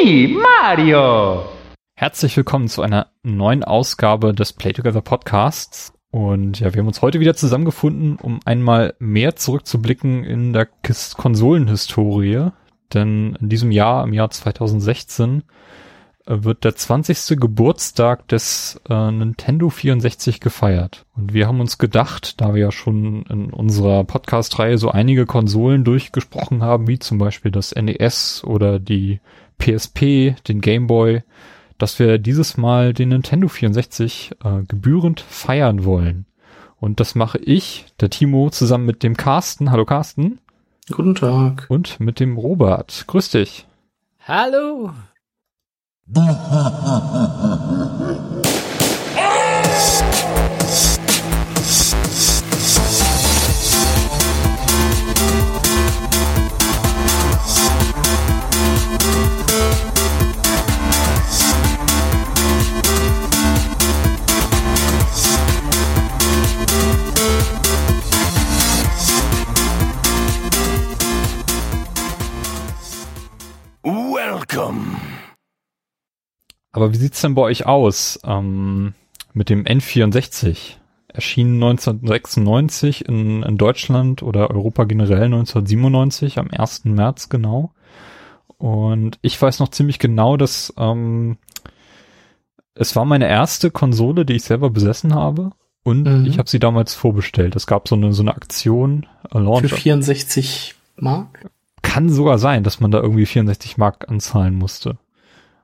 Mario. Herzlich willkommen zu einer neuen Ausgabe des Play Together Podcasts. Und ja, wir haben uns heute wieder zusammengefunden, um einmal mehr zurückzublicken in der Konsolenhistorie. Denn in diesem Jahr, im Jahr 2016, äh, wird der 20. Geburtstag des äh, Nintendo 64 gefeiert. Und wir haben uns gedacht, da wir ja schon in unserer Podcast-Reihe so einige Konsolen durchgesprochen haben, wie zum Beispiel das NES oder die PSP, den Game Boy, dass wir dieses Mal den Nintendo 64 äh, gebührend feiern wollen. Und das mache ich, der Timo, zusammen mit dem Carsten. Hallo Carsten. Guten Tag. Und mit dem Robert. Grüß dich. Hallo. Welcome. Aber wie sieht's denn bei euch aus ähm, mit dem N64? Erschien 1996 in, in Deutschland oder Europa generell 1997 am 1. März genau. Und ich weiß noch ziemlich genau, dass ähm, es war meine erste Konsole, die ich selber besessen habe. Und mhm. ich habe sie damals vorbestellt. Es gab so eine so eine Aktion. Äh, Launch Für 64 Mark? Kann sogar sein, dass man da irgendwie 64 Mark anzahlen musste.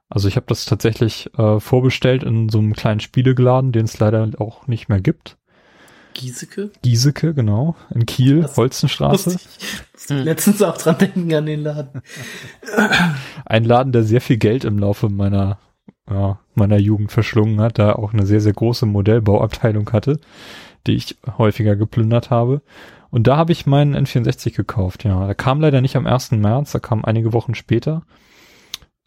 Also ich habe das tatsächlich äh, vorbestellt in so einem kleinen Spielegeladen, den es leider auch nicht mehr gibt. Giesecke? Giesecke, genau. In Kiel, das Holzenstraße. Ich hm. letztens auch dran denken an den Laden. Ein Laden, der sehr viel Geld im Laufe meiner, ja, meiner Jugend verschlungen hat, da auch eine sehr, sehr große Modellbauabteilung hatte, die ich häufiger geplündert habe. Und da habe ich meinen N64 gekauft, ja. Der kam leider nicht am 1. März, der kam einige Wochen später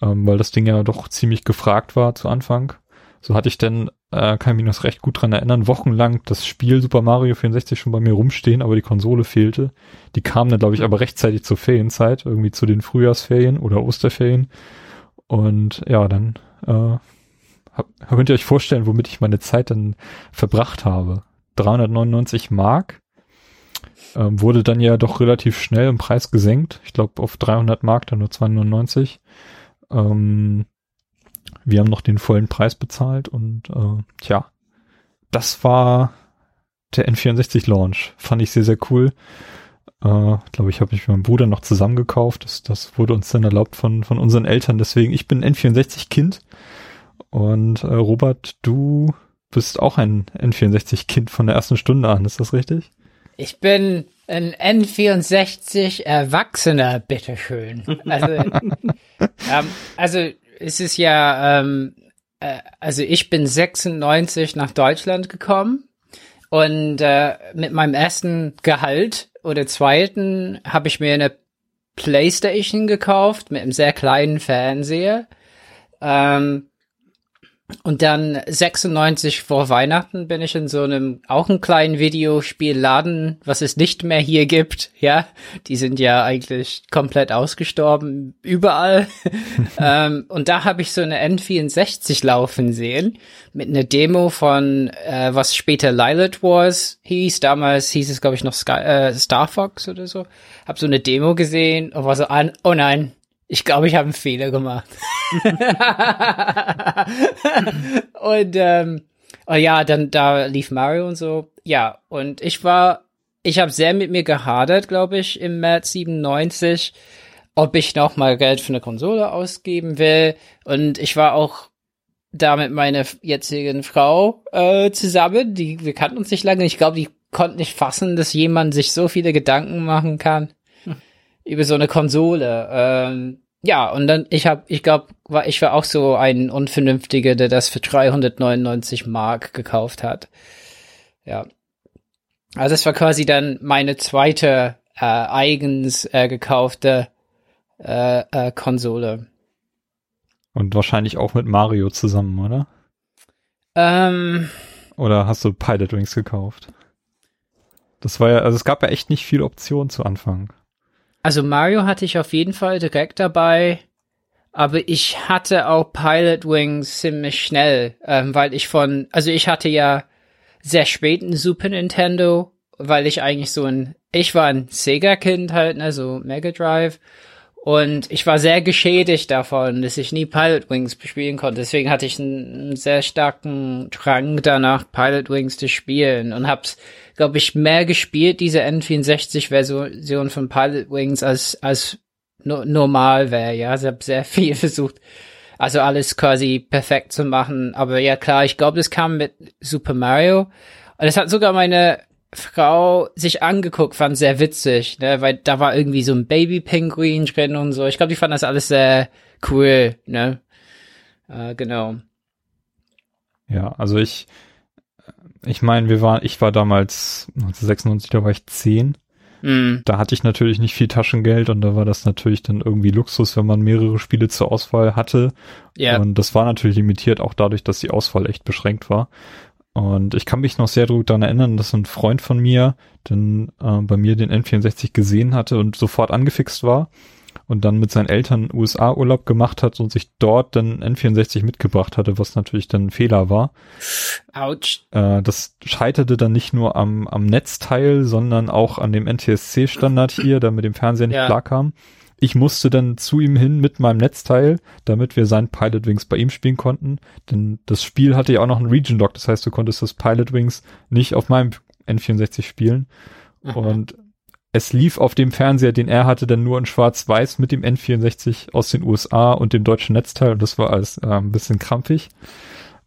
ähm, weil das Ding ja doch ziemlich gefragt war zu Anfang. So hatte ich denn, äh, kann ich mich noch recht gut dran erinnern, wochenlang das Spiel Super Mario 64 schon bei mir rumstehen, aber die Konsole fehlte. Die kam dann, glaube ich, aber rechtzeitig zur Ferienzeit, irgendwie zu den Frühjahrsferien oder Osterferien. Und ja, dann äh, hab, könnt ihr euch vorstellen, womit ich meine Zeit dann verbracht habe. 399 Mark ähm, wurde dann ja doch relativ schnell im Preis gesenkt. Ich glaube auf 300 Mark, dann nur 299. Ähm, wir haben noch den vollen Preis bezahlt und äh, tja, das war der N64-Launch. Fand ich sehr, sehr cool. Äh, glaube ich, habe ich mit meinem Bruder noch zusammengekauft. Das, das wurde uns dann erlaubt von, von unseren Eltern. Deswegen, ich bin N64-Kind. Und äh, Robert, du bist auch ein N64-Kind von der ersten Stunde an. Ist das richtig? Ich bin ein N64 Erwachsener, bitteschön. Also, ähm, also es ist ja, ähm, äh, also ich bin 96 nach Deutschland gekommen und äh, mit meinem ersten Gehalt oder zweiten habe ich mir eine Playstation gekauft mit einem sehr kleinen Fernseher. Ähm, und dann 96 vor Weihnachten bin ich in so einem, auch einen kleinen Videospielladen, was es nicht mehr hier gibt. Ja, die sind ja eigentlich komplett ausgestorben, überall. ähm, und da habe ich so eine N64 laufen sehen, mit einer Demo von, äh, was später Lilith Wars hieß. Damals hieß es, glaube ich, noch Sky, äh, Star Fox oder so. Hab so eine Demo gesehen und war so an, oh nein, ich glaube, ich habe einen Fehler gemacht. und ähm, oh ja, dann da lief Mario und so. Ja, und ich war, ich habe sehr mit mir gehadert, glaube ich, im März 97, ob ich noch mal Geld für eine Konsole ausgeben will. Und ich war auch da mit meiner jetzigen Frau äh, zusammen. Die wir kannten uns nicht lange. Ich glaube, die konnte nicht fassen, dass jemand sich so viele Gedanken machen kann über so eine Konsole. Ähm, ja, und dann, ich habe, ich glaube, war, ich war auch so ein Unvernünftiger, der das für 399 Mark gekauft hat. Ja. Also es war quasi dann meine zweite äh, eigens äh, gekaufte äh, äh, Konsole. Und wahrscheinlich auch mit Mario zusammen, oder? Ähm, oder hast du Pilot Wings gekauft? Das war ja, also es gab ja echt nicht viel Option zu Anfang. Also Mario hatte ich auf jeden Fall direkt dabei. aber ich hatte auch Pilot Wings ziemlich schnell, ähm, weil ich von, also ich hatte ja sehr spät ein Super Nintendo, weil ich eigentlich so ein, ich war ein Sega-Kind halt, ne, so Mega Drive. Und ich war sehr geschädigt davon, dass ich nie Pilot Wings bespielen konnte. Deswegen hatte ich einen, sehr starken Drang danach, Pilot Wings zu spielen und hab's, glaube ich, mehr gespielt, diese N64-Version von Pilot Wings, als, als no normal wäre, ja. Ich habe sehr viel versucht, also alles quasi perfekt zu machen. Aber ja, klar, ich glaube, das kam mit Super Mario. Und es hat sogar meine Frau sich angeguckt, fand sehr witzig, ne, weil da war irgendwie so ein Baby-Pinguin drin und so. Ich glaube, die fanden das alles sehr cool, ne. Äh, genau. Ja, also ich, ich meine, wir waren, ich war damals 1996, da war ich zehn. Mm. Da hatte ich natürlich nicht viel Taschengeld und da war das natürlich dann irgendwie Luxus, wenn man mehrere Spiele zur Auswahl hatte. Ja. Und das war natürlich limitiert, auch dadurch, dass die Auswahl echt beschränkt war. Und ich kann mich noch sehr gut daran erinnern, dass ein Freund von mir dann äh, bei mir den N64 gesehen hatte und sofort angefixt war und dann mit seinen Eltern USA-Urlaub gemacht hat und sich dort dann N64 mitgebracht hatte, was natürlich dann ein Fehler war. Autsch. Äh, das scheiterte dann nicht nur am, am Netzteil, sondern auch an dem NTSC-Standard hier, der mit dem Fernseher nicht Ja. klarkam. Ich musste dann zu ihm hin mit meinem Netzteil, damit wir sein Pilot Wings bei ihm spielen konnten. Denn das Spiel hatte ja auch noch einen Region Lock, das heißt, du konntest das Pilot Wings nicht auf meinem N64 spielen. Mhm. Und es lief auf dem Fernseher, den er hatte, dann nur in Schwarz-Weiß mit dem N64 aus den USA und dem deutschen Netzteil. Und das war alles äh, ein bisschen krampfig.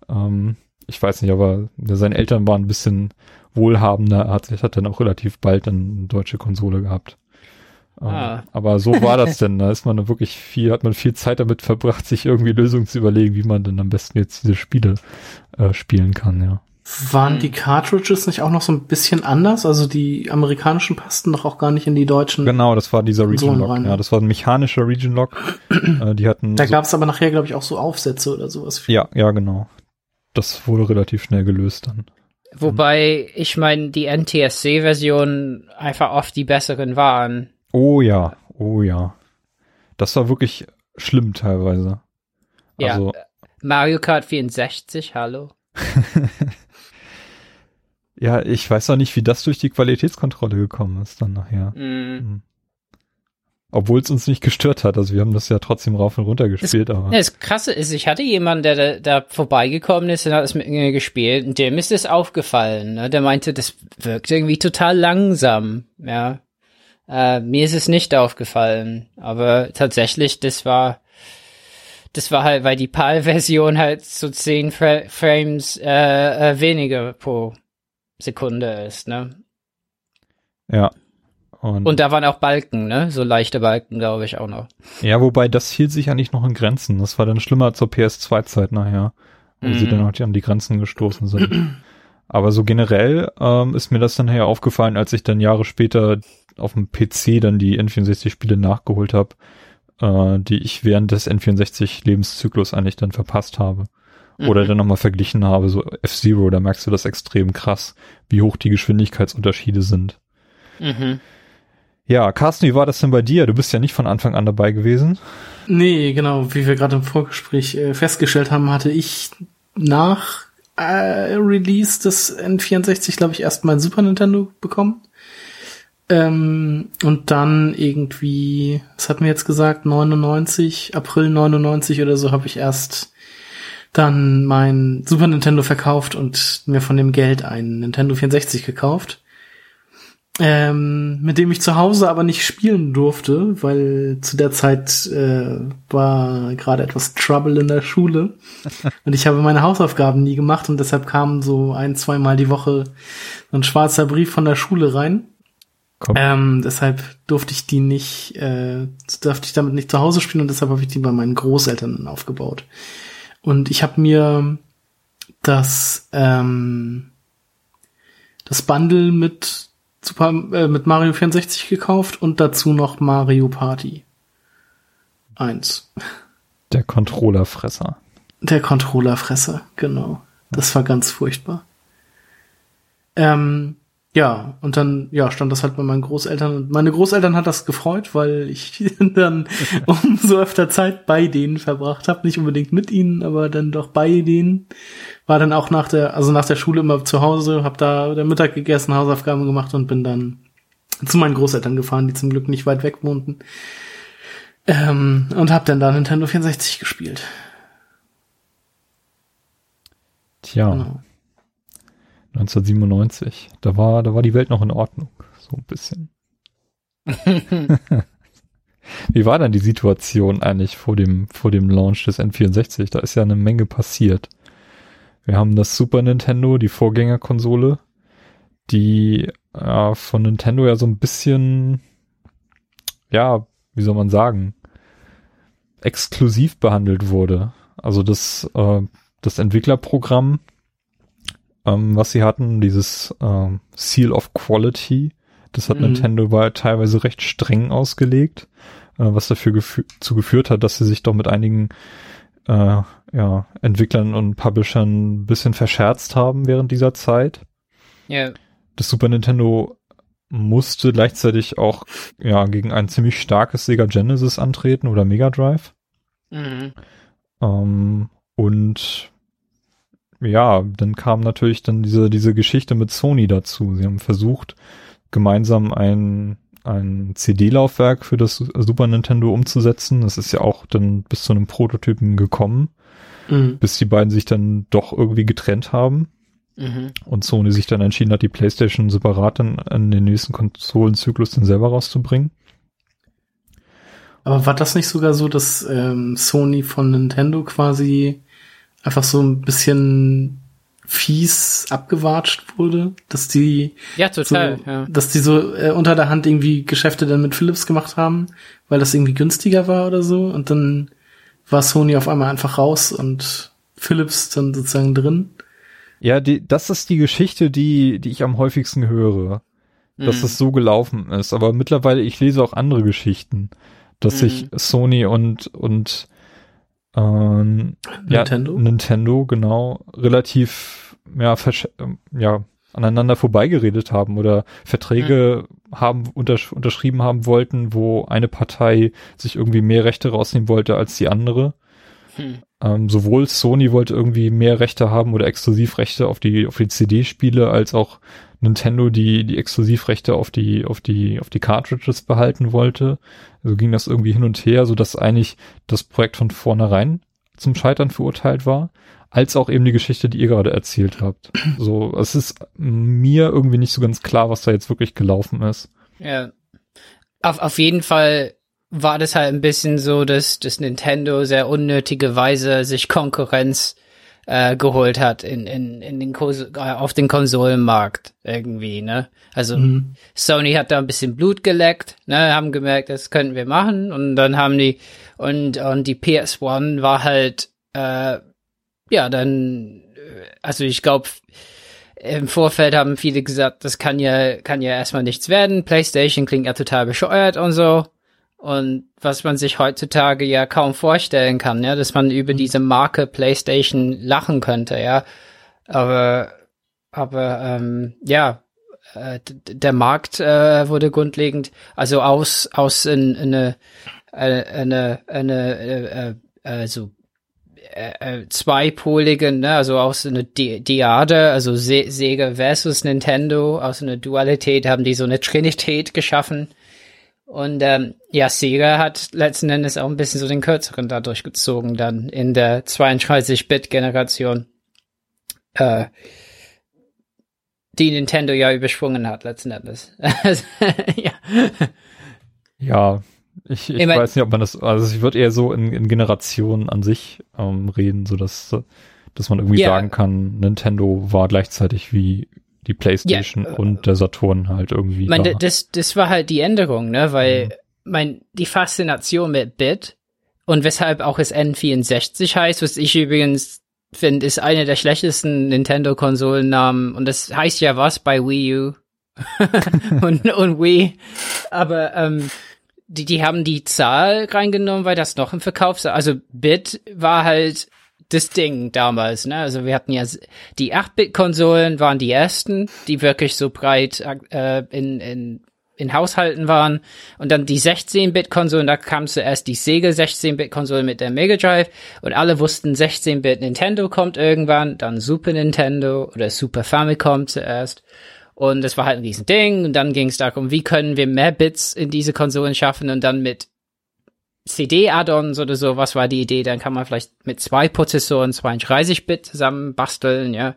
Ähm, ich weiß nicht, aber seine Eltern waren ein bisschen wohlhabender. Er hat, hat dann auch relativ bald dann eine deutsche Konsole gehabt. Ähm, Ah. Aber so war das denn. Da ist man dann wirklich viel, hat man viel Zeit damit verbracht, sich irgendwie Lösungen zu überlegen, wie man denn am besten jetzt diese Spiele äh, spielen kann, ja. Waren Hm. die Cartridges nicht auch noch so ein bisschen anders? Also die amerikanischen passten doch auch gar nicht in die deutschen. Genau, das war dieser Region Lock. rein, Ja, ne? das war ein mechanischer Region Lock. äh, die hatten Da so, gab es aber nachher, glaube ich, auch so Aufsätze oder sowas. ja, ja, genau. Das wurde relativ schnell gelöst dann. Wobei, ich meine, die NTSC-Versionen einfach oft die besseren waren. Oh ja, oh ja. Das war wirklich schlimm teilweise. Ja. Also, Mario Kart 64, hallo. ja, ich weiß auch nicht, wie das durch die Qualitätskontrolle gekommen ist dann nachher. Mm. Obwohl es uns nicht gestört hat. Also wir haben das ja trotzdem rauf und runter gespielt, aber. Ja, das Krasse ist, ich hatte jemanden, der da, da vorbeigekommen ist und hat es mit mir gespielt und dem ist es aufgefallen. Ne? Der meinte, das wirkt irgendwie total langsam. Ja, äh, mir ist es nicht aufgefallen, aber tatsächlich, das war, das war halt, weil die PAL-Version halt so 10 Fra Frames äh, äh, weniger pro Sekunde ist. Ne? Ja. Und, Und da waren auch Balken, ne? So leichte Balken, glaube ich, auch noch. ja, wobei das hielt sich eigentlich noch in Grenzen. Das war dann schlimmer zur PS2-Zeit nachher, wo sie Mhm. dann auch an die Grenzen gestoßen sind. Aber so generell ähm, ist mir das dann nachher aufgefallen, als ich dann Jahre später auf dem PC dann die N64-Spiele nachgeholt habe, äh, die ich während des N64-Lebenszyklus eigentlich dann verpasst habe. Oder Mhm. dann nochmal verglichen habe, so F-Zero, da merkst du das extrem krass, wie hoch die Geschwindigkeitsunterschiede sind. Mhm. Ja, Carsten, wie war das denn bei dir? Du bist ja nicht von Anfang an dabei gewesen. Nee, genau, wie wir gerade im Vorgespräch äh, festgestellt haben, hatte ich nach äh, Release des N64, glaube ich, erst mein Super Nintendo bekommen. Ähm, und dann irgendwie, was hat mir jetzt gesagt, 99, April 99 oder so, habe ich erst dann mein Super Nintendo verkauft und mir von dem Geld einen Nintendo 64 gekauft. Ähm, mit dem ich zu Hause aber nicht spielen durfte, weil zu der Zeit äh, war gerade etwas Trouble in der Schule und ich habe meine Hausaufgaben nie gemacht und deshalb kam so ein, zweimal die Woche ein schwarzer Brief von der Schule rein. Ähm, deshalb durfte ich die nicht, äh, durfte ich damit nicht zu Hause spielen und deshalb habe ich die bei meinen Großeltern aufgebaut. Und ich habe mir das ähm, das Bundle mit Super äh, mit Mario 64 gekauft und dazu noch Mario Party 1. Der Controllerfresser. Der Controllerfresser, genau. Das war ganz furchtbar. Ähm, ja, und dann, ja, stand das halt bei meinen Großeltern und meine Großeltern hat das gefreut, weil ich dann umso öfter Zeit bei denen verbracht habe. Nicht unbedingt mit ihnen, aber dann doch bei denen. War dann auch nach der, also nach der Schule immer zu Hause, hab da der Mittag gegessen, Hausaufgaben gemacht und bin dann zu meinen Großeltern gefahren, die zum Glück nicht weit weg wohnten. Ähm, und hab dann da Nintendo 64 gespielt. Tja. Genau. 1997. Da war, da war die Welt noch in Ordnung. So ein bisschen. Wie war dann die Situation eigentlich vor dem, vor dem Launch des N64? Da ist ja eine Menge passiert. Wir haben das Super Nintendo, die Vorgängerkonsole, die äh, von Nintendo ja so ein bisschen, ja, wie soll man sagen, exklusiv behandelt wurde. Also das, äh, das Entwicklerprogramm ähm, was sie hatten, dieses ähm, Seal of Quality. Das hat mhm. Nintendo war teilweise recht streng ausgelegt, äh, was dafür gefü zu geführt hat, dass sie sich doch mit einigen äh, ja, Entwicklern und Publishern ein bisschen verscherzt haben während dieser Zeit. Ja. Das Super Nintendo musste gleichzeitig auch ja gegen ein ziemlich starkes Sega Genesis antreten oder Mega Drive. Mhm. Ähm, und ja, dann kam natürlich dann diese, diese Geschichte mit Sony dazu. Sie haben versucht, gemeinsam ein, ein CD-Laufwerk für das Super Nintendo umzusetzen. Das ist ja auch dann bis zu einem Prototypen gekommen, mhm. bis die beiden sich dann doch irgendwie getrennt haben. Mhm. Und Sony sich dann entschieden hat, die PlayStation separat dann in den nächsten Konsolenzyklus dann selber rauszubringen. Aber war das nicht sogar so, dass ähm, Sony von Nintendo quasi einfach so ein bisschen fies abgewatscht wurde, dass die ja total, so, ja. dass die so äh, unter der Hand irgendwie Geschäfte dann mit Philips gemacht haben, weil das irgendwie günstiger war oder so und dann war Sony auf einmal einfach raus und Philips dann sozusagen drin. Ja, die, das ist die Geschichte, die die ich am häufigsten höre, dass mhm. es so gelaufen ist. Aber mittlerweile ich lese auch andere Geschichten, dass mhm. sich Sony und und ähm, Nintendo? Ja, Nintendo, genau, relativ, ja, ähm, ja, aneinander vorbeigeredet haben oder Verträge hm. haben untersch unterschrieben haben wollten, wo eine Partei sich irgendwie mehr Rechte rausnehmen wollte als die andere. Hm. Ähm, sowohl Sony wollte irgendwie mehr Rechte haben oder Exklusivrechte auf die auf die CD-Spiele als auch Nintendo die die Exklusivrechte auf die auf die auf die Cartridges behalten wollte. Also ging das irgendwie hin und her, so dass eigentlich das Projekt von vornherein zum Scheitern verurteilt war, als auch eben die Geschichte, die ihr gerade erzählt habt. So, es ist mir irgendwie nicht so ganz klar, was da jetzt wirklich gelaufen ist. Ja. Auf, auf jeden Fall war das halt ein bisschen so, dass, dass Nintendo sehr unnötige Weise sich Konkurrenz äh, geholt hat in, in, in den Kos äh, auf den Konsolenmarkt irgendwie, ne? Also mhm. Sony hat da ein bisschen Blut geleckt, ne, haben gemerkt, das könnten wir machen und dann haben die und und die PS1 war halt äh, ja dann äh, also ich glaube im Vorfeld haben viele gesagt, das kann ja kann ja erstmal nichts werden. PlayStation klingt ja total bescheuert und so. Und was man sich heutzutage ja kaum vorstellen kann, ja, dass man über diese Marke PlayStation lachen könnte, ja. Aber, aber ähm, ja, äh, der Markt äh, wurde grundlegend, also aus aus in, in eine eine eine, eine äh, also äh, zweipoligen, ne, also aus einer Di Diade, also Se Sega versus Nintendo, aus einer Dualität haben die so eine Trinität geschaffen und ähm, ja, Sega hat letzten Endes auch ein bisschen so den kürzeren dadurch gezogen dann in der 32-Bit-Generation, äh, die Nintendo ja übersprungen hat letzten Endes. ja. ja, ich, ich, ich mein, weiß nicht, ob man das, also ich würde eher so in, in Generationen an sich ähm, reden, so dass, dass man irgendwie ja, sagen kann, Nintendo war gleichzeitig wie die PlayStation ja, und der Saturn halt irgendwie. Mein, da. das, das war halt die Änderung, ne? Weil mhm. mein, die Faszination mit Bit und weshalb auch es N64 heißt, was ich übrigens finde, ist eine der schlechtesten Nintendo-Konsolennamen und das heißt ja was bei Wii U und, und Wii. Aber ähm, die, die haben die Zahl reingenommen, weil das noch im Verkauf Also Bit war halt das Ding damals, ne? Also wir hatten ja die 8-Bit-Konsolen waren die ersten, die wirklich so breit äh, in, in in Haushalten waren. Und dann die 16-Bit-Konsolen, da kam zuerst die Sega 16-Bit-Konsole mit der Mega Drive. Und alle wussten 16-Bit Nintendo kommt irgendwann, dann Super Nintendo oder Super Famicom zuerst. Und das war halt ein riesen Ding und dann ging es darum, wie können wir mehr Bits in diese Konsolen schaffen und dann mit CD-Add-ons oder so, was war die Idee? Dann kann man vielleicht mit zwei Prozessoren 32-Bit zusammen basteln, ja.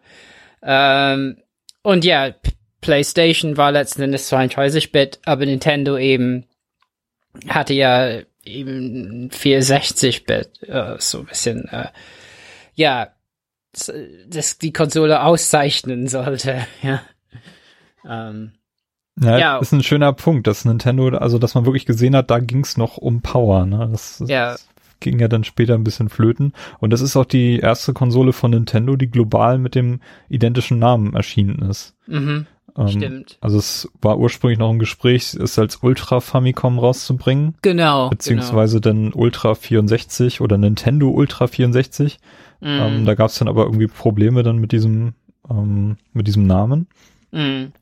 Ähm, und ja, PlayStation war letzten Endes 32-Bit, aber Nintendo eben hatte ja eben 64-Bit, äh, so ein bisschen, äh, ja, das die Konsole auszeichnen sollte, ja. Ähm, ja, ja, ist ein schöner Punkt, dass Nintendo, also dass man wirklich gesehen hat, da ging es noch um Power, ne? Das, das ja. ging ja dann später ein bisschen flöten. Und das ist auch die erste Konsole von Nintendo, die global mit dem identischen Namen erschienen ist. Mhm. Ähm, Stimmt. Also es war ursprünglich noch ein Gespräch, es als Ultra Famicom rauszubringen. Genau. Beziehungsweise genau. dann Ultra 64 oder Nintendo Ultra 64. Mhm. Ähm, da gab es dann aber irgendwie Probleme dann mit diesem, ähm, mit diesem Namen. Mhm.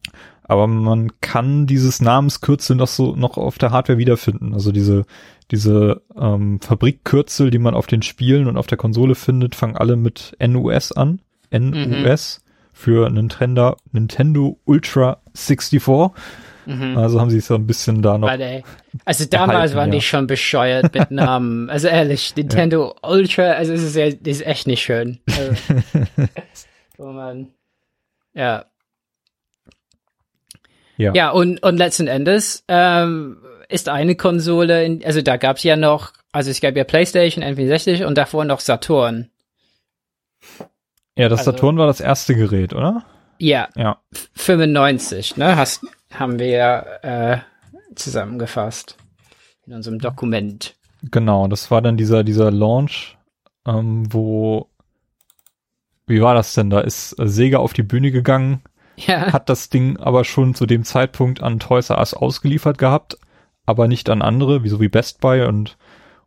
Aber man kann dieses Namenskürzel noch so noch auf der Hardware wiederfinden. Also diese diese ähm, Fabrikkürzel, die man auf den Spielen und auf der Konsole findet, fangen alle mit NUS an. NUS. Mhm für Nintendo, Nintendo Ultra 64. Mhm. Also haben sie es so ein bisschen da noch. Warte, also damals waren ja. die schon bescheuert mit Namen. Also ehrlich, Nintendo ja. Ultra, also es ist, ist echt nicht schön. Also, oh man. Ja. Ja. Ja, und, und letzten Endes ähm, ist eine Konsole, in, also da gab es ja noch, also es gab ja PlayStation, N64 und davor noch Saturn. Ja, das also, Saturn war das erste Gerät, oder? Ja. Ja. 95, ne? Hast, haben wir äh, zusammengefasst in unserem Dokument. Genau, das war dann dieser, dieser Launch, ähm, wo, wie war das denn? Da ist Sega auf die Bühne gegangen, ja. hat das Ding aber schon zu dem Zeitpunkt an Toys R Us ausgeliefert gehabt, aber nicht an andere, wie so wie Best Buy und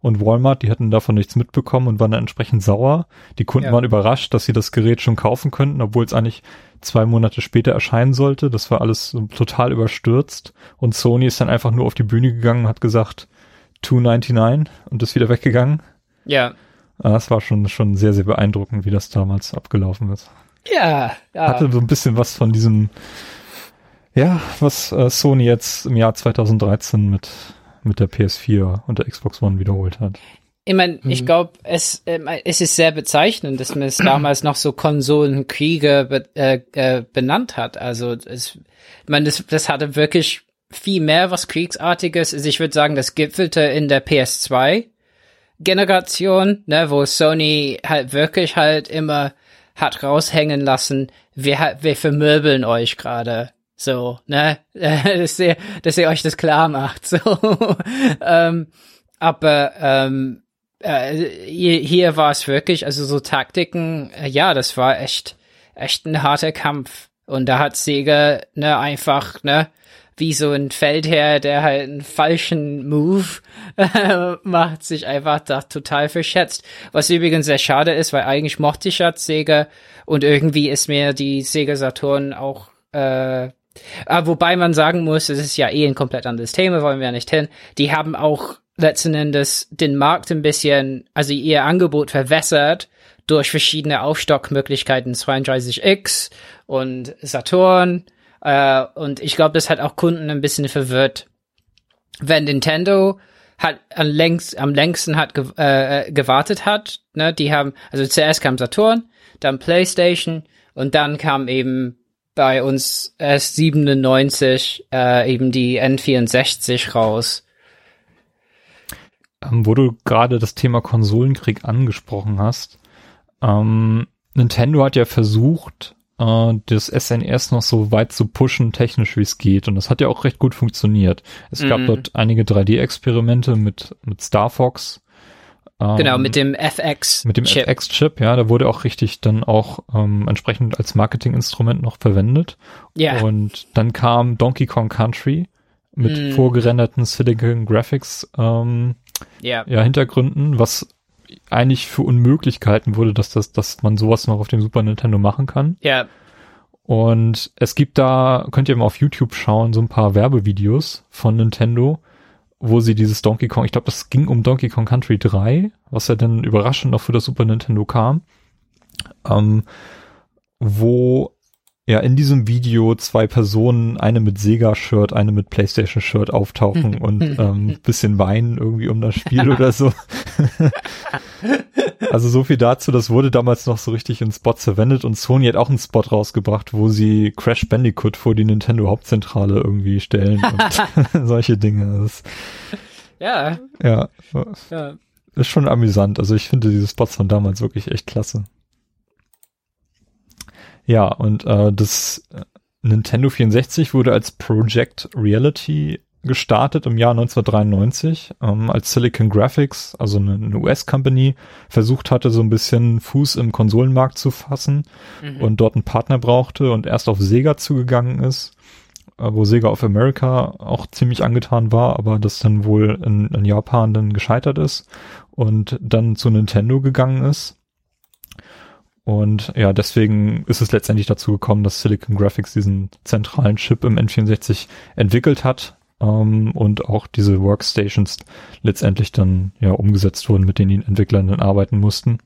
und Walmart, die hatten davon nichts mitbekommen und waren dann entsprechend sauer. Die Kunden ja. waren überrascht, dass sie das Gerät schon kaufen könnten, obwohl es eigentlich zwei Monate später erscheinen sollte. Das war alles so total überstürzt. Und Sony ist dann einfach nur auf die Bühne gegangen und hat gesagt 299 und ist wieder weggegangen. Ja. Das war schon, schon sehr, sehr beeindruckend, wie das damals abgelaufen ist. Ja, ja. Hatte so ein bisschen was von diesem, ja, was äh, Sony jetzt im Jahr 2013 mit mit der PS4 und der Xbox One wiederholt hat. Ich meine, mhm. ich glaube, es, äh, es ist sehr bezeichnend, dass man es damals noch so Konsolenkriege be, äh, äh, benannt hat. Also es, ich meine, das, das hatte wirklich viel mehr was Kriegsartiges. Also ich würde sagen, das gipfelte in der PS2 Generation, ne, wo Sony halt wirklich halt immer hat raushängen lassen, wir, wir vermöbeln euch gerade. So, ne? dass, ihr, dass ihr euch das klar macht. So. ähm, aber ähm, äh, hier, hier war es wirklich, also so Taktiken, äh, ja, das war echt, echt ein harter Kampf. Und da hat Sega, ne, einfach, ne, wie so ein Feldherr, der halt einen falschen Move äh, macht, sich einfach da total verschätzt. Was übrigens sehr schade ist, weil eigentlich mochte ich ja Sega und irgendwie ist mir die Sega Saturn auch äh, äh, wobei man sagen muss, es ist ja eh ein komplett anderes Thema, wollen wir ja nicht hin. Die haben auch letzten Endes den Markt ein bisschen, also ihr Angebot verwässert durch verschiedene Aufstockmöglichkeiten 32X und Saturn. Äh, und ich glaube, das hat auch Kunden ein bisschen verwirrt. Wenn Nintendo hat am längst, am längsten hat ge äh, gewartet hat, ne, die haben, also zuerst kam Saturn, dann PlayStation und dann kam eben bei uns erst 97 äh, eben die N64 raus. Ähm, wo du gerade das Thema Konsolenkrieg angesprochen hast. Ähm, Nintendo hat ja versucht, äh, das SNES noch so weit zu pushen, technisch wie es geht. Und das hat ja auch recht gut funktioniert. Es mm. gab mhm. dort einige 3D-Experimente mit, mit Star Fox Genau, ähm, mit dem FX. Mit dem FX-Chip, ja, da wurde auch richtig dann auch ähm, entsprechend als Marketinginstrument noch verwendet. Ja. Und dann kam Donkey Kong Country mit mm. vorgerenderten Silicon Graphics ähm, yeah. ja, Hintergründen, was eigentlich für unmöglich gehalten wurde, dass das, dass man sowas noch auf dem Super Nintendo machen kann. Ja, Und es gibt da, könnt ihr mal auf YouTube schauen, so ein paar Werbevideos von Nintendo, wo sie dieses Donkey Kong, ich glaube, das ging um Donkey Kong Country 3, was ja dann überraschend noch für das Super Nintendo kam, ähm, wo ja in diesem Video zwei Personen, eine mit Sega-Shirt, eine mit Playstation-Shirt auftauchen und ähm, bisschen weinen irgendwie um das Spiel oder so. also so viel dazu, das wurde damals noch so richtig in Spots verwendet und Sony hat auch einen Spot rausgebracht, wo sie Crash Bandicoot vor die Nintendo Hauptzentrale irgendwie stellen und solche Dinge. Das, ja, ja, ja. ist schon amüsant. Also ich finde diese Spots von damals wirklich echt klasse. Ja, und äh, das äh, Nintendo 64 wurde als Project Reality gestartet im Jahr 1993, ähm, als Silicon Graphics, also eine, eine US-Company, versucht hatte, so ein bisschen Fuß im Konsolenmarkt zu fassen Mhm. und dort einen Partner brauchte und erst auf Sega zugegangen ist, äh, wo Sega of America auch ziemlich angetan war, aber das dann wohl in, in Japan dann gescheitert ist und dann zu Nintendo gegangen ist. Und ja, deswegen ist es letztendlich dazu gekommen, dass Silicon Graphics diesen zentralen Chip im N64 entwickelt hat ähm, und auch diese Workstations letztendlich dann ja umgesetzt wurden, mit denen die Entwickler dann arbeiten mussten.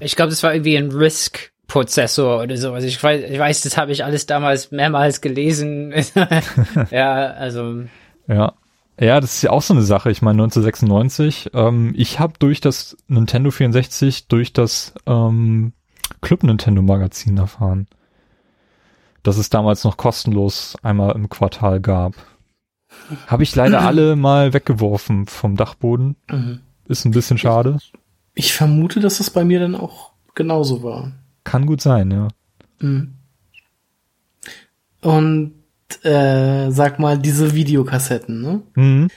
Ich glaube, das war irgendwie ein RISC-Prozessor oder so. Also ich weiß, ich weiß, das habe ich alles damals mehrmals gelesen. ja, also Ja. Ja, das ist ja auch so eine Sache. Ich meine, 1996, ähm, ich habe durch das Nintendo 64, durch das ähm, Club Nintendo Magazin erfahren, dass es damals noch kostenlos einmal im Quartal gab. Habe ich leider alle mal weggeworfen vom Dachboden. Mhm. Ist ein bisschen schade. Ich vermute, dass das bei mir dann auch genauso war. Kann gut sein, ja. Mhm. Und äh, sag mal, diese Videokassetten, ne? Mhm.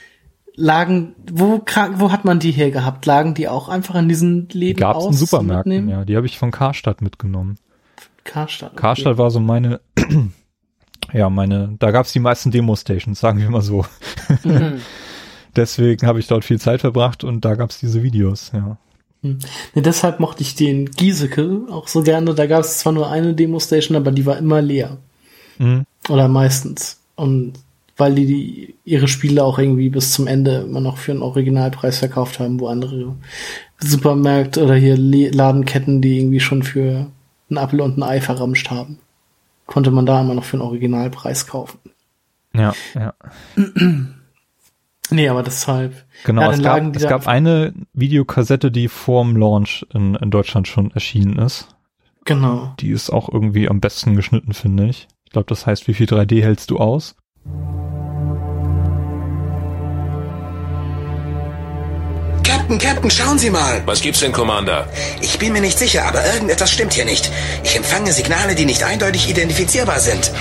Lagen, wo, wo hat man die her gehabt? Lagen die auch einfach in diesen Die Läden gab's aus? in Supermärkten, mitnehmen? ja. Die habe ich von Karstadt mitgenommen. Karstadt. okay. Karstadt war so meine, ja, meine, da gab's die meisten Demo-Stations, sagen wir mal so. Mhm. Deswegen habe ich dort viel Zeit verbracht und da gab's diese Videos, ja. Nee, deshalb mochte ich den Giesecke auch so gerne. Da gab es zwar nur eine Demo-Station, aber die war immer leer. Mhm. Oder meistens. Und weil die, die ihre Spiele auch irgendwie bis zum Ende immer noch für einen Originalpreis verkauft haben, wo andere Supermärkte oder hier Ladenketten, die irgendwie schon für einen Apfel und ein Ei verramscht haben, konnte man da immer noch für einen Originalpreis kaufen. Ja, ja. Nee, aber deshalb. Genau, Ja, es gab, es gab eine Videokassette, die vorm Launch in, in Deutschland schon erschienen ist. Genau. Die ist auch irgendwie am besten geschnitten, finde ich. Ich glaube, das heißt, wie viel 3D hältst du aus? Captain, Captain, schauen Sie mal. Was gibt's denn, Commander? Ich bin mir nicht sicher, aber irgendetwas stimmt hier nicht. Ich empfange Signale, die nicht eindeutig identifizierbar sind.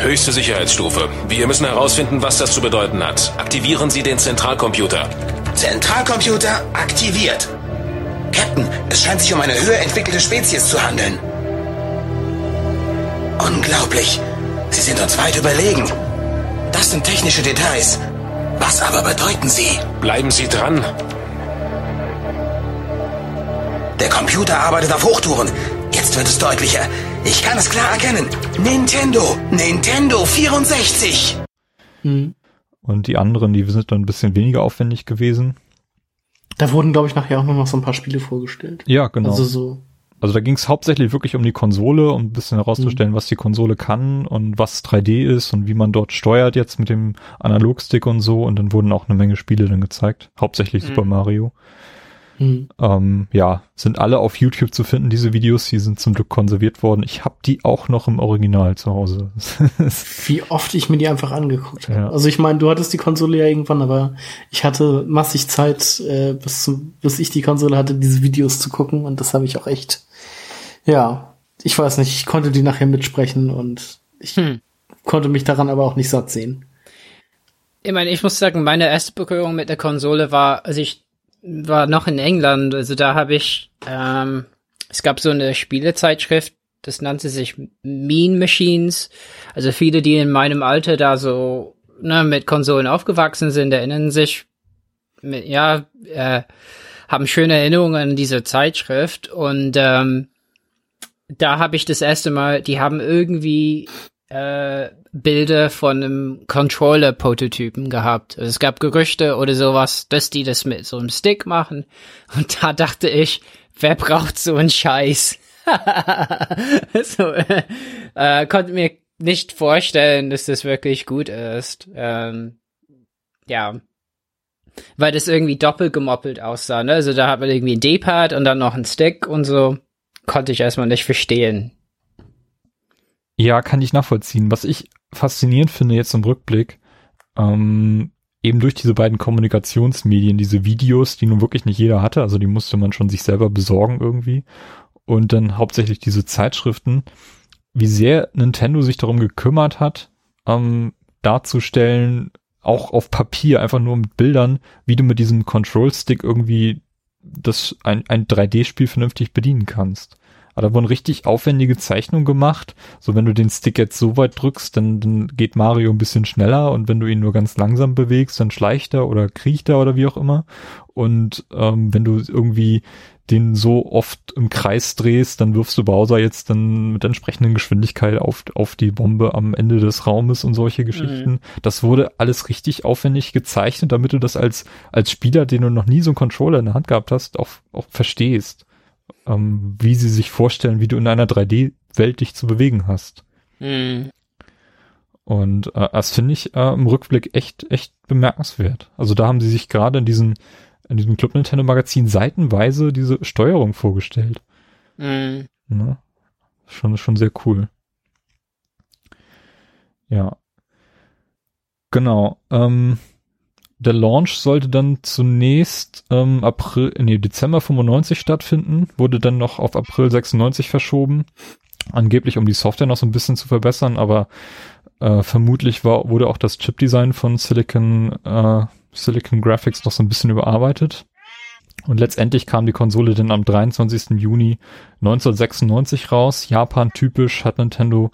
Höchste Sicherheitsstufe. Wir müssen herausfinden, was das zu bedeuten hat. Aktivieren Sie den Zentralcomputer. Zentralcomputer aktiviert. Captain, es scheint sich um eine höher entwickelte Spezies zu handeln. Unglaublich. Sie sind uns weit überlegen. Das sind technische Details. Was aber bedeuten sie? Bleiben Sie dran. Der Computer arbeitet auf Hochtouren. Jetzt wird es deutlicher. Ich kann es klar erkennen. Nintendo. Nintendo 64. Hm. Und die anderen, die sind dann ein bisschen weniger aufwendig gewesen. Da wurden, glaube ich, nachher auch noch so ein paar Spiele vorgestellt. Ja, genau. Also Also, so. da ging es hauptsächlich wirklich um die Konsole, um ein bisschen herauszustellen, was die Konsole kann und was 3D ist und wie man dort steuert jetzt mit dem Analogstick und so. Und dann wurden auch eine Menge Spiele dann gezeigt. Hauptsächlich Super Mario. Hm. Ähm, ja, sind alle auf YouTube zu finden, diese Videos. Die sind zum Glück konserviert worden. Ich habe die auch noch im Original zu Hause. Wie oft ich mir die einfach angeguckt habe. Ja. Also ich meine, du hattest die Konsole ja irgendwann, aber ich hatte massig Zeit, äh, bis, zu, bis ich die Konsole hatte, diese Videos zu gucken und das habe ich auch echt, ja, ich weiß nicht, ich konnte die nachher mitsprechen und ich Hm. konnte mich daran aber auch nicht satt sehen. Ich meine, ich muss sagen, meine erste Berührung mit der Konsole war, also ich war noch in England, also da habe ich, ähm, es gab so eine Spielezeitschrift, das nannte sich Mean Machines. Also viele, die in meinem Alter da so ne, mit Konsolen aufgewachsen sind, erinnern sich, mit, ja, äh, haben schöne Erinnerungen an diese Zeitschrift und ähm, da habe ich das erste Mal, die haben irgendwie äh, Bilder von einem Controller-Prototypen gehabt. Also es gab Gerüchte oder sowas, dass die das mit so einem Stick machen. Und da dachte ich, wer braucht so einen Scheiß? so, äh, konnte mir nicht vorstellen, dass das wirklich gut ist. Ähm, ja. Weil das irgendwie doppelt gemoppelt aussah, ne? Also da hat man irgendwie ein D-Pad und dann noch ein Stick und so. Konnte ich erstmal nicht verstehen. Ja, kann ich nachvollziehen. Was ich faszinierend finde jetzt im Rückblick, ähm, eben durch diese beiden Kommunikationsmedien, diese Videos, die nun wirklich nicht jeder hatte, also die musste man schon sich selber besorgen irgendwie. Und dann hauptsächlich diese Zeitschriften, wie sehr Nintendo sich darum gekümmert hat, ähm, darzustellen, auch auf Papier, einfach nur mit Bildern, wie du mit diesem Control Stick irgendwie das ein, ein 3D-Spiel vernünftig bedienen kannst. Aber da wurden richtig aufwendige Zeichnungen gemacht. So, wenn du den Stick jetzt so weit drückst, dann, dann geht Mario ein bisschen schneller und wenn du ihn nur ganz langsam bewegst, dann schleicht er oder kriecht er oder wie auch immer. Und ähm, wenn du irgendwie den so oft im Kreis drehst, dann wirfst du Bowser jetzt dann mit entsprechenden Geschwindigkeit auf, auf die Bombe am Ende des Raumes und solche Geschichten. Mhm. Das wurde alles richtig aufwendig gezeichnet, damit du das als, als Spieler, den du noch nie so einen Controller in der Hand gehabt hast, auch, auch verstehst ähm, wie sie sich vorstellen, wie du in einer 3D-Welt dich zu bewegen hast. Mhm. Und äh, das finde ich äh, im Rückblick echt, echt bemerkenswert. Also da haben sie sich gerade in diesem, in diesem Club Nintendo Magazin seitenweise diese Steuerung vorgestellt. Mhm. Ne? Schon, schon sehr cool. Ja. Genau. Ähm, der Launch sollte dann zunächst ähm, April, nee, Dezember 95 stattfinden, wurde dann noch auf April 96 verschoben. Angeblich, um die Software noch so ein bisschen zu verbessern, aber äh, vermutlich war, wurde auch das Chipdesign von Silicon, äh, Silicon Graphics noch so ein bisschen überarbeitet. Und letztendlich kam die Konsole dann am 23. Juni 1996 raus. Japan typisch hat Nintendo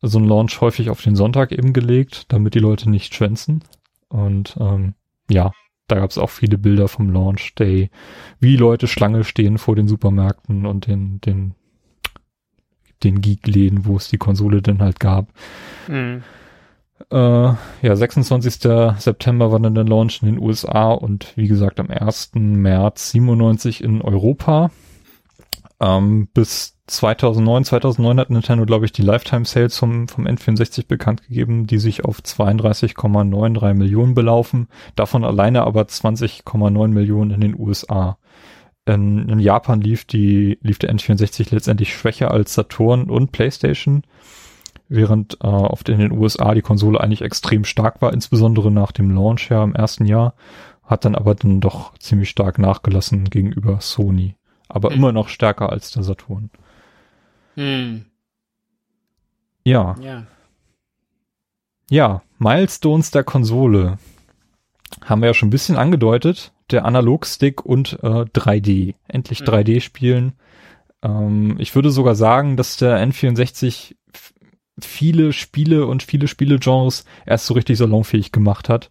so einen Launch häufig auf den Sonntag eben gelegt, damit die Leute nicht schwänzen. Und ähm, ja, da gab es auch viele Bilder vom Launch Day, wie Leute Schlange stehen vor den Supermärkten und den, den, den Geek-Läden, wo es die Konsole denn halt gab. Mhm. Äh, ja, 26. September war dann der Launch in den USA und wie gesagt am 1. März 97 in Europa. Ähm, bis 2009, 2009 hat Nintendo, glaube ich, die Lifetime Sales vom, vom N64 bekannt gegeben, die sich auf 32,93 Millionen belaufen, davon alleine aber 20,9 Millionen in den USA. In, in, Japan lief die, lief der N64 letztendlich schwächer als Saturn und PlayStation, während äh, den, in den USA die Konsole eigentlich extrem stark war, insbesondere nach dem Launch ja im ersten Jahr, hat dann aber dann doch ziemlich stark nachgelassen gegenüber Sony. Aber mhm. immer noch stärker als der Saturn. Hm. Ja. Ja. Ja, Milestones der Konsole. Haben wir ja schon ein bisschen angedeutet. Der Analogstick und äh, 3D. Endlich hm. 3D spielen. Ähm, ich würde sogar sagen, dass der N64 viele Spiele und viele Spielegenres erst so richtig salonfähig gemacht hat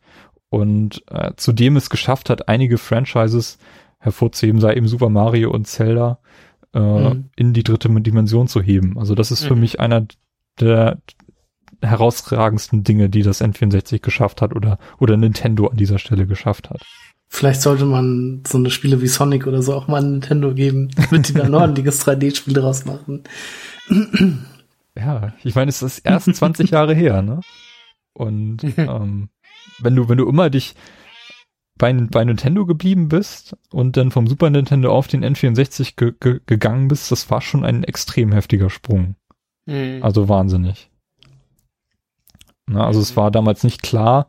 und äh, zudem es geschafft hat, einige Franchises hervorzuheben, sei eben Super Mario und Zelda, äh, mhm. in die dritte Dimension zu heben. Also das ist mhm. für mich einer der herausragendsten Dinge, die das N64 geschafft hat oder, oder Nintendo an dieser Stelle geschafft hat. Vielleicht sollte man so eine Spiele wie Sonic oder so auch mal an Nintendo geben, damit die da ein ordentliches 3D-Spiel draus machen. ja, ich meine, es ist erst 20 Jahre her, ne? Und ähm, wenn du, wenn du immer dich bei, bei Nintendo geblieben bist und dann vom Super Nintendo auf den N64 ge ge gegangen bist, das war schon ein extrem heftiger Sprung. Mhm. Also wahnsinnig. Na, also mhm. es war damals nicht klar,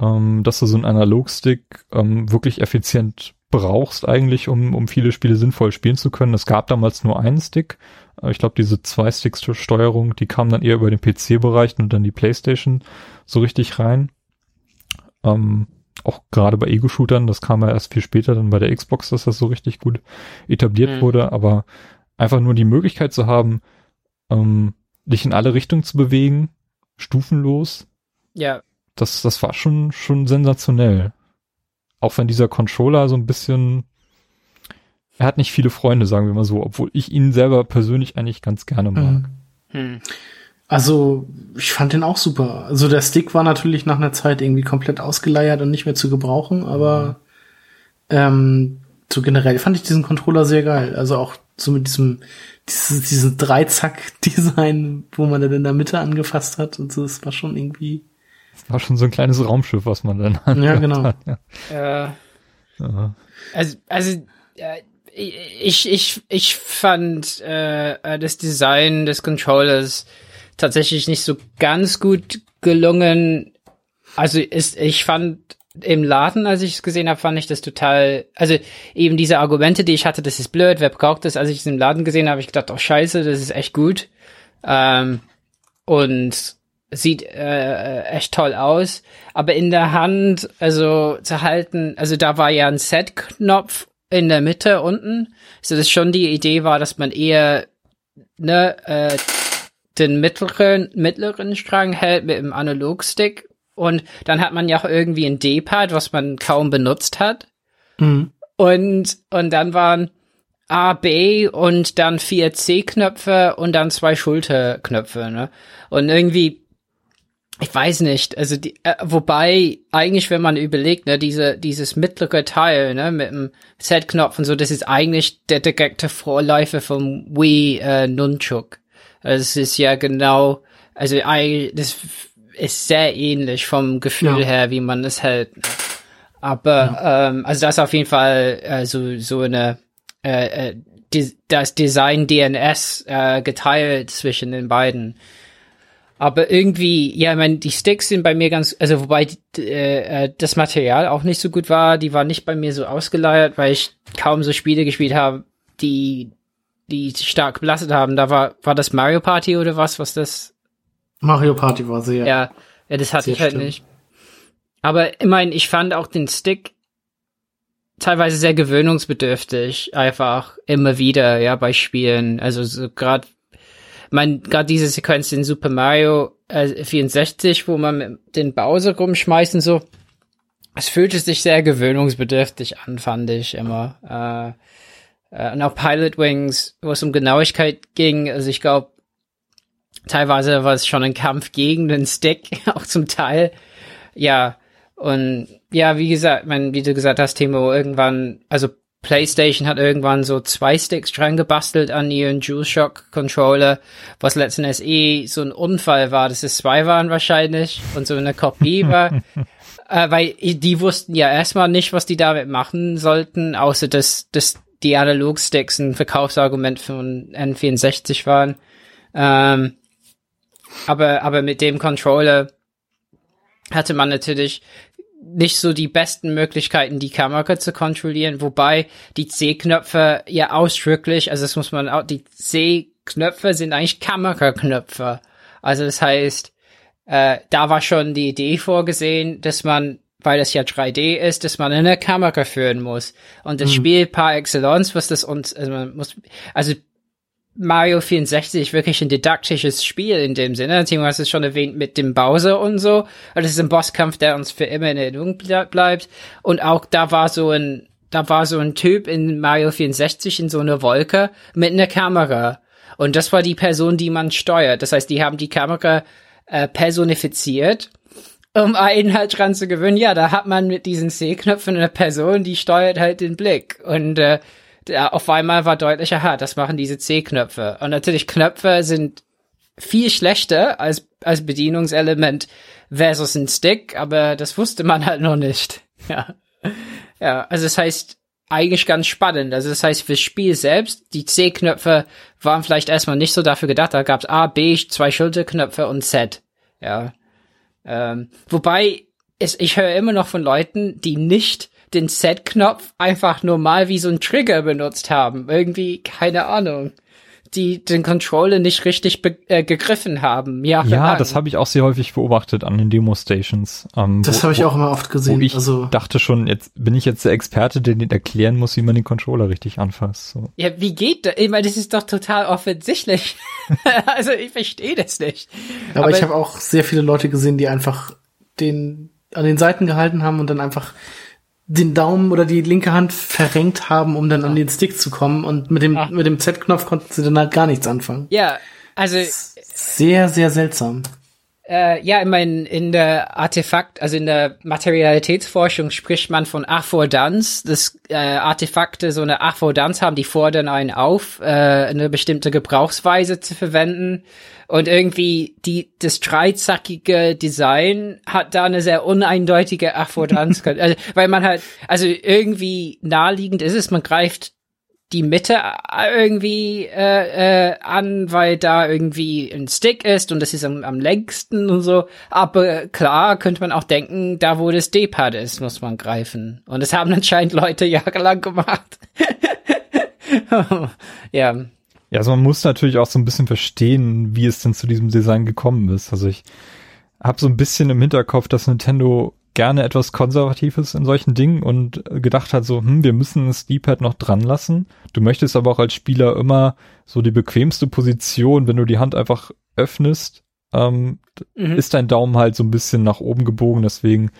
ähm, dass du so einen Analogstick ähm, wirklich effizient brauchst eigentlich, um, um viele Spiele sinnvoll spielen zu können. Es gab damals nur einen Stick. Äh, ich glaube, diese zwei Sticks zur Steuerung, die kam dann eher über den PC-Bereich und dann die Playstation so richtig rein. Ähm, auch gerade bei Ego-Shootern, das kam ja erst viel später dann bei der Xbox, dass das so richtig gut etabliert mhm. wurde, aber einfach nur die Möglichkeit zu haben, ähm, dich in alle Richtungen zu bewegen, stufenlos. Ja. Das, das war schon, schon sensationell. Auch wenn dieser Controller so ein bisschen, er hat nicht viele Freunde, sagen wir mal so, obwohl ich ihn selber persönlich eigentlich ganz gerne mag. Mhm. Hm. Also, ich fand den auch super. Also der Stick war natürlich nach einer Zeit irgendwie komplett ausgeleiert und nicht mehr zu gebrauchen, aber ähm, so generell fand ich diesen Controller sehr geil. Also auch so mit diesem, dieses, diesen Dreizack-Design, wo man dann in der Mitte angefasst hat und so, das war schon irgendwie. Das war schon so ein kleines Raumschiff, was man dann Ja, genau. hat. Ja. Äh, Ja. also, also äh, ich, ich, ich fand äh, das Design des Controllers tatsächlich nicht so ganz gut gelungen. Also ist, ich fand im Laden, als ich es gesehen habe, fand ich das total, also eben diese Argumente, die ich hatte, das ist blöd, wer braucht das? Als ich es im Laden gesehen habe, ich gedacht, oh scheiße, das ist echt gut. Ähm, und sieht äh, echt toll aus. Aber in der Hand, also zu halten, also da war ja ein Set-Knopf in der Mitte unten. So dass schon die Idee war, dass man eher ne, äh, den mittleren, mittleren Strang hält mit dem Analogstick. Und dann hat man ja auch irgendwie ein D-Pad, was man kaum benutzt hat. Mhm. Und, und dann waren A, B und dann vier C-Knöpfe und dann zwei Schulterknöpfe, ne? Und irgendwie, ich weiß nicht, also die, äh, wobei eigentlich, wenn man überlegt, ne, diese, dieses mittlere Teil, ne, mit dem Z-Knopf und so, das ist eigentlich der direkte Vorläufer vom Wii äh, Nunchuk. Also es ist ja genau, also das ist sehr ähnlich vom Gefühl Ja. her, wie man es hält. Aber ähm, also das ist auf jeden Fall äh, so so eine äh, äh, die, das Design DNS äh, geteilt zwischen den beiden. Aber irgendwie, ja, ich meine, die Sticks sind bei mir ganz, also wobei äh, äh, das Material auch nicht so gut war, die war nicht bei mir so ausgeleiert, weil ich kaum so Spiele gespielt habe, die die stark belastet haben. Da war war das Mario Party oder was, was das Mario Party war sehr. ja, ja, das hatte ich halt stimmt. nicht. Aber immerhin, ich fand auch den Stick teilweise sehr gewöhnungsbedürftig, einfach immer wieder, ja, bei Spielen. Also so gerade, mein, gerade diese Sequenz in Super Mario äh, 64, wo man den Bowser rumschmeißt und so, es fühlte sich sehr gewöhnungsbedürftig an, fand ich immer. Äh, und auch Pilot Wings, wo es um Genauigkeit ging, also ich glaube, teilweise war es schon ein Kampf gegen den Stick, auch zum Teil. Ja, und ja, wie gesagt, mein, wie du gesagt hast, Timo, irgendwann, also PlayStation hat irgendwann so zwei Sticks dran gebastelt an ihren DualShock Controller, was letzten Endes eh so ein Unfall war, dass es zwei waren wahrscheinlich und so eine Kopie war. äh, weil die wussten ja erstmal nicht, was die damit machen sollten, außer dass, dass die Analog-Sticks ein Verkaufsargument von N64 waren. Ähm, aber, aber mit dem Controller hatte man natürlich nicht so die besten Möglichkeiten, die Kamera zu kontrollieren, wobei die C-Knöpfe ja ausdrücklich, also das muss man auch, die C-Knöpfe sind eigentlich Kameraknöpfe. Also das heißt, äh, da war schon die Idee vorgesehen, dass man, weil das ja 3D ist, dass man eine Kamera führen muss. Und das Spiel par excellence, was das uns, also man muss, also Mario 64 wirklich ein didaktisches Spiel in dem Sinne. Timo hast es schon erwähnt mit dem Bowser und so. Und es ist ein Bosskampf, der uns für immer in Erinnerung ble bleibt. Und auch da war so ein, da war so ein Typ in Mario 64 in so einer Wolke mit einer Kamera. Und das war die Person, die man steuert. Das heißt, die haben die Kamera äh, personifiziert, um einen halt dran zu gewöhnen. Ja, da hat man mit diesen C-Knöpfen eine Person, die steuert halt den Blick. Und äh, auf einmal war deutlich, aha, das machen diese C-Knöpfe. Und natürlich Knöpfe sind viel schlechter als, als Bedienungselement versus ein Stick, aber das wusste man halt noch nicht. Ja. Ja, also das heißt, eigentlich ganz spannend. Also das heißt, fürs Spiel selbst, die C-Knöpfe waren vielleicht erstmal nicht so dafür gedacht. Da gab's A, B, zwei Schulterknöpfe und Z. Ja. Ähm, wobei, es, ich höre immer noch von Leuten, die nicht den Z-Knopf einfach normal wie so ein Trigger benutzt haben. Irgendwie, keine Ahnung. Die den Controller nicht richtig be äh, gegriffen haben. Ja, Ja, das habe ich auch sehr häufig beobachtet an den Demo-Stations. Ähm, Das habe ich auch immer oft Wo gesehen. ich also dachte schon, jetzt bin ich jetzt der Experte, der den erklären muss, wie man den Controller richtig anfasst. So. Ja, wie geht das? Ich meine, das ist doch total offensichtlich. also ich verstehe das nicht. Aber, Aber- ich habe auch sehr viele Leute gesehen, die einfach den an den Seiten gehalten haben und dann einfach den Daumen oder die linke Hand verrenkt haben, um dann an den Stick zu kommen. Und mit dem, Ah. mit dem Z-Knopf konnten sie dann halt gar nichts anfangen. Ja, also Sehr, sehr seltsam. Äh, ja, ich meine, in der Artefakt, also in der Materialitätsforschung spricht man von Affordanz, dass äh, Artefakte so eine Affordanz haben, die fordern einen auf, äh, eine bestimmte Gebrauchsweise zu verwenden. Und irgendwie die, das dreizackige Design hat da eine sehr uneindeutige Affordanz, also, weil man halt, also irgendwie naheliegend ist es, man greift die Mitte äh, irgendwie äh, äh, an, weil da irgendwie ein Stick ist und das ist am, am längsten und so. Aber klar könnte man auch denken, da wo das D-Pad ist, muss man greifen. Und das haben anscheinend Leute jahrelang gemacht. ja. Ja, also man muss natürlich auch so ein bisschen verstehen, wie es denn zu diesem Design gekommen ist. Also ich habe so ein bisschen im Hinterkopf, dass Nintendo gerne etwas Konservatives in solchen Dingen und gedacht hat so, hm, wir müssen das D-Pad noch dran lassen. Du möchtest aber auch als Spieler immer so die bequemste Position, wenn du die Hand einfach öffnest, ähm, Mhm. ist dein Daumen halt so ein bisschen nach oben gebogen, deswegen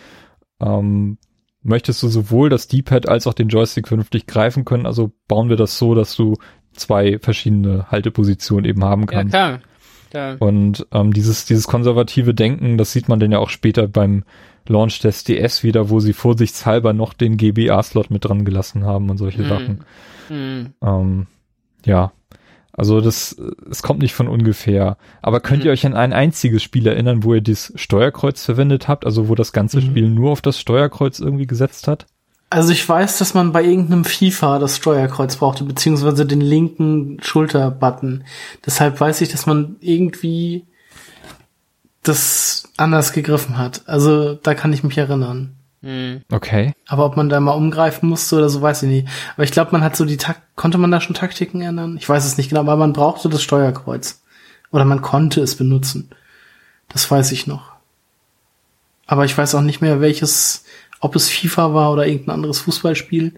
ähm, möchtest du sowohl das D-Pad als auch den Joystick vernünftig greifen können, also bauen wir das so, dass du zwei verschiedene Haltepositionen eben haben Ja, kannst. klar. Da. Und ähm, dieses, dieses konservative Denken, das sieht man dann ja auch später beim Launch des DS wieder, wo sie vorsichtshalber noch den GBA-Slot mit dran gelassen haben und solche Mhm. Sachen. Hm. Ähm, ja, also das, es kommt nicht von ungefähr. Aber könnt Mhm. ihr euch an ein einziges Spiel erinnern, wo ihr das Steuerkreuz verwendet habt, also wo das ganze Mhm. Spiel nur auf das Steuerkreuz irgendwie gesetzt hat? Also ich weiß, dass man bei irgendeinem FIFA das Steuerkreuz brauchte, beziehungsweise den linken Schulterbutton. Deshalb weiß ich, dass man irgendwie das anders gegriffen hat. Also da kann ich mich erinnern. Hm. Okay. Aber ob man da mal umgreifen musste oder so, weiß ich nicht. Aber ich glaube, man hat so die Tak konnte man da schon Taktiken ändern? Ich weiß es nicht genau, aber man brauchte das Steuerkreuz. Oder man konnte es benutzen. Das weiß ich noch. Aber ich weiß auch nicht mehr, welches, ob es FIFA war oder irgendein anderes Fußballspiel.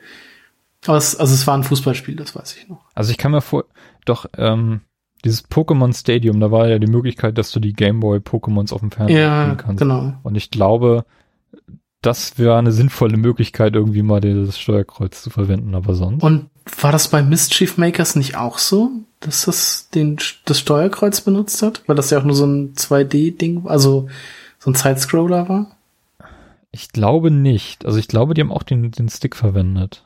Aber es, also es war ein Fußballspiel, das weiß ich noch. Also ich kann mir vor, doch, ähm, dieses Pokémon Stadium, da war ja die Möglichkeit, dass du die Gameboy Pokémons auf dem Fernseher Ja, spielen kannst. genau. Und ich glaube, das wäre eine sinnvolle Möglichkeit, irgendwie mal das Steuerkreuz zu verwenden, aber sonst. Und war das bei Mischief Makers nicht auch so, dass das den, das Steuerkreuz benutzt hat? Weil das ja auch nur so ein 2D-Ding, also so ein Sidescroller war? Ich glaube nicht. Also ich glaube, die haben auch den, den Stick verwendet.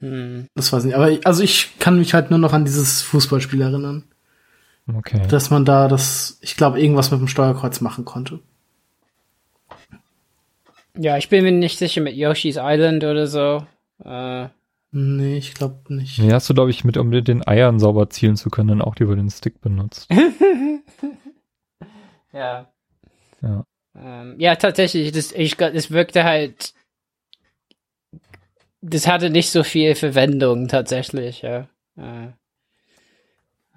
Hm. Das weiß ich nicht. Aber ich, also ich kann mich halt nur noch an dieses Fußballspiel erinnern, Okay. dass man da das, ich glaube, irgendwas mit dem Steuerkreuz machen konnte. Ja, ich bin mir nicht sicher mit Yoshi's Island oder so. Äh, Nee, ich glaube nicht. Nee, hast du, glaube ich, mit, um den Eiern sauber zielen zu können, dann auch lieber den Stick benutzt. ja. Ja. Ähm, ja, tatsächlich, das, ich, das wirkte halt. Das hatte nicht so viel Verwendung tatsächlich, ja. Äh,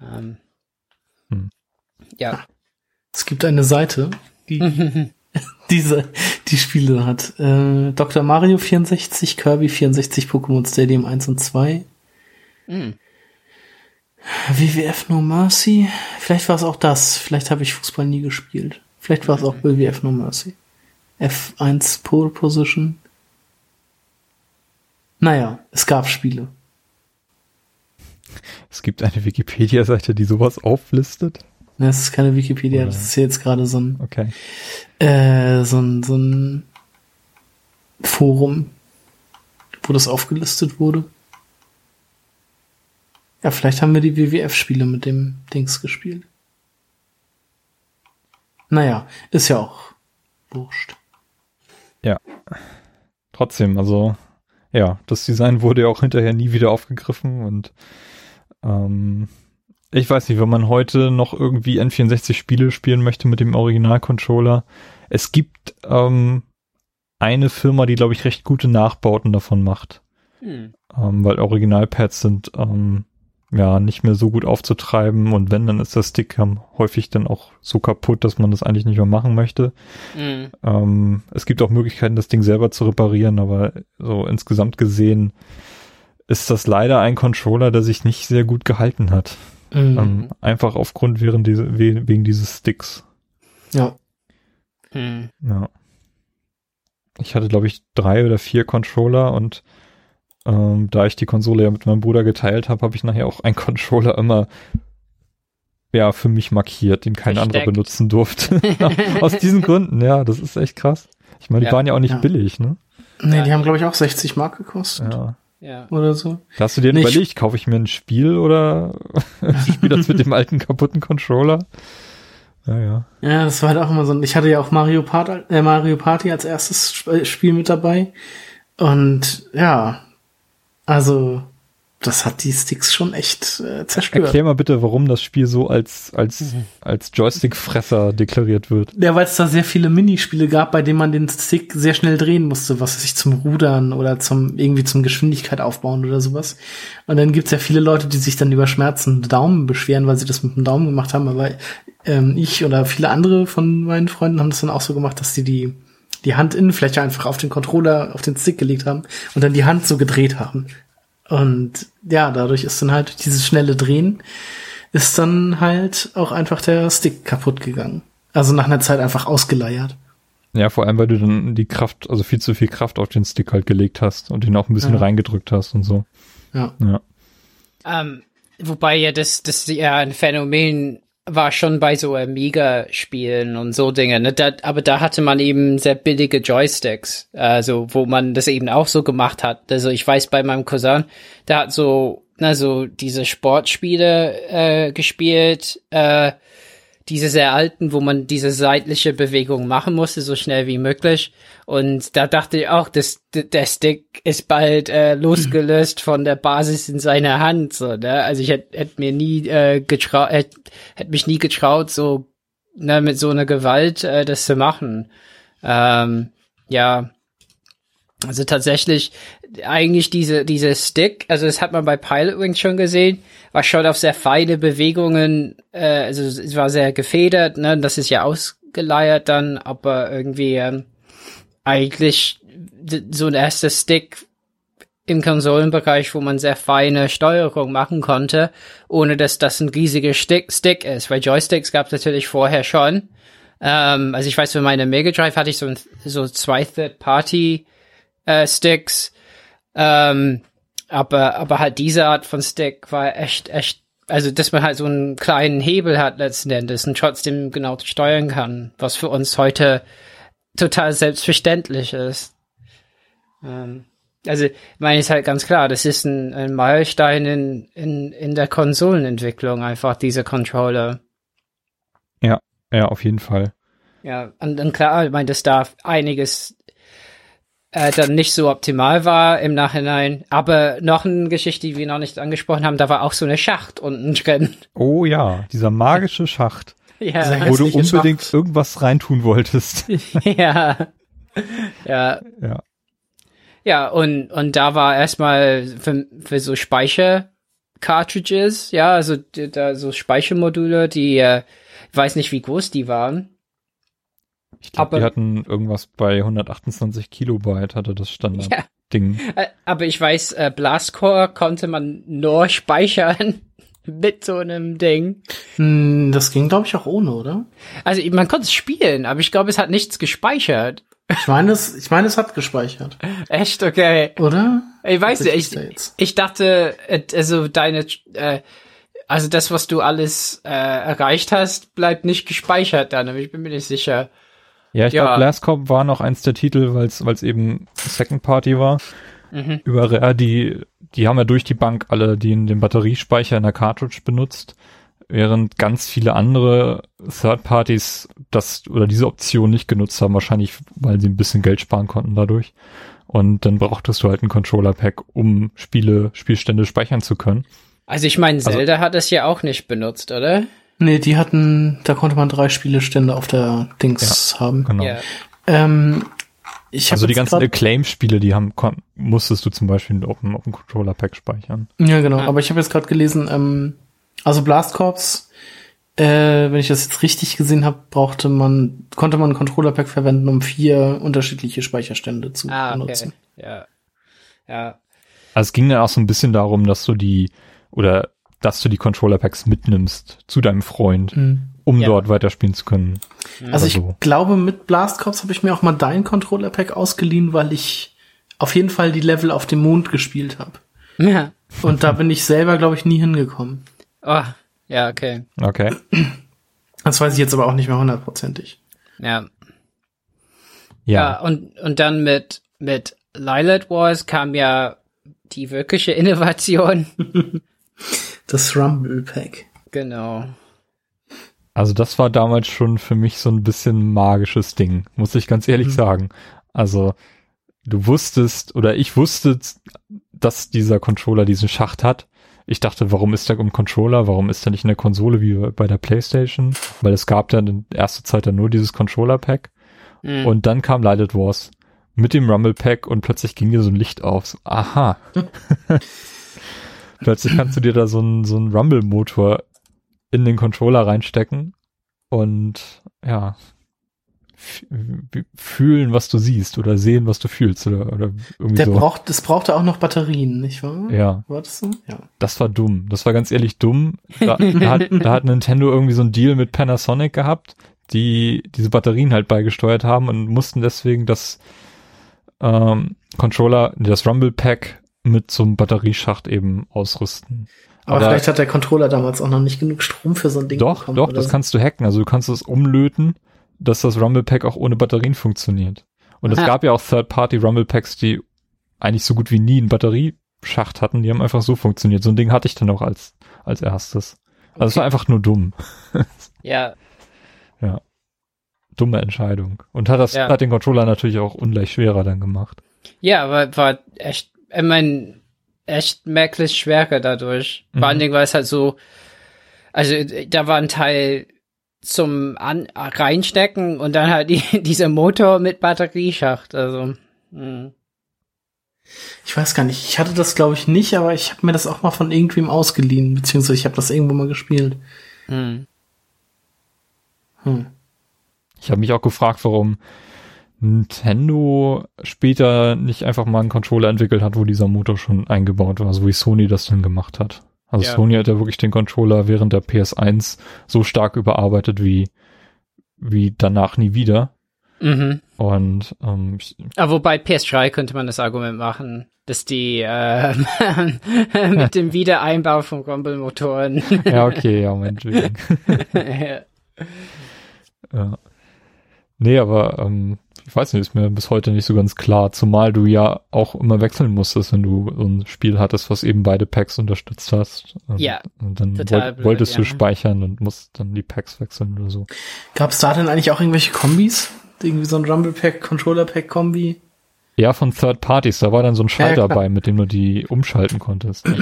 ähm, Hm. Ja. Es gibt eine Seite, die diese, die Spiele hat. Äh, Dr. Mario 64, Kirby 64, Pokémon Stadium 1 und 2. Hm. WWF No Mercy. Vielleicht war es auch das. Vielleicht habe ich Fußball nie gespielt. Vielleicht war es auch WWF No Mercy. F1 Pole Position. Naja, es gab Spiele. Es gibt eine Wikipedia-Seite, die sowas auflistet. Das ist keine Wikipedia, Oder- das ist jetzt gerade so ein, Okay. äh, so ein, so ein Forum, wo das aufgelistet wurde. Ja, vielleicht haben wir die WWF-Spiele mit dem Dings gespielt. Naja, ist ja auch wurscht. Trotzdem, also, ja, das Design wurde ja auch hinterher nie wieder aufgegriffen und ähm, ich weiß nicht, wenn man heute noch irgendwie N64-Spiele spielen möchte mit dem Original-Controller, es gibt ähm, eine Firma, die, glaube ich, recht gute Nachbauten davon macht. Hm. ähm, weil Originalpads sind ähm, ja nicht mehr so gut aufzutreiben und wenn, dann ist der Stick häufig dann auch so kaputt, dass man das eigentlich nicht mehr machen möchte. Hm. Ähm, es gibt auch Möglichkeiten, das Ding selber zu reparieren, aber so insgesamt gesehen ist das leider ein Controller, der sich nicht sehr gut gehalten hat. Mhm. Ähm, einfach aufgrund während diese, we wegen dieses Sticks. ja. Hm. Ja. ich hatte, glaube ich, drei oder vier Controller und ähm, da ich die Konsole ja mit meinem Bruder geteilt habe, habe ich nachher auch einen Controller immer ja für mich markiert, den kein anderer benutzen durfte. Aus diesen Gründen, ja, das ist echt krass. Ich meine, die Ja. waren ja auch nicht Ja. billig, ne? Nee, die haben, glaube ich, auch 60 Mark gekostet. Ja. Ja. Oder so. Da hast du dir Nicht- überlegt, kaufe ich mir ein Spiel oder ich spiele das mit dem alten kaputten Controller? Ja, ja. Ja, das war halt auch immer so. Ich hatte ja auch Mario, Part, äh, Mario Party als erstes Sp- Spiel mit dabei. Und ja, also das hat die Sticks schon echt äh, zerstört. Erklär mal bitte, warum das Spiel so als, als, als Joystick-Fresser deklariert wird. Ja, weil es da sehr viele Minispiele gab, bei denen man den Stick sehr schnell drehen musste, was weiß ich zum Rudern oder zum irgendwie zum Geschwindigkeit aufbauen oder sowas. Und dann gibt's ja viele Leute, die sich dann über schmerzende Daumen beschweren, weil sie das mit dem Daumen gemacht haben. Aber ähm, ich oder viele andere von meinen Freunden haben das dann auch so gemacht, dass sie die die Handinnenfläche einfach auf den Controller, auf den Stick gelegt haben und dann die Hand so gedreht haben. Und ja, dadurch ist dann halt dieses schnelle Drehen ist dann halt auch einfach der Stick kaputt gegangen. Also nach einer Zeit einfach ausgeleiert. Ja, vor allem, weil du dann die Kraft, also viel zu viel Kraft auf den Stick halt gelegt hast und ihn auch ein bisschen Ja. reingedrückt hast und so. Ja. Ja. Ähm, wobei ja das, das ja ein Phänomen war schon bei so Amiga-Spielen und so Dinge, ne? Da, aber da hatte man eben sehr billige Joysticks, also wo man das eben auch so gemacht hat. Also ich weiß bei meinem Cousin, der hat so, na so diese Sportspiele äh, gespielt, äh, diese sehr alten, wo man diese seitliche Bewegung machen musste, so schnell wie möglich. Und da dachte ich auch, das, der Stick ist bald äh, losgelöst von der Basis in seiner Hand. So, ne? Also ich hätte hätt mir nie äh, getraut, hätte hätt mich nie getraut, so ne, mit so einer Gewalt äh, das zu machen. Ähm, ja, also tatsächlich eigentlich diese diese Stick, also das hat man bei Pilot Wings schon gesehen, war schon auf sehr feine Bewegungen, äh, also es war sehr gefedert, ne, das ist ja ausgeleiert dann, aber irgendwie ähm, eigentlich so ein erster Stick im Konsolenbereich, wo man sehr feine Steuerung machen konnte, ohne dass das ein riesiger Stick, Stick ist, weil Joysticks gab es natürlich vorher schon. Ähm, also ich weiß, für meine Mega Drive hatte ich so, ein, so zwei Third-Party äh, Sticks. Ähm, aber, aber halt diese Art von Stick war echt, echt, also dass man halt so einen kleinen Hebel hat letzten Endes und trotzdem genau steuern kann, was für uns heute total selbstverständlich ist. Ähm, also, ich meine, ist halt ganz klar, das ist ein, ein Meilenstein in, in, in der Konsolenentwicklung, einfach diese Controller. Ja, auf jeden Fall. Ja, und dann klar, ich meine, dass da einiges äh, dann nicht so optimal war im Nachhinein. Aber noch eine Geschichte, die wir noch nicht angesprochen haben, da war auch so eine Schacht unten drin. Oh ja, dieser magische Schacht, ja, wo du unbedingt Schacht. irgendwas reintun wolltest. ja, ja, ja. ja. Und und da war erstmal für, für so Speicher Cartridges, ja, also da so Speichermodule, die äh, ich weiß nicht, wie groß die waren. Ich glaube, die hatten irgendwas bei 128 Kilobyte, hatte das Ja. Standard-Ding. Äh, Aber ich weiß, äh, Blastcore konnte man nur speichern mit so einem Ding. Hm, das ging, glaube ich, auch ohne, oder? Also man konnte es spielen, aber ich glaube, es hat nichts gespeichert. Ich meine, es, ich meine, es hat gespeichert, Echt, okay. oder? Ich weiß nicht, ich, jetzt. ich dachte, äh, also deine, äh, also das, was du alles äh, erreicht hast, bleibt nicht gespeichert dann, aber ich bin mir nicht sicher. Ja, ich Ja. glaube, Last Cop war noch eins der Titel, weil es eben Second Party war. Mhm. Über Rare, die, die haben ja durch die Bank alle den, den Batteriespeicher in der Cartridge benutzt, während ganz viele andere Third Parties das oder diese Option nicht genutzt haben, wahrscheinlich weil sie ein bisschen Geld sparen konnten dadurch. Und dann brauchtest du halt ein Controller-Pack, um Spiele, Spielstände speichern zu können. Also ich meine, Also- Zelda hat das ja auch nicht benutzt, oder? Nee, die hatten, da konnte man drei Spielestände auf der Dings haben. Genau. Ja. Ähm, ich Also die ganzen Acclaim-Spiele, die haben, kon- musstest du zum Beispiel auf dem, auf dem Controller-Pack speichern. Ja, genau. Aber ich habe jetzt gerade gelesen, ähm, also Blast Corps, äh, wenn ich das jetzt richtig gesehen habe, brauchte man, konnte man ein Controller-Pack verwenden, um vier unterschiedliche Speicherstände zu Ah, okay. benutzen. Ja. Ja. Also es ging dann auch so ein bisschen darum, dass du die oder dass du die Controller Packs mitnimmst zu deinem Freund Hm. um Ja. dort weiterspielen zu können. Also ich so. glaube, mit Blast Corps habe ich mir auch mal dein Controller-Pack ausgeliehen, weil ich auf jeden Fall die Level auf dem Mond gespielt habe. Ja. Und da bin ich selber, glaube ich, nie hingekommen. Oh, ja, okay. Okay. Das weiß ich jetzt aber auch nicht mehr hundertprozentig. Ja. Ja, Ja. und, und dann mit, mit Lilith Wars kam ja die wirkliche Innovation. Das Rumble-Pack. genau. Also das war damals schon für mich so ein bisschen magisches Ding, muss ich ganz ehrlich sagen. Also du wusstest oder ich wusste, dass dieser Controller diesen Schacht hat. Ich dachte, warum ist der im Controller? Warum ist er nicht in der Konsole wie bei der PlayStation? Weil es gab dann in erster Zeit dann nur dieses Controller-Pack. Mhm. Und dann kam Lilith Wars mit dem Rumble-Pack und plötzlich ging dir so ein Licht auf. So, aha. plötzlich kannst du dir da so einen so einen Rumble-Motor in den Controller reinstecken und ja, fühlen, was du siehst oder sehen, was du fühlst oder, oder irgendwie Der so. braucht, das brauchte auch noch Batterien, nicht wahr? ja, War das so? Ja. das war dumm. Das war ganz ehrlich dumm. Da, da, hat, da hat Nintendo irgendwie so einen Deal mit Panasonic gehabt, die diese Batterien halt beigesteuert haben und mussten deswegen das ähm, Controller, das Rumble Pack mit so einem Batterieschacht eben ausrüsten. Aber, vielleicht hat der Controller damals auch noch nicht genug Strom für so ein Ding Doch, bekommen doch, das so. kannst du hacken. Also du kannst es umlöten, dass das Rumble Pack auch ohne Batterien funktioniert. Und es Aha. gab ja auch Third-Party Rumble Packs, die eigentlich so gut wie nie einen Batterieschacht hatten. Die haben einfach so funktioniert. So ein Ding hatte ich dann auch als, als erstes. Also es war einfach nur dumm. Ja, Dumme Entscheidung. Und hat das, Ja. hat den Controller natürlich auch ungleich schwerer dann gemacht. ja, aber war echt, ich mein, echt merklich schwerer dadurch. Vor allen Mhm. Dingen, weil es halt so, also da war ein Teil zum An reinstecken und dann halt die, dieser Motor mit Batterieschacht. Also, hm. Ich weiß gar nicht. Ich hatte das, glaube ich, nicht, aber ich habe mir das auch mal von irgendwem ausgeliehen, beziehungsweise ich habe das irgendwo mal gespielt. Hm. Hm. Ich habe mich auch gefragt, warum Nintendo später nicht einfach mal einen Controller entwickelt hat, wo dieser Motor schon eingebaut war, so wie Sony das dann gemacht hat. Also Ja. Sony hat ja wirklich den Controller während der PS1 so stark überarbeitet wie, wie danach nie wieder. Mhm. Und ähm, ich, Aber wobei PS3 könnte man das Argument machen, dass die äh, mit dem Wiedereinbau von Rumble-Motoren. ja, okay, ja, meinetwegen. ja. Ja. Nee, aber ähm, ich weiß nicht, ist mir bis heute nicht so ganz klar, zumal du ja auch immer wechseln musstest, wenn du so ein Spiel hattest, was eben beide Packs unterstützt hast. Ja, Und dann total woll blöd, wolltest du ja. speichern und musst dann die Packs wechseln oder so. Gab es da denn eigentlich auch irgendwelche Kombis? Irgendwie so ein Rumble-Pack, Controller-Pack-Kombi? Ja, von Third Parties, da war dann so ein Schalter klar. bei, mit dem du die umschalten konntest.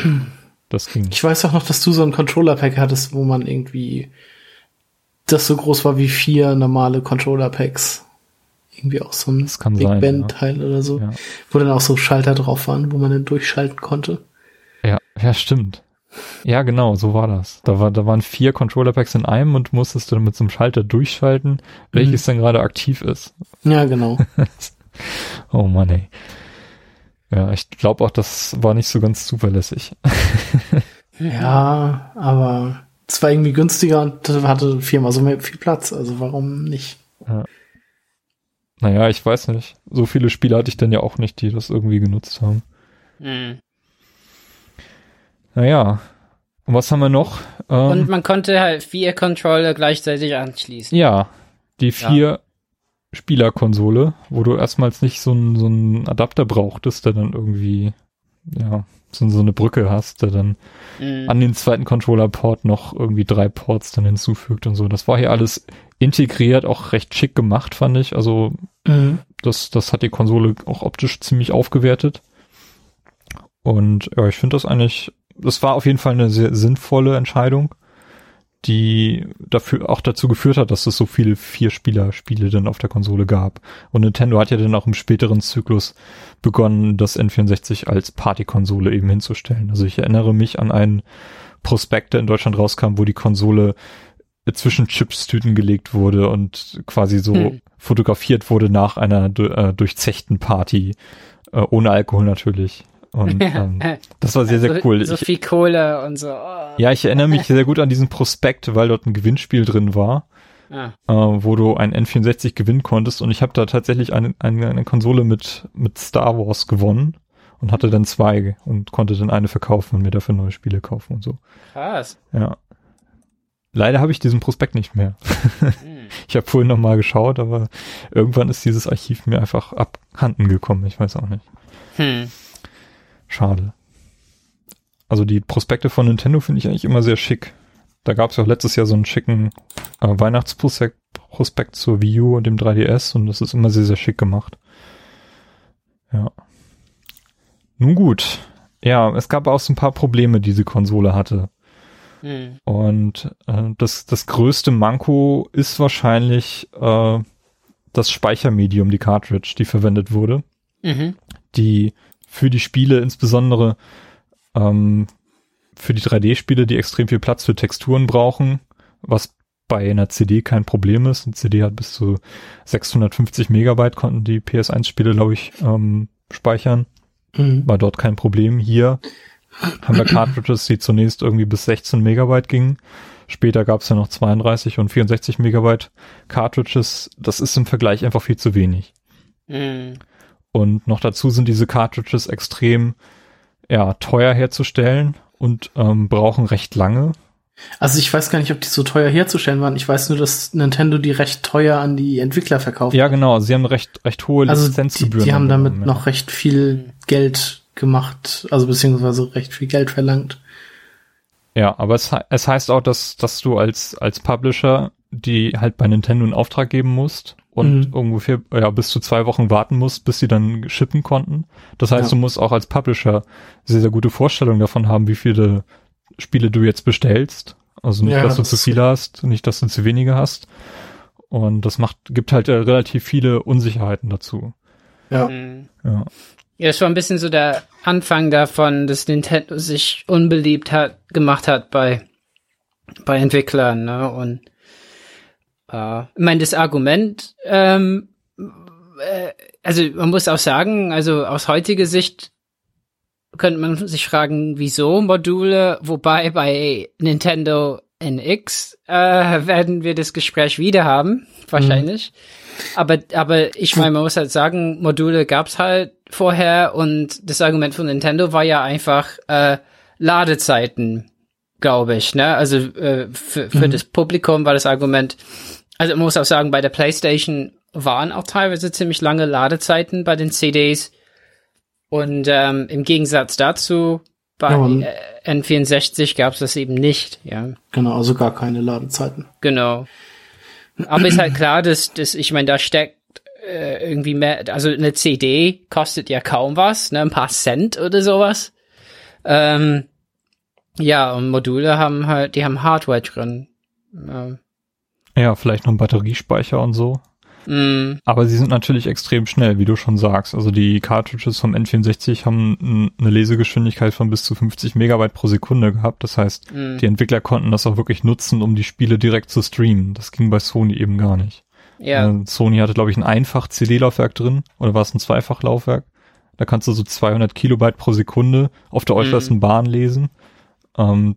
Das ging. Ich weiß auch noch, dass du so ein Controller-Pack hattest, wo man irgendwie das so groß war wie vier normale Controller-Packs. Irgendwie auch so ein Big sein, Band-Teil oder so. Ja. Wo dann auch so Schalter drauf waren, wo man dann durchschalten konnte. Ja, ja, stimmt. Ja, genau, so war das. Da, war, da waren vier Controller-Packs in einem und musstest du dann mit so einem Schalter durchschalten, welches dann gerade aktiv ist. Ja, genau. Oh Mann, ey. Ja, ich glaube auch, das war nicht so ganz zuverlässig. ja, aber es war irgendwie günstiger und hatte viermal so mehr, viel Platz. Also warum nicht? Naja, ich weiß nicht. So viele Spiele hatte ich dann ja auch nicht, die das irgendwie genutzt haben. Hm. Naja. Und was haben wir noch? Und Ähm, man konnte halt vier Controller gleichzeitig anschließen. ja, die vier Spielerkonsole, wo du erstmals nicht so einen so einen Adapter brauchtest, der dann irgendwie, ja, so, so eine Brücke hast, der dann Hm. an den zweiten Controller-Port noch irgendwie drei Ports dann hinzufügt und so. Das war hier alles integriert, auch recht schick gemacht, fand ich. Also Mhm. das, das hat die Konsole auch optisch ziemlich aufgewertet. Und ja, ich finde das eigentlich, das war auf jeden Fall eine sehr sinnvolle Entscheidung, die dafür auch dazu geführt hat, dass es so viele Vier-Spieler-Spiele dann auf der Konsole gab. Und Nintendo hat ja dann auch im späteren Zyklus begonnen, das N64 als Partykonsole eben hinzustellen. Also ich erinnere mich an einen Prospekt, der in Deutschland rauskam, wo die Konsole zwischen Chipstüten gelegt wurde und quasi so Hm. fotografiert wurde nach einer äh, durchzechten Party, äh, ohne Alkohol natürlich. Und ähm, das war sehr, sehr so, cool. So Ich, viel Kohle und so. Oh. ja, ich erinnere mich sehr gut an diesen Prospekt, weil dort ein Gewinnspiel drin war, Ah. äh, wo du ein N64 gewinnen konntest. Und ich habe da tatsächlich eine, eine, eine Konsole mit, mit Star Wars gewonnen und hatte dann zwei und konnte dann eine verkaufen und mir dafür neue Spiele kaufen und so. Krass. Ja. Leider habe ich diesen Prospekt nicht mehr. Ich habe vorhin noch mal geschaut, aber irgendwann ist dieses Archiv mir einfach abhanden gekommen. Ich weiß auch nicht. Hm. Schade. Also die Prospekte von Nintendo finde ich eigentlich immer sehr schick. Da gab es ja auch letztes Jahr so einen schicken äh, Weihnachtsprospekt Prospekt zur Wii U und dem 3DS und das ist immer sehr, sehr schick gemacht. Ja. Nun gut. Ja, es gab auch so ein paar Probleme, die diese Konsole hatte. Hm. Und äh, das, das größte Manko ist wahrscheinlich äh, das Speichermedium, die Cartridge, die verwendet wurde, Mhm. die für die Spiele insbesondere ähm, für die 3D-Spiele, die extrem viel Platz für Texturen brauchen, was bei einer CD kein Problem ist. Eine CD hat bis zu 650 Megabyte konnten die PS1-Spiele, glaube ich, ähm, speichern. Mhm. War dort kein Problem. Hier haben wir Cartridges, die zunächst irgendwie bis 16 Megabyte gingen. Später gab es ja noch 32 und 64 Megabyte Cartridges. Das ist im Vergleich einfach viel zu wenig. Hm. Und noch dazu sind diese Cartridges extrem ja, teuer herzustellen und ähm, brauchen recht lange. Also ich weiß gar nicht, ob die so teuer herzustellen waren. Ich weiß nur, dass Nintendo die recht teuer an die Entwickler verkauft. Ja, genau. Sie haben recht, recht hohe also die, Lizenzgebühren. die haben damit ja. noch recht viel Geld gemacht, also beziehungsweise recht viel Geld verlangt. Ja, aber es, es heißt auch, dass, dass du als, als Publisher die halt bei Nintendo in Auftrag geben musst und Mhm. ungefähr ja, bis zu zwei Wochen warten musst, bis sie dann shippen konnten. Das heißt, Ja. du musst auch als Publisher sehr, sehr gute Vorstellungen davon haben, wie viele Spiele du jetzt bestellst. Also nicht, Ja, dass du das zu viele hast, nicht, dass du zu wenige hast. Und das macht, gibt halt äh, relativ viele Unsicherheiten dazu. Ja. Hm. Ja. Ja, es war ein bisschen so der Anfang davon, dass Nintendo sich unbeliebt hat, gemacht hat bei, bei Entwicklern, ne? Und äh, ich meine, das Argument, ähm, äh, also man muss auch sagen, also aus heutiger Sicht könnte man sich fragen, wieso Module, wobei bei Nintendo NX äh, werden wir das Gespräch wieder haben, wahrscheinlich. Aber, aber ich meine, man muss halt sagen, Module gab's halt vorher und das Argument von Nintendo war ja einfach äh, Ladezeiten, glaube ich. Ne? Also äh, für, für das Publikum war das Argument, also man muss auch sagen, bei der PlayStation waren auch teilweise ziemlich lange Ladezeiten bei den CDs. Und ähm, im Gegensatz dazu, bei Ja, äh, N64 gab's das eben nicht, ja. Genau, also gar keine Ladezeiten. Genau. Aber ist halt klar, dass, dass ich meine, da steckt äh, irgendwie mehr, also eine CD kostet ja kaum was, ne, ein paar Cent oder sowas. Ähm, ja, und Module haben halt, die haben Hardware drin. Ähm, ja, vielleicht noch ein Batteriespeicher und so. Mh, Aber sie sind natürlich extrem schnell, wie du schon sagst. Also die Cartridges vom N64 haben eine Lesegeschwindigkeit von bis zu 50 Megabyte pro Sekunde gehabt. Das heißt, mh, die Entwickler konnten das auch wirklich nutzen, um die Spiele direkt zu streamen. Das ging bei Sony eben gar nicht. ja, Äh, Sony hatte, glaube ich, ein einfach CD-Laufwerk drin oder war es ein Zweifachlaufwerk? Da kannst du so 200 Kilobyte pro Sekunde auf der äußersten Bahn lesen. Ähm,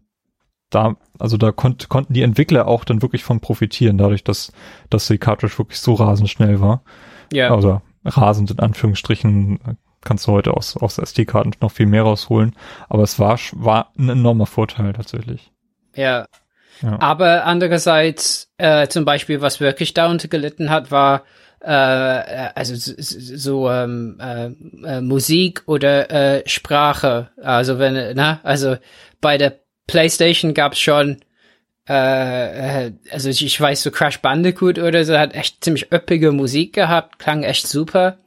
da, also da konnt, konnten die Entwickler auch dann wirklich von profitieren, dadurch, dass, dass die Cartridge wirklich so rasend schnell war. ja, Also rasend in Anführungsstrichen kannst du heute aus, aus SD-Karten noch viel mehr rausholen. Aber es war, war ein enormer Vorteil tatsächlich. ja. Ja. Aber andererseits, äh, zum Beispiel, was wirklich darunter gelitten hat, war äh, äh, also s- s- so ähm, äh, äh, Musik oder äh, Sprache. Also wenn, ne, also bei der PlayStation gab's schon äh, äh, also ich, weiß so Crash Bandicoot oder so hat echt ziemlich üppige Musik gehabt, klang echt super.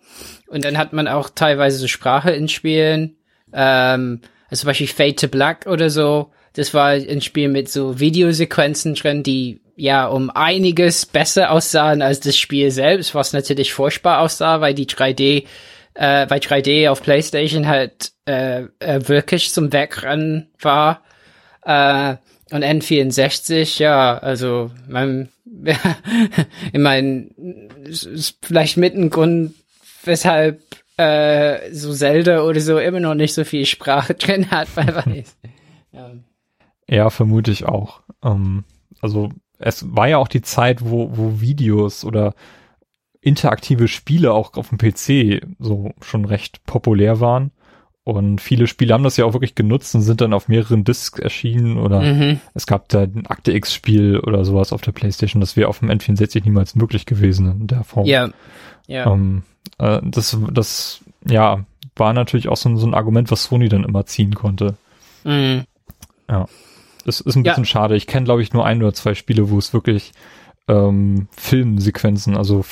Und dann hat man auch teilweise so Sprache in Spielen. Ähm, also zum Beispiel Fade to Black oder so. Das war ein Spiel mit so Videosequenzen drin, die ja um einiges besser aussahen als das Spiel selbst, was natürlich furchtbar aussah, weil die 3D, äh, weil 3D auf PlayStation halt äh, äh, wirklich zum Wegrennen war. Äh, und N64, ja, also mein, ich meine, ist vielleicht mit ein Grund, weshalb äh, so Zelda oder so immer noch nicht so viel Sprache drin hat, wer weiß. Ja. Ja, vermute ich auch. Ähm, also es war ja auch die Zeit, wo, wo Videos oder interaktive Spiele auch auf dem PC so schon recht populär waren. Und viele Spiele haben das ja auch wirklich genutzt und sind dann auf mehreren Discs erschienen oder Mhm. es gab da ein Akte X-Spiel oder sowas auf der Playstation. Das wäre auf dem N64 niemals möglich gewesen in der Form. Ja. Ja. Ähm, äh, das, das, ja, war natürlich auch so, ein- so ein Argument, was Sony dann immer ziehen konnte. Mhm. Das ist ein Ja. bisschen schade. Ich kenne, glaube ich, nur ein oder zwei Spiele, wo es wirklich ähm, Filmsequenzen, also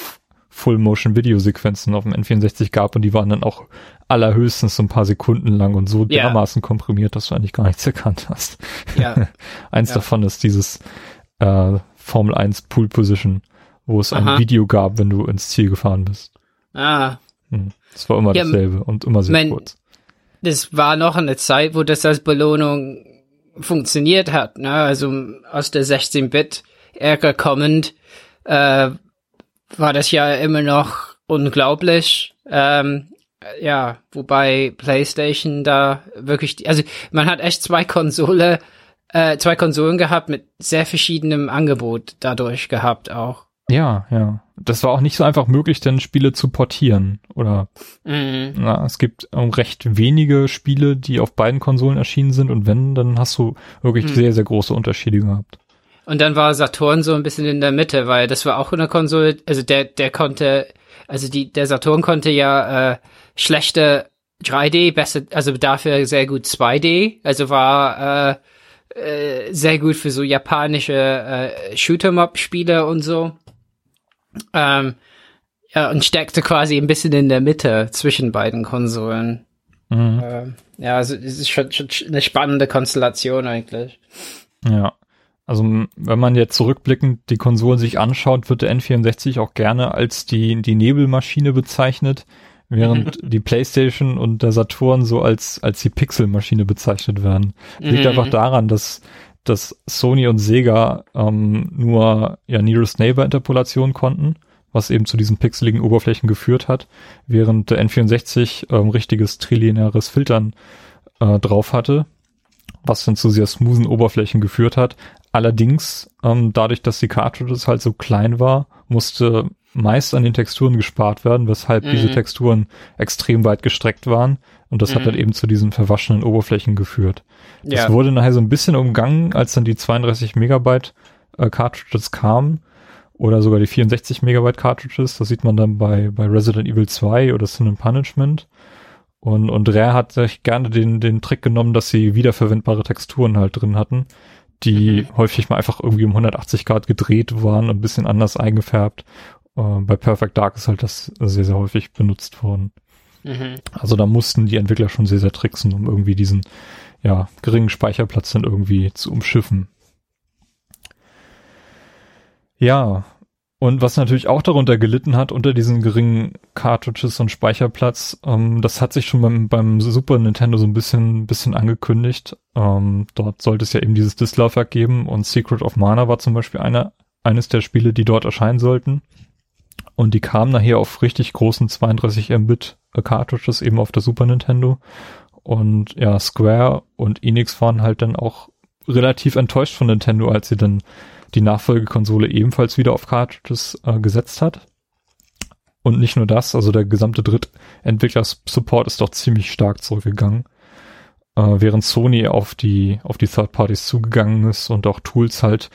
Full-Motion-Video-Sequenzen auf dem N64 gab und die waren dann auch allerhöchstens so ein paar Sekunden lang und so Ja. dermaßen komprimiert, dass du eigentlich gar nichts erkannt hast. Ja. Eins Ja. davon ist dieses äh, Formel 1 Pool Position, wo es ein Aha. Video gab, wenn du ins Ziel gefahren bist. Ah. Hm. Das war immer Ja, dasselbe und immer sehr mein- kurz. das war noch eine Zeit, wo das als Belohnung funktioniert hat. Ne? Also aus der 16-Bit-Ära kommend äh, war das ja immer noch unglaublich. Ähm, ja, wobei PlayStation da wirklich, die, also man hat echt zwei Konsole, äh, zwei Konsolen gehabt mit sehr verschiedenem Angebot dadurch gehabt auch. Ja, ja. Das war auch nicht so einfach möglich, denn Spiele zu portieren. Oder Mhm. na, es gibt ähm, recht wenige Spiele, die auf beiden Konsolen erschienen sind und wenn, dann hast du wirklich Hm. sehr, sehr große Unterschiede gehabt. Und dann war Saturn so ein bisschen in der Mitte, weil das war auch eine Konsole, also der, der konnte, also die, der Saturn konnte ja äh, schlechte 3D, besser, also dafür sehr gut 2D, also war äh, äh, sehr gut für so japanische äh, Shoot'em-up-Spiele und so. Ähm, ja, und steckte quasi ein bisschen in der Mitte zwischen beiden Konsolen. Mhm. Ähm, ja, also es ist schon, schon eine spannende Konstellation eigentlich. Ja. Also wenn man jetzt zurückblickend die Konsolen sich anschaut, wird der N64 auch gerne als die, die Nebelmaschine bezeichnet, während die PlayStation und der Saturn so als, als die Pixelmaschine bezeichnet werden. Liegt Mhm. einfach daran, dass, dass Sony und Sega ähm, nur ja, Nearest Neighbor Interpolation konnten, was eben zu diesen pixeligen Oberflächen geführt hat, während der N64 ähm, richtiges trilineares Filtern äh, drauf hatte, was dann zu sehr smoothen Oberflächen geführt hat. Allerdings, ähm, dadurch, dass die Cartridges halt so klein war, musste meist an den Texturen gespart werden, weshalb Mhm. diese Texturen extrem weit gestreckt waren. Und das hat Mhm. dann eben zu diesen verwaschenen Oberflächen geführt. Das Ja. wurde nachher so ein bisschen umgangen, als dann die 32 Megabyte äh, Cartridges kamen. Oder sogar die 64 Megabyte Cartridges. Das sieht man dann bei, bei Resident Evil 2 oder Sin and Punishment. Und, und Rare hat sich gerne den, den Trick genommen, dass sie wiederverwendbare Texturen halt drin hatten, die Mhm. häufig mal einfach irgendwie um 180 Grad gedreht waren und ein bisschen anders eingefärbt. Äh, bei Perfect Dark ist halt das sehr, sehr häufig benutzt worden. Mhm. Also da mussten die Entwickler schon sehr, sehr tricksen, um irgendwie diesen, ja, geringen Speicherplatz dann irgendwie zu umschiffen. Ja, und was natürlich auch darunter gelitten hat, unter diesen geringen Cartridges und Speicherplatz, ähm, das hat sich schon beim, beim Super Nintendo so ein bisschen, bisschen angekündigt. Ähm, dort sollte es ja eben dieses Disklaufwerk geben und Secret of Mana war zum Beispiel einer, eines der Spiele, die dort erscheinen sollten. Und die kamen nachher auf richtig großen 32 Mbit äh, Cartridges eben auf der Super Nintendo. Und ja, Square und Enix waren halt dann auch relativ enttäuscht von Nintendo, als sie dann die Nachfolgekonsole ebenfalls wieder auf Cartridges äh, gesetzt hat. Und nicht nur das, also der gesamte Drittentwickler-Support ist doch ziemlich stark zurückgegangen. Äh, während Sony auf die, auf die Third Parties zugegangen ist und auch Tools halt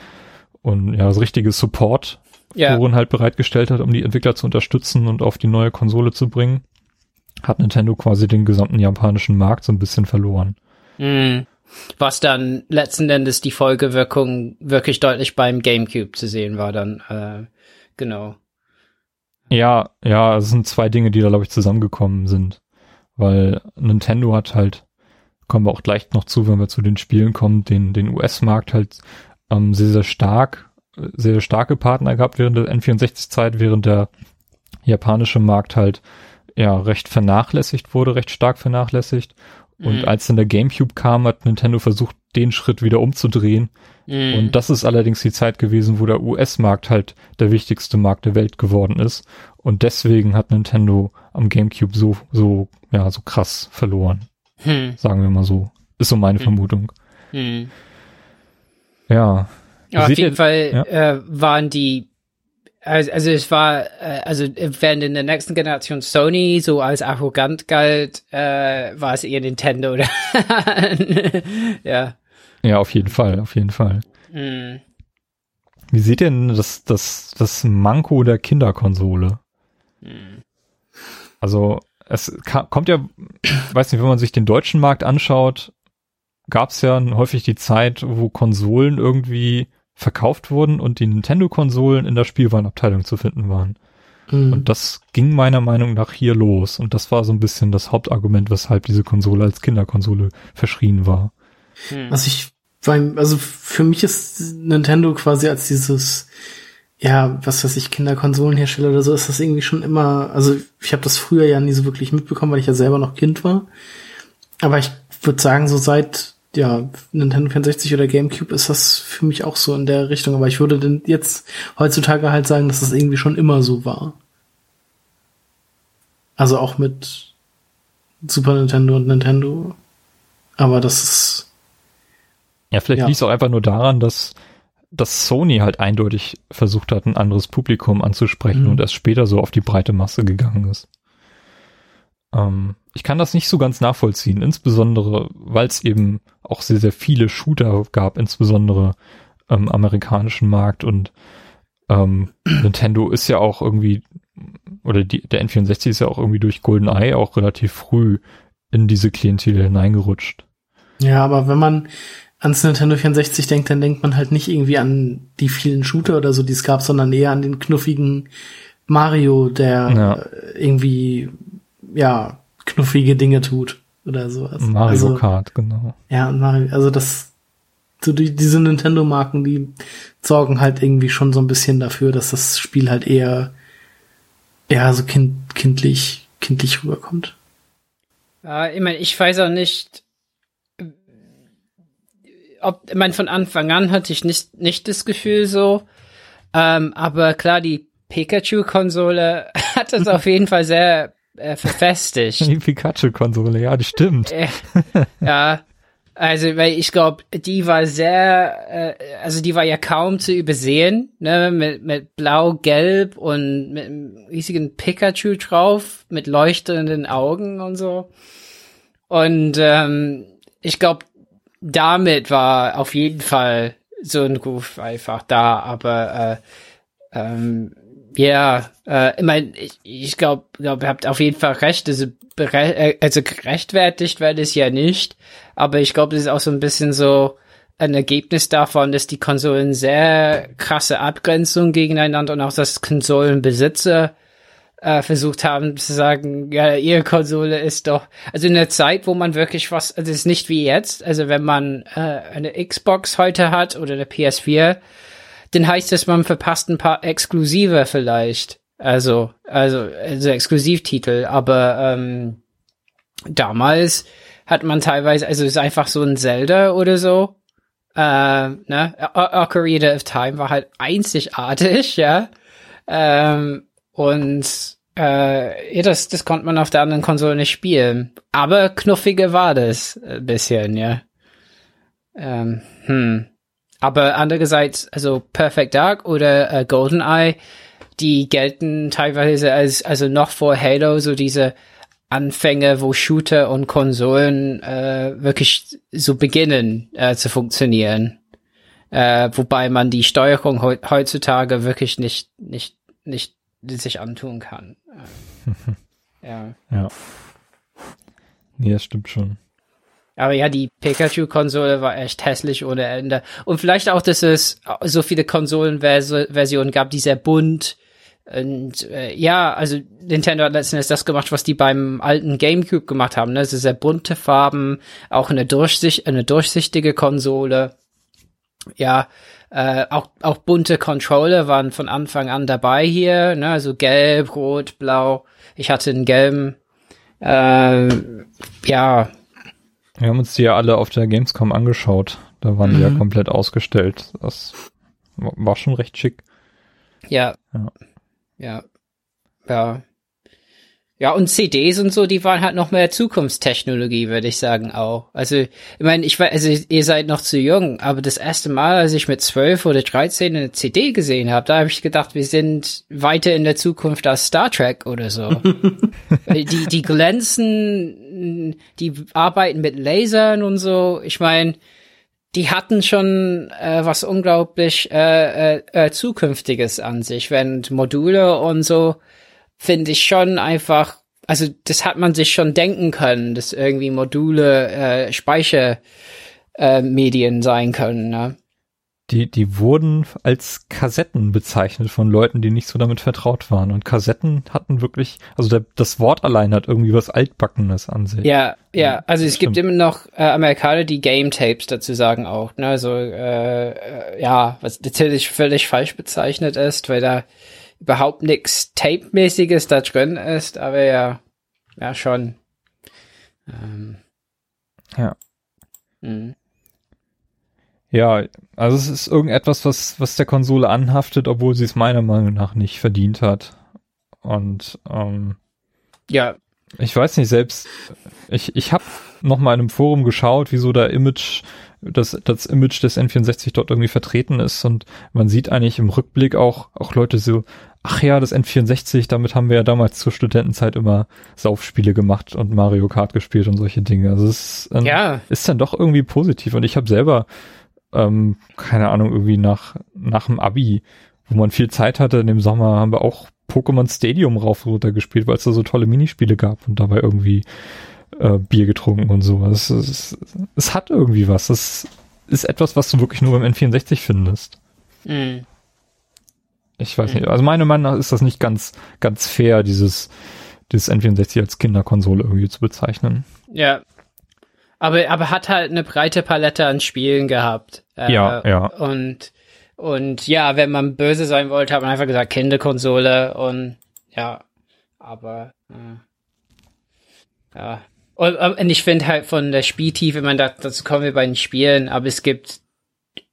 und ja, das richtige Support Ja. Foren halt bereitgestellt hat, um die Entwickler zu unterstützen und auf die neue Konsole zu bringen, hat Nintendo quasi den gesamten japanischen Markt so ein bisschen verloren. Mhm. Was dann letzten Endes die Folgewirkung wirklich deutlich beim GameCube zu sehen war dann, äh, genau. Ja, ja, es sind zwei Dinge, die da, glaube ich, zusammengekommen sind. Weil Nintendo hat halt, kommen wir auch gleich noch zu, wenn wir zu den Spielen kommen, den, den US-Markt halt ähm, sehr, sehr stark, sehr starke Partner gehabt während der N64-Zeit, während der japanische Markt halt ja recht vernachlässigt wurde, recht stark vernachlässigt. Und Mhm. als dann der GameCube kam, hat Nintendo versucht, den Schritt wieder umzudrehen. Mhm. Und das ist allerdings die Zeit gewesen, wo der US-Markt halt der wichtigste Markt der Welt geworden ist. Und deswegen hat Nintendo am GameCube so, so, ja, so krass verloren. Hm. Sagen wir mal so. Ist so meine Vermutung. Hm. Ja. Aber auf jeden ihr- Fall ja. äh, waren die, also, also es war, äh, also während in der nächsten Generation Sony so als arrogant galt, äh, war es eher Nintendo, oder? ja. Ja, auf jeden Fall, auf jeden Fall. Hm. Wie seht ihr denn das, das, das Manko der Kinderkonsole? Also, es kommt ja, weiß nicht, wenn man sich den deutschen Markt anschaut, gab es ja häufig die Zeit, wo Konsolen irgendwie verkauft wurden und die Nintendo-Konsolen in der Spielwarenabteilung zu finden waren. Mhm. Und das ging meiner Meinung nach hier los. Und das war so ein bisschen das Hauptargument, weshalb diese Konsole als Kinderkonsole verschrien war. Hm. Also ich, beim, also für mich ist Nintendo quasi als dieses, ja, was weiß ich, Kinderkonsolenhersteller oder so, ist das irgendwie schon immer, also ich habe das früher ja nie so wirklich mitbekommen, weil ich ja selber noch Kind war. Aber ich würde sagen, so seit ja, Nintendo 64 oder GameCube ist das für mich auch so in der Richtung. Aber ich würde denn jetzt heutzutage halt sagen, dass das irgendwie schon immer so war. Also auch mit Super Nintendo und Nintendo. Aber das ist, Ja, vielleicht Ja. liegt es auch einfach nur daran, dass, dass Sony halt eindeutig versucht hat, ein anderes Publikum anzusprechen Mhm. und erst später so auf die breite Masse gegangen ist. Ähm, ich kann das nicht so ganz nachvollziehen, insbesondere, weil es eben auch sehr, sehr viele Shooter gab, insbesondere im amerikanischen Markt und ähm, Nintendo ist ja auch irgendwie, oder die, der N64 ist ja auch irgendwie durch GoldenEye auch relativ früh in diese Klientel hineingerutscht. Ja, aber wenn man ans Nintendo 64 denkt, dann denkt man halt nicht irgendwie an die vielen Shooter oder so, die es gab, sondern eher an den knuffigen Mario, der Ja. irgendwie, ja, knuffige Dinge tut oder sowas. Mario also, Kart, genau. Ja, Mario, also das, so die, diese Nintendo-Marken, die sorgen halt irgendwie schon so ein bisschen dafür, dass das Spiel halt eher, ja, so kind, kindlich, kindlich rüberkommt. Ja, ich meine, ich weiß auch nicht, ob, ich meine, von Anfang an hatte ich nicht, nicht das Gefühl so, ähm, aber klar, die Pikachu-Konsole hat das auf jeden Fall sehr äh, verfestigt. Die Pikachu-Konsole, ja, die stimmt. Äh, ja, also weil ich glaube, die war sehr, äh, also die war ja kaum zu übersehen, ne, mit, mit blau-gelb und mit einem riesigen Pikachu drauf, mit leuchtenden Augen und so. Und ähm, ich glaube, damit war auf jeden Fall so ein Ruf einfach da, aber äh, ähm, ja, äh, ich meine, ich, ich glaube, glaub, ihr habt auf jeden Fall recht, also, also gerechtfertigt wird es ja nicht, aber ich glaube, das ist auch so ein bisschen so ein Ergebnis davon, dass die Konsolen sehr krasse Abgrenzung gegeneinander und auch das Konsolenbesitzer äh, versucht haben zu sagen, ja, ihre Konsole ist doch, also in der Zeit, wo man wirklich was, also es ist nicht wie jetzt, also wenn man äh, eine Xbox heute hat oder eine PS4, dann heißt es, man verpasst ein paar Exklusive vielleicht. Also, also, also Exklusivtitel, aber ähm, damals hat man teilweise, also es ist einfach so ein Zelda oder so. Äh, ne? O- Ocarina of Time war halt einzigartig, ja. Ähm, und äh, ja, das, das konnte man auf der anderen Konsole nicht spielen. Aber knuffiger war das ein bisschen, ja. Ähm, hm. Aber andererseits, also Perfect Dark oder äh, GoldenEye, die gelten teilweise als, also noch vor Halo, so diese Anfänge, wo Shooter und Konsolen äh, wirklich so beginnen äh, zu funktionieren. Äh, wobei man die Steuerung heu heutzutage wirklich nicht, nicht, nicht sich antun kann. Ja. Ja. Das stimmt schon. Aber ja, die Pikachu-Konsole war echt hässlich ohne Ende. Und vielleicht auch, dass es so viele Konsolenversionen gab, die sehr bunt und äh, ja, also Nintendo hat letzten Endes das gemacht, was die beim alten GameCube gemacht haben. Ne? Also sehr bunte Farben, auch eine, durchsicht, eine durchsichtige Konsole. Ja, äh, auch, auch bunte Controller waren von Anfang an dabei hier, ne? also gelb, rot, blau. Ich hatte einen gelben. Äh, ja, Wir haben uns die ja alle auf der Gamescom angeschaut. Da waren die ja Mhm. komplett ausgestellt. Das war schon recht schick. Ja. Ja. Ja. Ja. Ja, und CDs und so, die waren halt noch mehr Zukunftstechnologie, würde ich sagen auch. Also, ich meine, ich weiß, also ihr seid noch zu jung, aber das erste Mal, als ich mit 12 oder 13 eine CD gesehen habe, da habe ich gedacht, wir sind weiter in der Zukunft als Star Trek oder so. Die, die glänzen, die arbeiten mit Lasern und so. Ich meine, die hatten schon äh, was unglaublich äh, äh, äh, Zukünftiges an sich, während Module und so finde ich schon einfach, also das hat man sich schon denken können, dass irgendwie Module äh, Speichermedien äh, sein können. Ne? Die, die wurden als Kassetten bezeichnet von Leuten, die nicht so damit vertraut waren. Und Kassetten hatten wirklich, also der, das Wort allein hat irgendwie was Altbackenes an sich. Ja, ja, also es gibt stimmt. immer noch äh, Amerikaner, die Game Tapes dazu sagen auch, ne, also äh, äh, ja, was natürlich völlig falsch bezeichnet ist, weil da überhaupt nichts Tape-mäßiges da drin ist, aber ja, ja schon. Ähm, Ja. mh. Ja, also es ist irgendetwas, was, was der Konsole anhaftet, obwohl sie es meiner Meinung nach nicht verdient hat. Und ähm, Ja, ich weiß nicht, selbst ich, ich habe noch mal in einem Forum geschaut, wieso da Image, das, das Image des N64 dort irgendwie vertreten ist und man sieht eigentlich im Rückblick auch, auch Leute so, ach ja, das N64, damit haben wir ja damals zur Studentenzeit immer Saufspiele gemacht und Mario Kart gespielt und solche Dinge. Also es ähm, Ja. ist dann doch irgendwie positiv und ich habe selber, ähm, keine Ahnung, irgendwie nach, nach dem Abi, wo man viel Zeit hatte in dem Sommer, haben wir auch Pokémon Stadium rauf und runter gespielt, weil es da so tolle Minispiele gab und dabei irgendwie äh, Bier getrunken und so. Es, es, es hat irgendwie was. Das ist etwas, was du wirklich nur beim N64 findest. mh. Ich weiß nicht. Also meiner Meinung nach ist das nicht ganz, ganz fair, dieses, dieses N64 als Kinderkonsole irgendwie zu bezeichnen. ja. Aber, aber hat halt eine breite Palette an Spielen gehabt. Äh, Ja, ja. Und, und ja, wenn man böse sein wollte, hat man einfach gesagt Kinderkonsole und ja, aber äh, ja. Und, ich finde halt von der Spieltiefe, man da, dazu kommen wir bei den Spielen, aber es gibt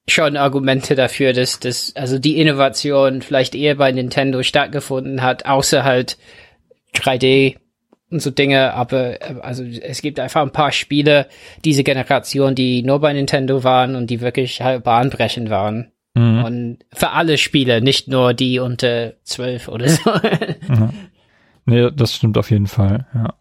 schon Argumente dafür, dass dass also die Innovation vielleicht eher bei Nintendo stattgefunden hat, außer halt 3D und so Dinge, aber äh, also es gibt einfach ein paar Spiele diese Generation, die nur bei Nintendo waren und die wirklich halt bahnbrechend waren. Mhm. Und für alle Spiele, nicht nur die unter zwölf oder so. Nee, das stimmt auf jeden Fall, ja.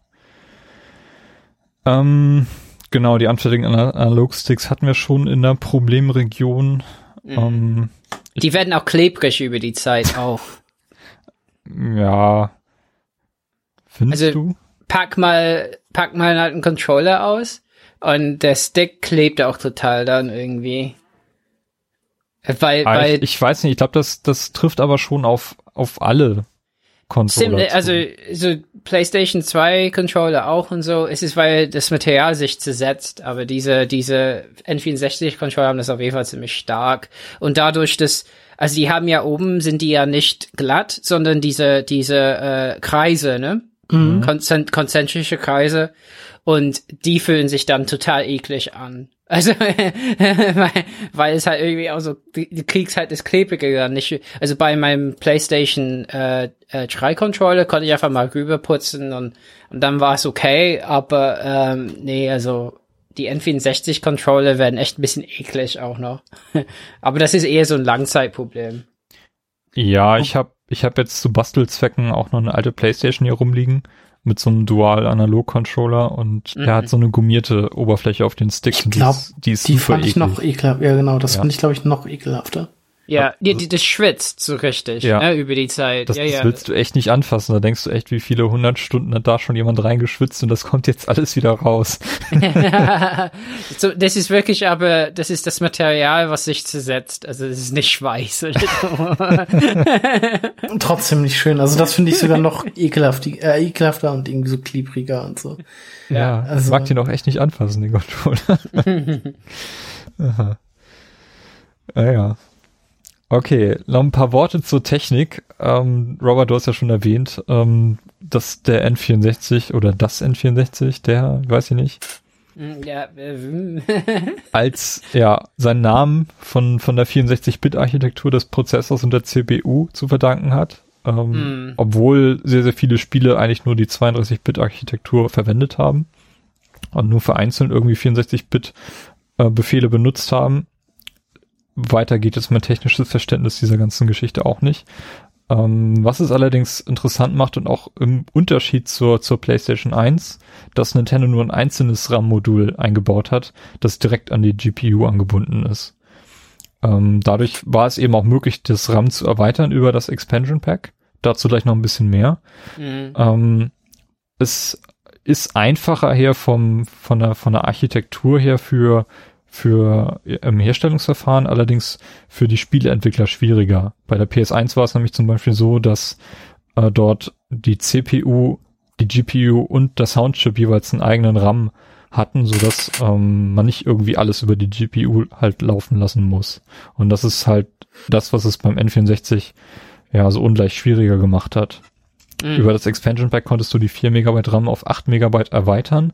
Ähm, genau, die anfertigen Ana- Analogsticks hatten wir schon in der Problemregion. Ähm, die werden auch klebrig über die Zeit auch. ja. Findest Also- du? Pack mal, pack mal halt einen Controller aus und der Stick klebt auch total dann irgendwie. Weil, Ah, weil ich, ich weiß nicht, ich glaube, das, das trifft aber schon auf, auf alle zu. also so PlayStation 2 Controller auch und so, es ist, weil das Material sich zersetzt, aber diese, diese N64 Controller haben das auf jeden Fall ziemlich stark. Und dadurch, dass, also die haben ja oben, sind die ja nicht glatt, sondern diese, diese äh, Kreise, ne? Konzent konzentrische Kreise. Und die fühlen sich dann total eklig an. Also, weil, weil es halt irgendwie auch so, du kriegst halt das Klebrige dann nicht. Also bei meinem PlayStation äh, äh, 3 Controller konnte ich einfach mal rüberputzen und, und dann war es okay, aber ähm, nee, also die N64 Controller werden echt ein bisschen eklig auch noch. aber das ist eher so ein Langzeitproblem. Ja, ich habe ich hab jetzt zu Bastelzwecken auch noch eine alte Playstation hier rumliegen mit so einem Dual-Analog-Controller und der hat so eine gummierte Oberfläche auf den Stick. Ich und die glaube, ist- die, ist die fand ich noch ekelhaft. Ja, genau, das Ja. fand ich, glaube ich, noch ekelhafter. Ja, die, die, das schwitzt so richtig, Ja. ne, über die Zeit. Das, ja, das ja. willst du echt nicht anfassen. Da denkst du echt, wie viele hundert Stunden hat da schon jemand reingeschwitzt und das kommt jetzt alles wieder raus. so, das ist wirklich aber, das ist das Material, was sich zersetzt. Also das ist nicht Schweiß. oder so. Und trotzdem nicht schön. Also das finde ich sogar noch ekelhaft, äh, ekelhafter und irgendwie so klebriger und so. Ja, also, mag den auch echt nicht anfassen, den Controller. Aha. Ah, ja. Okay, noch ein paar Worte zur Technik. Ähm, Robert, du hast ja schon erwähnt, ähm, dass der N64 oder das N64, der, weiß ich nicht, Hm, Ja, äh, als ja seinen Namen von, von der 64-Bit-Architektur des Prozessors und der CPU zu verdanken hat. Ähm, Mhm. Obwohl sehr, sehr viele Spiele eigentlich nur die 32-Bit-Architektur verwendet haben und nur vereinzelt irgendwie 64-Bit-Befehle benutzt haben. Weiter geht jetzt mein technisches Verständnis dieser ganzen Geschichte auch nicht. Ähm, was es allerdings interessant macht und auch im Unterschied zur, zur PlayStation 1, dass Nintendo nur ein einzelnes RAM-Modul eingebaut hat, das direkt an die GPU angebunden ist. Ähm, dadurch war es eben auch möglich, das RAM zu erweitern über das Expansion Pack. Dazu gleich noch ein bisschen mehr. hm, Ähm, es ist einfacher her vom, von der, von der Architektur her für, für im Herstellungsverfahren, allerdings für die Spieleentwickler schwieriger. Bei der PS1 war es nämlich zum Beispiel so, dass äh, dort die CPU, die GPU und der Soundchip jeweils einen eigenen RAM hatten, so dass ähm, man nicht irgendwie alles über die GPU halt laufen lassen muss. Und das ist halt das, was es beim N64 ja so ungleich schwieriger gemacht hat. hm. Über das Expansion Pack konntest du die 4 Megabyte RAM auf 8 Megabyte erweitern.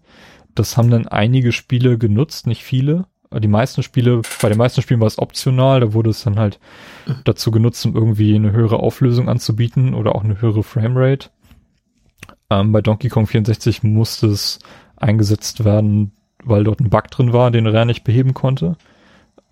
Das haben dann einige Spiele genutzt, nicht viele. Die meisten Spiele, bei den meisten Spielen war es optional, da wurde es dann halt dazu genutzt, um irgendwie eine höhere Auflösung anzubieten oder auch eine höhere Framerate. Ähm, bei Donkey Kong 64 musste es eingesetzt werden, weil dort ein Bug drin war, den Rare nicht beheben konnte,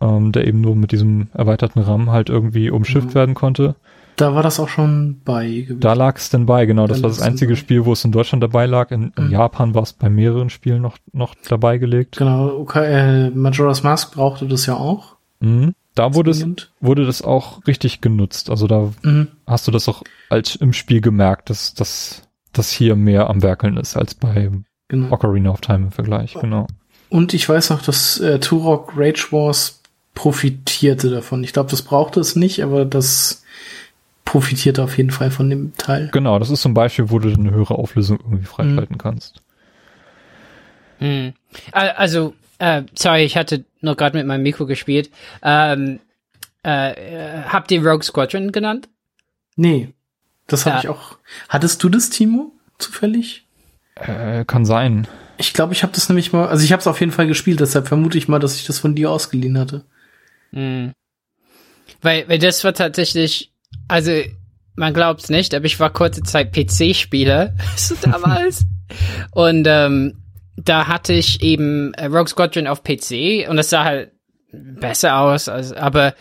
ähm, der eben nur mit diesem erweiterten RAM halt irgendwie umschifft Mhm. werden konnte. Da war das auch schon bei gewesen. Da lag es dann bei, genau. Das Da war das einzige. Spiel, wo es in Deutschland dabei lag. In, in Mhm. Japan war es bei mehreren Spielen noch, noch dabei gelegt. Genau, okay, äh, Majora's Mask brauchte das ja auch. Mhm. Da wurde es, wurde das auch richtig genutzt. Also da Mhm. hast du das auch als im Spiel gemerkt, dass dass das hier mehr am Werkeln ist als bei Genau. Ocarina of Time im Vergleich. Genau. Und ich weiß noch, dass äh, Turok Rage Wars profitierte davon. Ich glaube, das brauchte es nicht, aber das profitierte auf jeden Fall von dem Teil. Genau, das ist zum Beispiel, wo du eine höhere Auflösung irgendwie freischalten kannst. Hm. Al- Also, äh, sorry, ich hatte noch gerade mit meinem Mikro gespielt. Ähm, äh, äh, habt ihr Rogue Squadron genannt? Nee, das habe Ja. ich auch. Hattest du das, Timo, zufällig? Äh, kann sein. Ich glaube, ich habe das nämlich mal, also ich habe es auf jeden Fall gespielt, deshalb vermute ich mal, dass ich das von dir ausgeliehen hatte. Hm. Weil, weil das war tatsächlich, also man glaubt's nicht, aber ich war kurze Zeit PC-Spieler, damals. und ähm, da hatte ich eben äh, Rogue Squadron auf PC und das sah halt besser aus, als, aber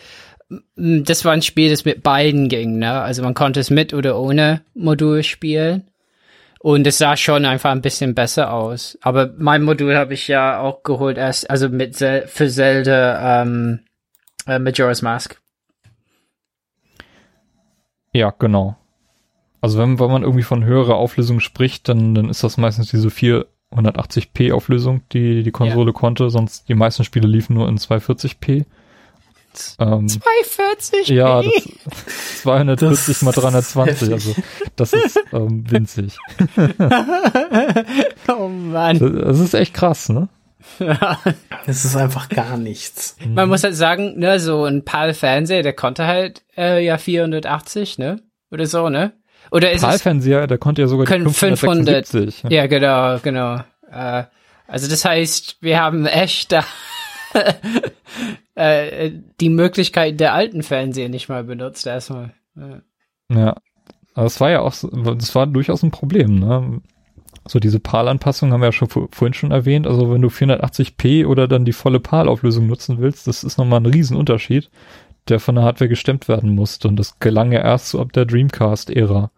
das war ein Spiel, das mit beiden ging, ne? Also man konnte es mit oder ohne Modul spielen. Und es sah schon einfach ein bisschen besser aus. Aber mein Modul habe ich ja auch geholt erst, also mit für Zelda ähm, äh, Majora's Mask. Ja, genau. Also wenn, wenn man irgendwie von höherer Auflösung spricht, dann, dann ist das meistens diese 480p Auflösung, die die Konsole konnte. Sonst die meisten Spiele liefen nur in 240p. Ähm, 240? ja, das 240 Das mal ist 320, heftig. also das ist ähm, winzig. oh Mann. Das, das ist echt krass, ne? Das ist einfach gar nichts. Man muss halt sagen, ne, so ein PAL-Fernseher, der konnte halt äh, ja 480, ne? Oder so, ne? Oder ist es... PAL-Fernseher, der konnte ja sogar die Können 576. Ja, genau, genau. Äh, also das heißt, wir haben echt da äh, die Möglichkeit der alten Fernseher nicht mal benutzt erstmal. Ja. Ja, aber es war ja auch, so- das war durchaus ein Problem, ne? So diese PAL-Anpassung haben wir ja schon vor, vorhin schon erwähnt. Also wenn du 480p oder dann die volle PAL-Auflösung nutzen willst, das ist nochmal ein Riesenunterschied, der von der Hardware gestemmt werden musste. Und das gelang ja erst so ab der Dreamcast-Ära,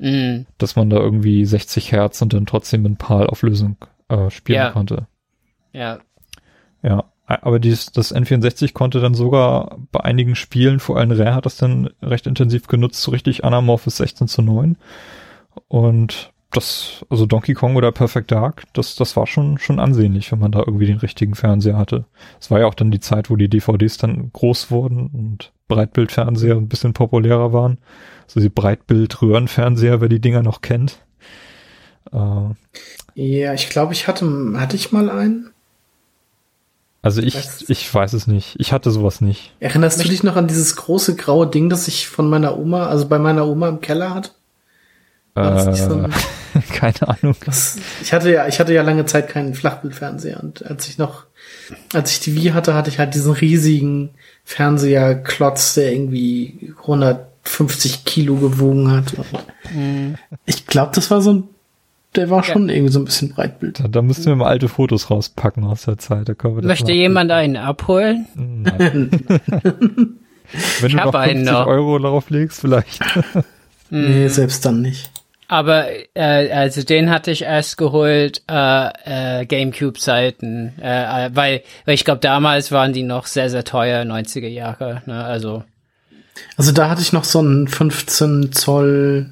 Mhm. dass man da irgendwie 60 Hertz und dann trotzdem in PAL-Auflösung äh, spielen Ja. konnte. ja. Ja, aber dies, das N64 konnte dann sogar bei einigen Spielen, vor allem Rare hat das dann recht intensiv genutzt, so richtig anamorphes 16 zu 9. Und das, also Donkey Kong oder Perfect Dark, das, das war schon, schon ansehnlich, wenn man da irgendwie den richtigen Fernseher hatte. Es war ja auch dann die Zeit, wo die DVDs dann groß wurden und Breitbildfernseher ein bisschen populärer waren. So die Breitbild-Röhrenfernseher, wer die Dinger noch kennt. Äh, Ja, ich glaube, ich hatte, hatte ich mal einen. also ich, Was? ich weiß es nicht. Ich hatte sowas nicht. Erinnerst du dich noch an dieses große graue Ding, das ich von meiner Oma, also bei meiner Oma im Keller hatte? War das nicht so Äh, ein, Keine Ahnung. Das, ich hatte ja, ich hatte ja lange Zeit keinen Flachbildfernseher und als ich noch, als ich die Wii hatte, hatte ich halt diesen riesigen Fernseherklotz, der irgendwie 150 Kilo gewogen hat. Und Ich glaube, das war so ein, der war schon irgendwie so ein bisschen Breitbild. Da, da müssten wir mal alte Fotos rauspacken aus der Zeit. Da können wir Möchte jemand einen abholen? Nein. Wenn du hab noch einen 50 noch. Euro darauf legst, vielleicht. Nee, selbst dann nicht. Aber äh, also den hatte ich erst geholt äh, äh, GameCube-Zeiten, äh, äh, weil, weil ich glaube damals waren die noch sehr sehr teuer 90er Jahre. Ne? Also Also da hatte ich noch so einen 15 Zoll,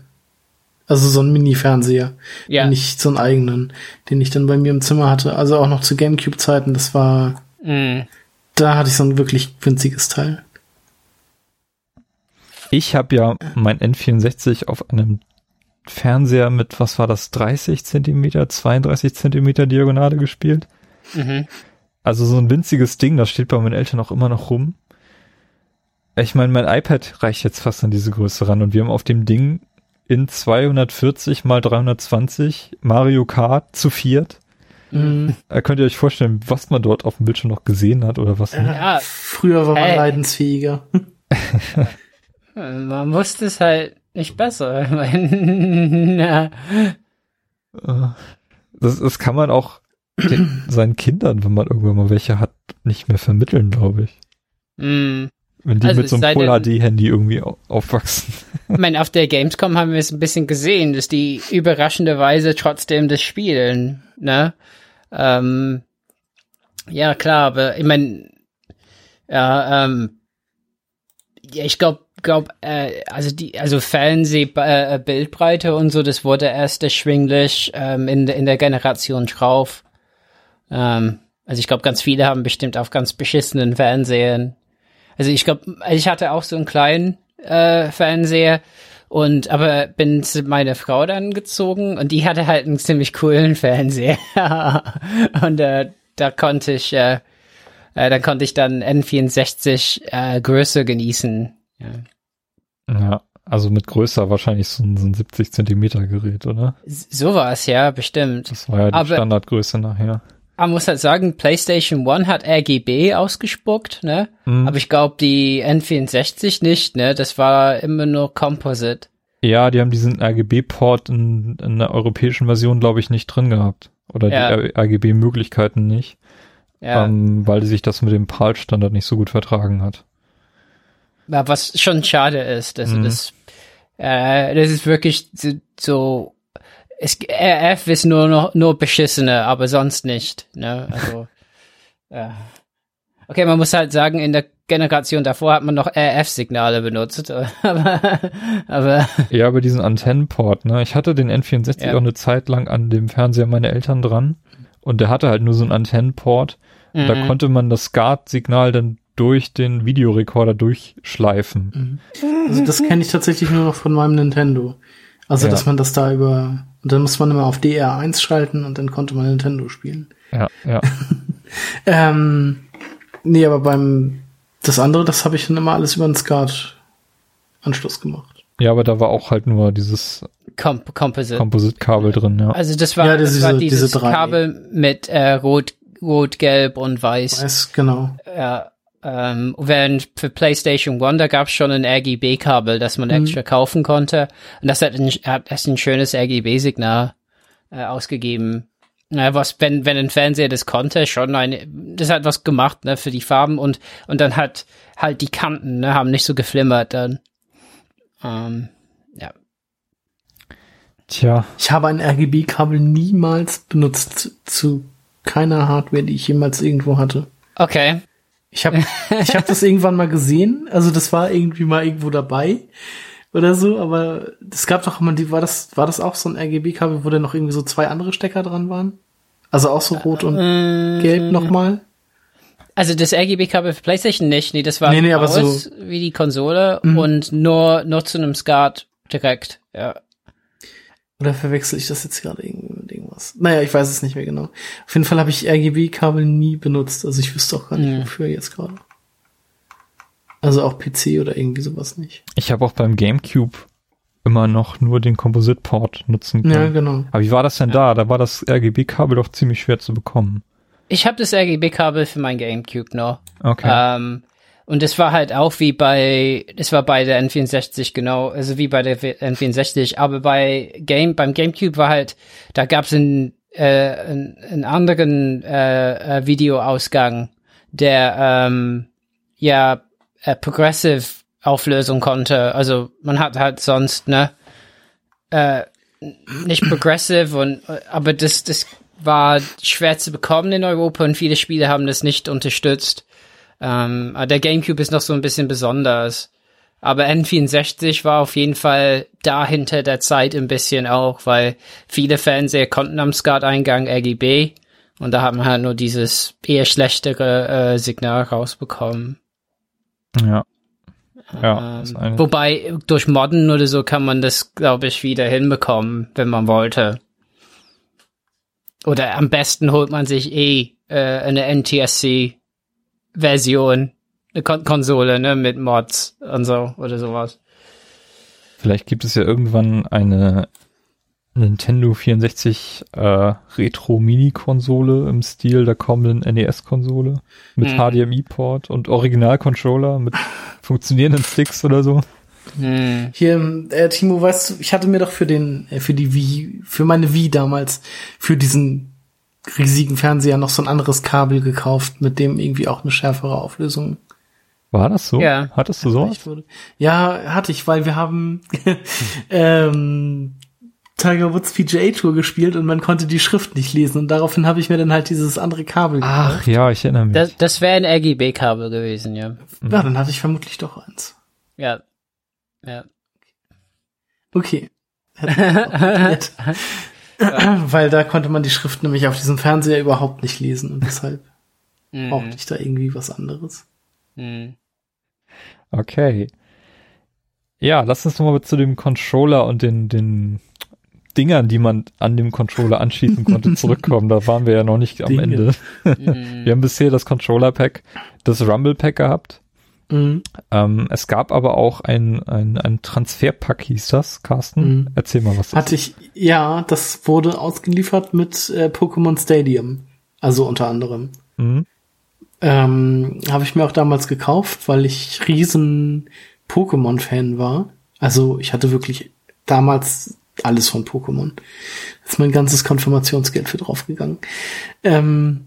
also so einen Mini-Fernseher. ja, Nicht so einen eigenen, den ich dann bei mir im Zimmer hatte. Also auch noch zu Gamecube-Zeiten. Das war, mh, da hatte ich so ein wirklich winziges Teil. Ich habe ja mein N64 auf einem Fernseher mit, was war das, 30 Zentimeter, 32 Zentimeter Diagonale gespielt. mhm. Also so ein winziges Ding, das steht bei meinen Eltern auch immer noch rum. Ich meine, mein iPad reicht jetzt fast an diese Größe ran und wir haben auf dem Ding in 240 mal 320 Mario Kart zu viert. Mhm. Da könnt ihr euch vorstellen, was man dort auf dem Bildschirm noch gesehen hat oder was nicht. ja, Früher war man Hey. leidensfähiger. man wusste es halt nicht besser. Na, Das, das kann man auch den, seinen Kindern, wenn man irgendwann mal welche hat, nicht mehr vermitteln, glaube ich. mh. Wenn die Also mit so einem Full-HD-Handy irgendwie au- aufwachsen. Ich meine, auf der Gamescom haben wir es ein bisschen gesehen, dass die überraschenderweise trotzdem das spielen, ne? Ähm, ja, klar, aber ich meine, ja, ähm, ja, ich glaube, glaub, äh, also die, also Fernseh-Bildbreite äh, Bildbreite und so, das wurde erst erschwinglich ähm, in, der- in der Generation drauf. Ähm, also ich glaube, ganz viele haben bestimmt auf ganz beschissenen Fernsehern. Also ich glaube, ich hatte auch so einen kleinen äh, Fernseher und aber bin zu meiner Frau dann gezogen und die hatte halt einen ziemlich coolen Fernseher und äh, da konnte ich äh, äh, dann konnte ich dann N64 äh, Größe genießen. Ja. Ja, also mit größer wahrscheinlich so ein, so ein 70 Zentimeter Gerät, oder? S- So war es ja bestimmt. Das war ja die Aber- Standardgröße nachher. Man muss halt sagen, PlayStation 1 hat RGB ausgespuckt, ne? Mhm. Aber ich glaube die N64 nicht, ne? Das war immer nur Composite. Ja, die haben diesen RGB-Port in, in der europäischen Version, glaube ich, nicht drin gehabt. Oder Ja. die RGB-Möglichkeiten nicht, Ja. ähm, weil sich das mit dem PAL-Standard nicht so gut vertragen hat. Ja, was schon schade ist, also Mhm. das, äh, das ist wirklich so, es, RF ist nur noch nur beschissener, aber sonst nicht. Ne? Also, ja. Okay, man muss halt sagen, in der Generation davor hat man noch RF-Signale benutzt, aber, aber Ja, aber diesen Antennenport, ne? Ich hatte den N64 Ja. auch eine Zeit lang an dem Fernseher meiner Eltern dran und der hatte halt nur so einen Antennenport. Und Da Mhm. konnte man das SCART-Signal dann durch den Videorekorder durchschleifen. Also das kenne ich tatsächlich nur noch von meinem Nintendo. Also, Ja. dass man das da über, und dann muss man immer auf DR1 schalten und dann konnte man Nintendo spielen. Ja, ja. Ähm, nee, aber beim, das andere, das habe ich dann immer alles über den SCART-Anschluss gemacht. ja, aber da war auch halt nur dieses Comp Composite. Composite-Kabel drin, ja. also das war, Ja, das diese- war dieses diese drei. Kabel mit äh, Rot, Rot, Gelb und Weiß. Weiß, genau. Ja, ähm, während für PlayStation One, da gab es schon ein RGB-Kabel, das man extra kaufen konnte. Und das hat ein, hat das ein schönes RGB-Signal äh, ausgegeben. Ja, was, wenn, wenn ein Fernseher das konnte, schon eine, das hat was gemacht, ne, für die Farben und, und dann hat halt die Kanten, ne, haben nicht so geflimmert dann. Ähm, ja. Tja, Ich habe ein RGB-Kabel niemals benutzt zu keiner Hardware, die ich jemals irgendwo hatte. Okay. Ich habe ich hab das irgendwann mal gesehen, also das war irgendwie mal irgendwo dabei oder so, aber es gab doch immer die, war das, war das auch so ein RGB-Kabel, wo da noch irgendwie so zwei andere Stecker dran waren? Also auch so rot und gelb nochmal? Also das RGB-Kabel für PlayStation nicht, nee, das war Nee, nee, aus so- wie die Konsole Mhm. und nur, nur zu einem SCART direkt, ja. Oder verwechsel ich das jetzt gerade irgendwie mit irgendwas? Naja, ich weiß es nicht mehr genau. Auf jeden Fall habe ich RGB-Kabel nie benutzt, also ich wüsste auch gar nicht, Mhm. wofür jetzt gerade. Also auch PC oder irgendwie sowas nicht. ich habe auch beim GameCube immer noch nur den Composite-Port nutzen können. Ja, genau. Aber wie war das denn da? Da war das RGB-Kabel doch ziemlich schwer zu bekommen. Ich habe das RGB-Kabel für mein GameCube noch. Okay. Ähm, und es war halt auch wie bei, es war bei der N64 genau, also wie bei der N64, aber bei Game, beim GameCube war halt, da gab es einen, äh, einen, einen anderen äh, äh, Videoausgang, der ähm, ja äh, Progressive Auflösung konnte. Also man hat halt sonst ne äh, nicht Progressive und aber das das war schwer zu bekommen in Europa und viele Spiele haben das nicht unterstützt. Ähm, der GameCube ist noch so ein bisschen besonders. Aber N64 war auf jeden Fall da hinter der Zeit ein bisschen auch, weil viele Fernseher konnten am SCART-Eingang RGB und da hat man halt nur dieses eher schlechtere äh, Signal rausbekommen. Ja. Ja, Ähm, wobei durch Modden oder so kann man das, glaube ich, wieder hinbekommen, wenn man wollte. Oder am besten holt man sich eh äh, eine NTSC-Version, eine Kon Konsole, ne, mit Mods und so oder sowas. Vielleicht gibt es ja irgendwann eine Nintendo 64 äh, Retro-Mini-Konsole im Stil der kommenden NES-Konsole mit Hm. HDMI-Port und Original-Controller mit funktionierenden Sticks oder so. Hm. Hier, äh, Timo, weißt du, ich hatte mir doch für den, äh, für die Wii, für meine Wii damals, für diesen riesigen Fernseher noch so ein anderes Kabel gekauft, mit dem irgendwie auch eine schärfere Auflösung War das so? Ja. Hattest du sowas? Ja, hatte ich, weil wir haben ähm, Tiger Woods PGA Tour gespielt und man konnte die Schrift nicht lesen und daraufhin habe ich mir dann halt dieses andere Kabel Ach ja, ich erinnere mich. Das, das wäre ein RGB-Kabel gewesen, ja. Ja, dann hatte ich vermutlich doch eins. Ja. Ja. Okay. Weil da konnte man die Schrift nämlich auf diesem Fernseher überhaupt nicht lesen und deshalb brauchte Mhm. ich da irgendwie was anderes. Mhm. Okay. Ja, lass uns nochmal zu dem Controller und den, den Dingern, die man an dem Controller anschließen konnte, zurückkommen. Da waren wir ja noch nicht am Dinge. Ende. Mhm. Wir haben bisher das Controller-Pack, das Rumble-Pack gehabt. Mhm. Ähm, es gab aber auch ein, ein, ein Transferpack, hieß das, Carsten. Mhm. Erzähl mal, was das Hatte ich, ja, das wurde ausgeliefert mit äh, Pokémon Stadium. Also unter anderem. Mhm. Ähm, Habe ich mir auch damals gekauft, weil ich riesen Pokémon-Fan war. Also ich hatte wirklich damals alles von Pokémon. Ist mein ganzes Konfirmationsgeld für draufgegangen. Ähm,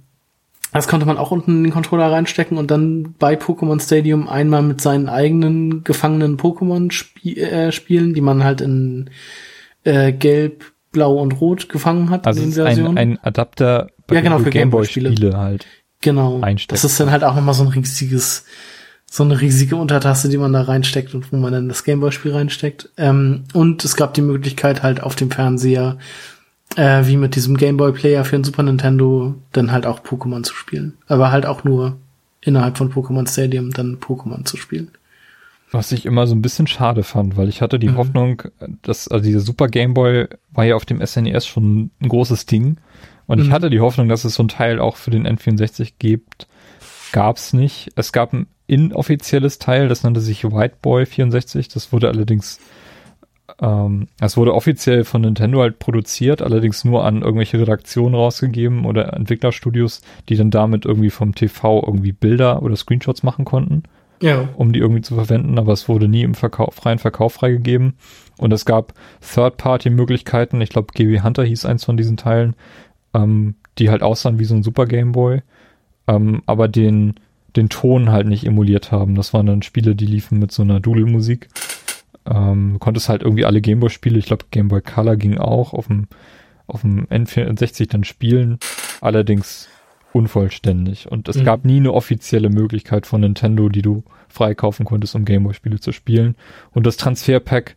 das konnte man auch unten in den Controller reinstecken und dann bei Pokémon Stadium einmal mit seinen eigenen gefangenen Pokémon spie äh, spielen, die man halt in äh, Gelb, Blau und Rot gefangen hat Also in den ist ein, Versionen. ein Adapter, bei Ja, genau, für Gameboy-Spiele. Gameboy-Spiele halt. Genau. einstecken. Das ist dann halt auch nochmal so ein riesiges, so eine riesige Untertasse, die man da reinsteckt und wo man dann das Gameboy-Spiel reinsteckt. Ähm, und es gab die Möglichkeit halt auf dem Fernseher, äh, wie mit diesem Gameboy-Player für den Super Nintendo, dann halt auch Pokémon zu spielen. Aber halt auch nur innerhalb von Pokémon Stadium dann Pokémon zu spielen. Was ich immer so ein bisschen schade fand, weil ich hatte die Mhm. Hoffnung, dass, also dieser Super Game Boy war ja auf dem SNES schon ein großes Ding. Und ich Mhm. hatte die Hoffnung, dass es so ein Teil auch für den N64 gibt. Gab's nicht. Es gab ein inoffizielles Teil, das nannte sich White Boy 64. Das wurde allerdings, ähm, es wurde offiziell von Nintendo halt produziert, allerdings nur an irgendwelche Redaktionen rausgegeben oder Entwicklerstudios, die dann damit irgendwie vom TV irgendwie Bilder oder Screenshots machen konnten Ja. um die irgendwie zu verwenden, aber es wurde nie im Verkauf, freien Verkauf freigegeben. Und es gab Third-Party-Möglichkeiten, ich glaube GB Hunter hieß eins von diesen Teilen, ähm, die halt aussahen wie so ein Super Game Boy, ähm, aber den, den Ton halt nicht emuliert haben. Das waren dann Spiele, die liefen mit so einer Doodle-Musik. Ähm, du konntest halt irgendwie alle Gameboy-Spiele, ich glaube Game Boy Color ging auch auf dem, auf dem N64 dann spielen, allerdings unvollständig. Und es Mhm. gab nie eine offizielle Möglichkeit von Nintendo, die du freikaufen konntest, um Gameboy-Spiele zu spielen. Und das Transferpack,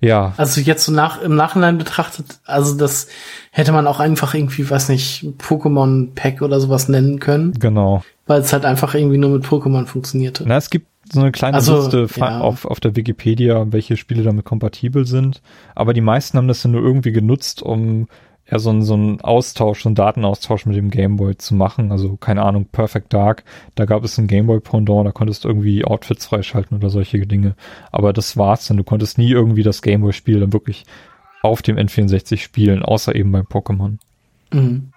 ja, Also jetzt so nach, im Nachhinein betrachtet, also das hätte man auch einfach irgendwie, weiß nicht, Pokémon Pack oder sowas nennen können, genau. weil es halt einfach irgendwie nur mit Pokémon funktionierte. Na, es gibt so eine kleine Also, Liste ja. auf, auf der Wikipedia, welche Spiele damit kompatibel sind. Aber die meisten haben das dann nur irgendwie genutzt, um ja, so ein, so ein Austausch, so ein Datenaustausch mit dem Gameboy zu machen. Also, keine Ahnung, Perfect Dark, da gab es ein Gameboy-Pendant, da konntest du irgendwie Outfits freischalten oder solche Dinge. Aber das war's dann. Du konntest nie irgendwie das Gameboy-Spiel dann wirklich auf dem N64 spielen, außer eben beim Pokémon. Mhm.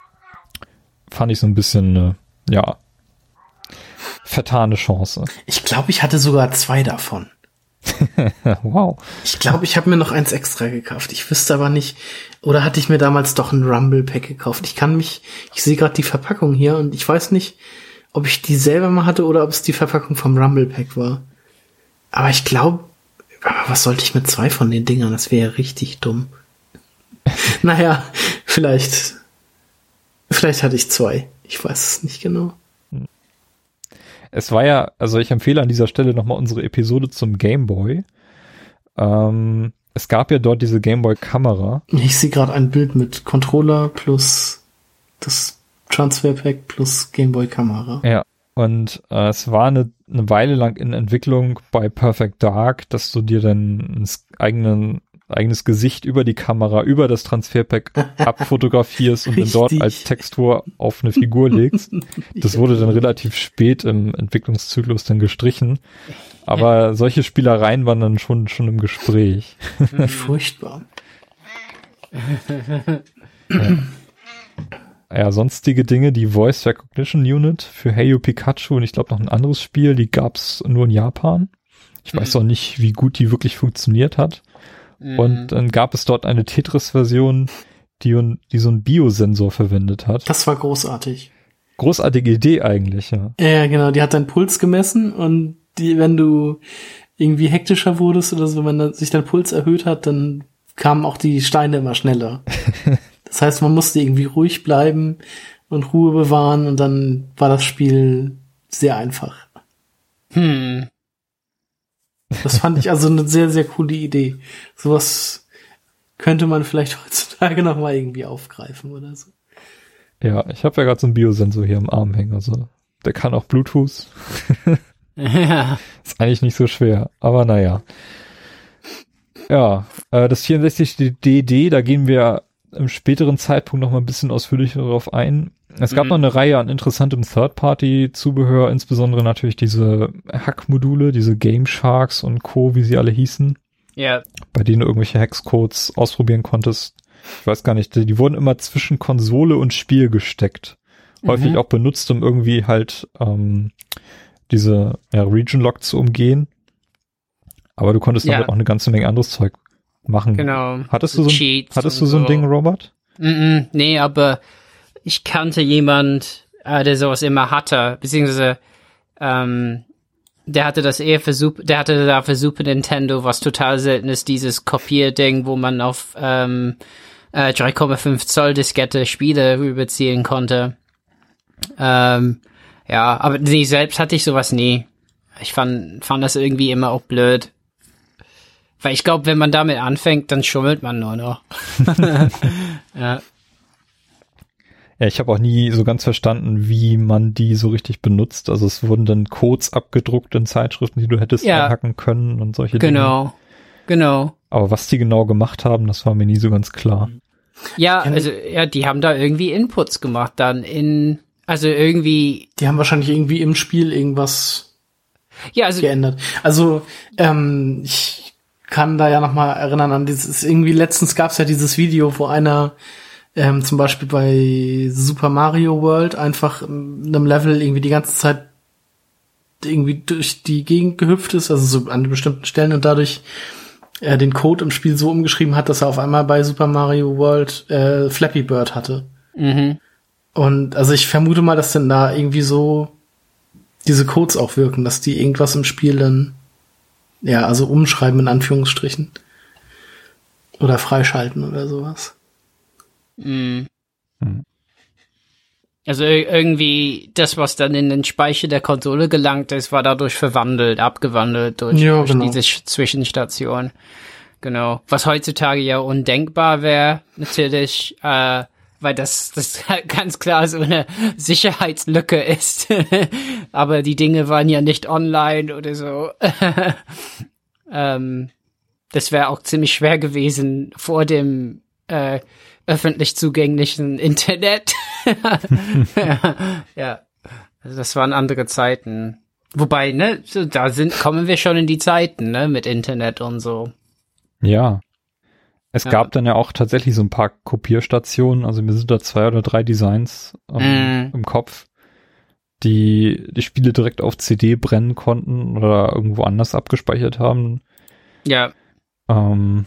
Fand ich so ein bisschen, äh, ja, vertane Chance. Ich glaube, ich hatte sogar zwei davon. wow. Ich glaube, ich habe mir noch eins extra gekauft. Ich wüsste aber nicht, oder hatte ich mir damals doch ein Rumble Pack gekauft? Ich kann mich, ich sehe gerade die Verpackung hier und ich weiß nicht, ob ich die selber mal hatte oder ob es die Verpackung vom Rumble Pack war. Aber ich glaube, was sollte ich mit zwei von den Dingern? Das wäre ja richtig dumm. naja, vielleicht, vielleicht hatte ich zwei. Ich weiß es nicht genau. Es war ja, also ich empfehle an dieser Stelle nochmal unsere Episode zum Game Boy. Ähm, es gab ja dort diese Game Boy Kamera. Ich sehe gerade ein Bild mit Controller plus das Transfer Pack plus Game Boy Kamera. Ja. Und äh, es war eine, eine Weile lang in Entwicklung bei Perfect Dark, dass du dir dein eigenen eigenes Gesicht über die Kamera, über das Transferpack abfotografierst und dann dort als Textur auf eine Figur legst. Das wurde dann relativ spät im Entwicklungszyklus dann gestrichen. Aber solche Spielereien waren dann schon, schon im Gespräch. Furchtbar. ja. ja, sonstige Dinge, die Voice Recognition Unit für Hey You Pikachu und ich glaube noch ein anderes Spiel, die gab's nur in Japan. Ich weiß auch nicht, wie gut die wirklich funktioniert hat. Und dann gab es dort eine Tetris-Version, die, die so einen Biosensor verwendet hat. Das war großartig. Großartige Idee eigentlich, ja. Ja, genau. Die hat deinen Puls gemessen und die, wenn du irgendwie hektischer wurdest oder so, wenn sich dein Puls erhöht hat, dann kamen auch die Steine immer schneller. das heißt, man musste irgendwie ruhig bleiben und Ruhe bewahren und dann war das Spiel sehr einfach. Hm. Das fand ich also eine sehr, sehr coole Idee. Sowas könnte man vielleicht heutzutage noch mal irgendwie aufgreifen oder so. Ja, ich habe ja gerade so einen Biosensor hier am Arm hängen, also der kann auch Bluetooth. ja. Ist eigentlich nicht so schwer, aber naja. Ja, äh, das 64 DD, da gehen wir im späteren Zeitpunkt noch mal ein bisschen ausführlicher darauf ein. Es gab Mhm. noch eine Reihe an interessantem Third-Party-Zubehör, insbesondere natürlich diese Hack-Module, diese Game Sharks und Co., wie sie alle hießen, Ja. bei denen du irgendwelche Hexcodes ausprobieren konntest. Ich weiß gar nicht, die, die wurden immer zwischen Konsole und Spiel gesteckt. Häufig Mhm. auch benutzt, um irgendwie halt ähm, diese ja, Region Lock zu umgehen. Aber du konntest Ja. damit auch eine ganze Menge anderes Zeug machen. Genau. Hattest du so ein, hattest du und so ein Ding, Robert? Mm -mm, nee, aber ich kannte jemand, äh, der sowas immer hatte, beziehungsweise ähm, der hatte das eher für Super, der hatte da für Super Nintendo, was total selten ist, dieses Kopierding, wo man auf ähm, äh, 3,5 Zoll Diskette Spiele rüberziehen konnte. Ähm, ja, aber nee, selbst hatte ich sowas nie. Ich fand, fand das irgendwie immer auch blöd. Weil ich glaube, wenn man damit anfängt, dann schummelt man nur noch. ja. Ja, ich habe auch nie so ganz verstanden, wie man die so richtig benutzt. Also es wurden dann Codes abgedruckt in Zeitschriften, die du hättest Ja. einhacken können und solche Dinge. Genau. Genau. Aber was die genau gemacht haben, das war mir nie so ganz klar. Ja, also ja, die haben da irgendwie Inputs gemacht dann in also irgendwie Die haben wahrscheinlich irgendwie im Spiel irgendwas ja, also geändert. Also ähm, ich kann da ja noch mal erinnern an dieses irgendwie letztens gab es ja dieses Video, wo einer ähm, zum Beispiel bei Super Mario World einfach in einem Level irgendwie die ganze Zeit irgendwie durch die Gegend gehüpft ist, also so an bestimmten Stellen und dadurch äh, den Code im Spiel so umgeschrieben hat, dass er auf einmal bei Super Mario World äh, Flappy Bird hatte. mhm. Und also ich vermute mal, dass denn da irgendwie so diese Codes auch wirken, dass die irgendwas im Spiel dann, ja, also umschreiben in Anführungsstrichen. Oder freischalten oder sowas. Mhm. Hm. Also ir- irgendwie das, was dann in den Speicher der Konsole gelangt ist, war dadurch verwandelt, abgewandelt durch, Ja, durch genau. diese Sch- Zwischenstation. Genau. Was heutzutage ja undenkbar wäre, natürlich, äh, weil das, das ganz klar so eine Sicherheitslücke ist. Aber die Dinge waren ja nicht online oder so. ähm, das wäre auch ziemlich schwer gewesen, vor dem äh, öffentlich zugänglichen Internet. ja, ja, also das waren andere Zeiten. Wobei, ne, so, da sind, kommen wir schon in die Zeiten, ne, mit Internet und so. Ja. Es Ja. gab dann ja auch tatsächlich so ein paar Kopierstationen, also mir sind da zwei oder drei Designs ähm, Mm. im Kopf, die die Spiele direkt auf CD brennen konnten oder irgendwo anders abgespeichert haben. Ja, Ähm,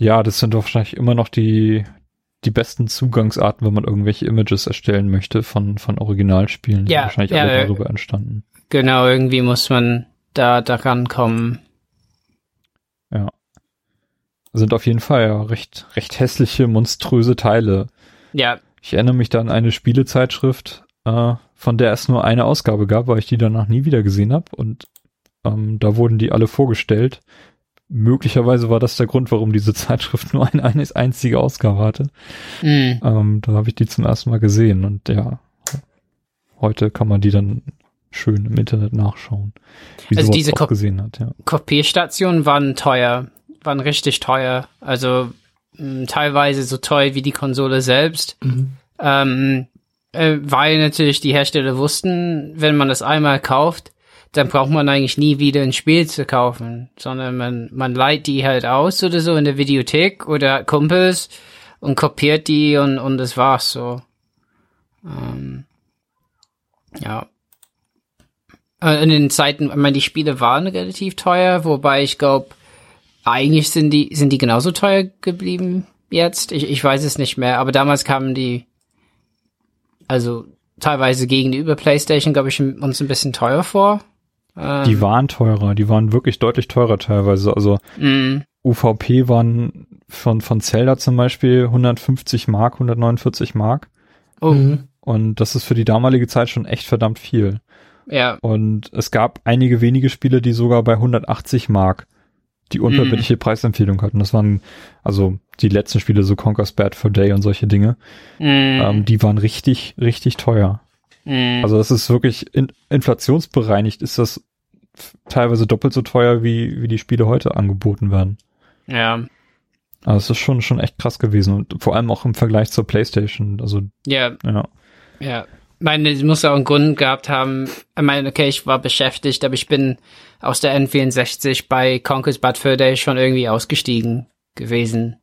ja, das sind wahrscheinlich immer noch die, die besten Zugangsarten, wenn man irgendwelche Images erstellen möchte von, von Originalspielen, die Ja, wahrscheinlich ja, alle darüber entstanden. genau, irgendwie muss man da daran kommen. Sind auf jeden Fall ja recht, recht hässliche, monströse Teile. Ja, Ich erinnere mich da an eine Spielezeitschrift, äh, von der es nur eine Ausgabe gab, weil ich die danach nie wieder gesehen habe. Und ähm, da wurden die alle vorgestellt. Möglicherweise war das der Grund, warum diese Zeitschrift nur eine, eine einzige Ausgabe hatte. mm, Ähm, da habe ich die zum ersten Mal gesehen und ja, heute kann man die dann schön im Internet nachschauen, wie Also diese auch Kop- gesehen hat. Ja. Kopierstationen waren teuer, waren richtig teuer. Also mh, teilweise so teuer wie die Konsole selbst. Mhm. Ähm, äh, weil natürlich die Hersteller wussten, wenn man das einmal kauft, dann braucht man eigentlich nie wieder ein Spiel zu kaufen, sondern man, man leiht die halt aus oder so in der Videothek oder Kumpels und kopiert die und, und das war's so. Ähm, ja. Äh, In den Zeiten, ich meine, die Spiele waren relativ teuer, wobei ich glaube, eigentlich sind die, sind die genauso teuer geblieben jetzt. Ich, ich weiß es nicht mehr, aber damals kamen die, also teilweise gegenüber PlayStation, glaube ich, uns ein bisschen teuer vor. Ähm, Die waren teurer, die waren wirklich deutlich teurer teilweise. Also mh, UVP waren von, von Zelda zum Beispiel 150 Mark, 149 Mark. oh, Mhm. Und das ist für die damalige Zeit schon echt verdammt viel. ja, Und es gab einige wenige Spiele, die sogar bei 180 Mark die unverbindliche Preisempfehlung hatten. Das waren also die letzten Spiele, so Conker's Bad for Day und solche Dinge. mh, Ähm, die waren richtig, richtig teuer. mh, Also das ist wirklich in, inflationsbereinigt, ist das teilweise doppelt so teuer, wie, wie die Spiele heute angeboten werden. ja, Also es ist schon, schon echt krass gewesen und vor allem auch im Vergleich zur Playstation. Also, ja, ja. Ja, meine, es muss auch einen Grund gehabt haben. Ich meine, okay, ich war beschäftigt, aber ich bin aus der N64 bei Conquest Bad Fur Day schon irgendwie ausgestiegen gewesen.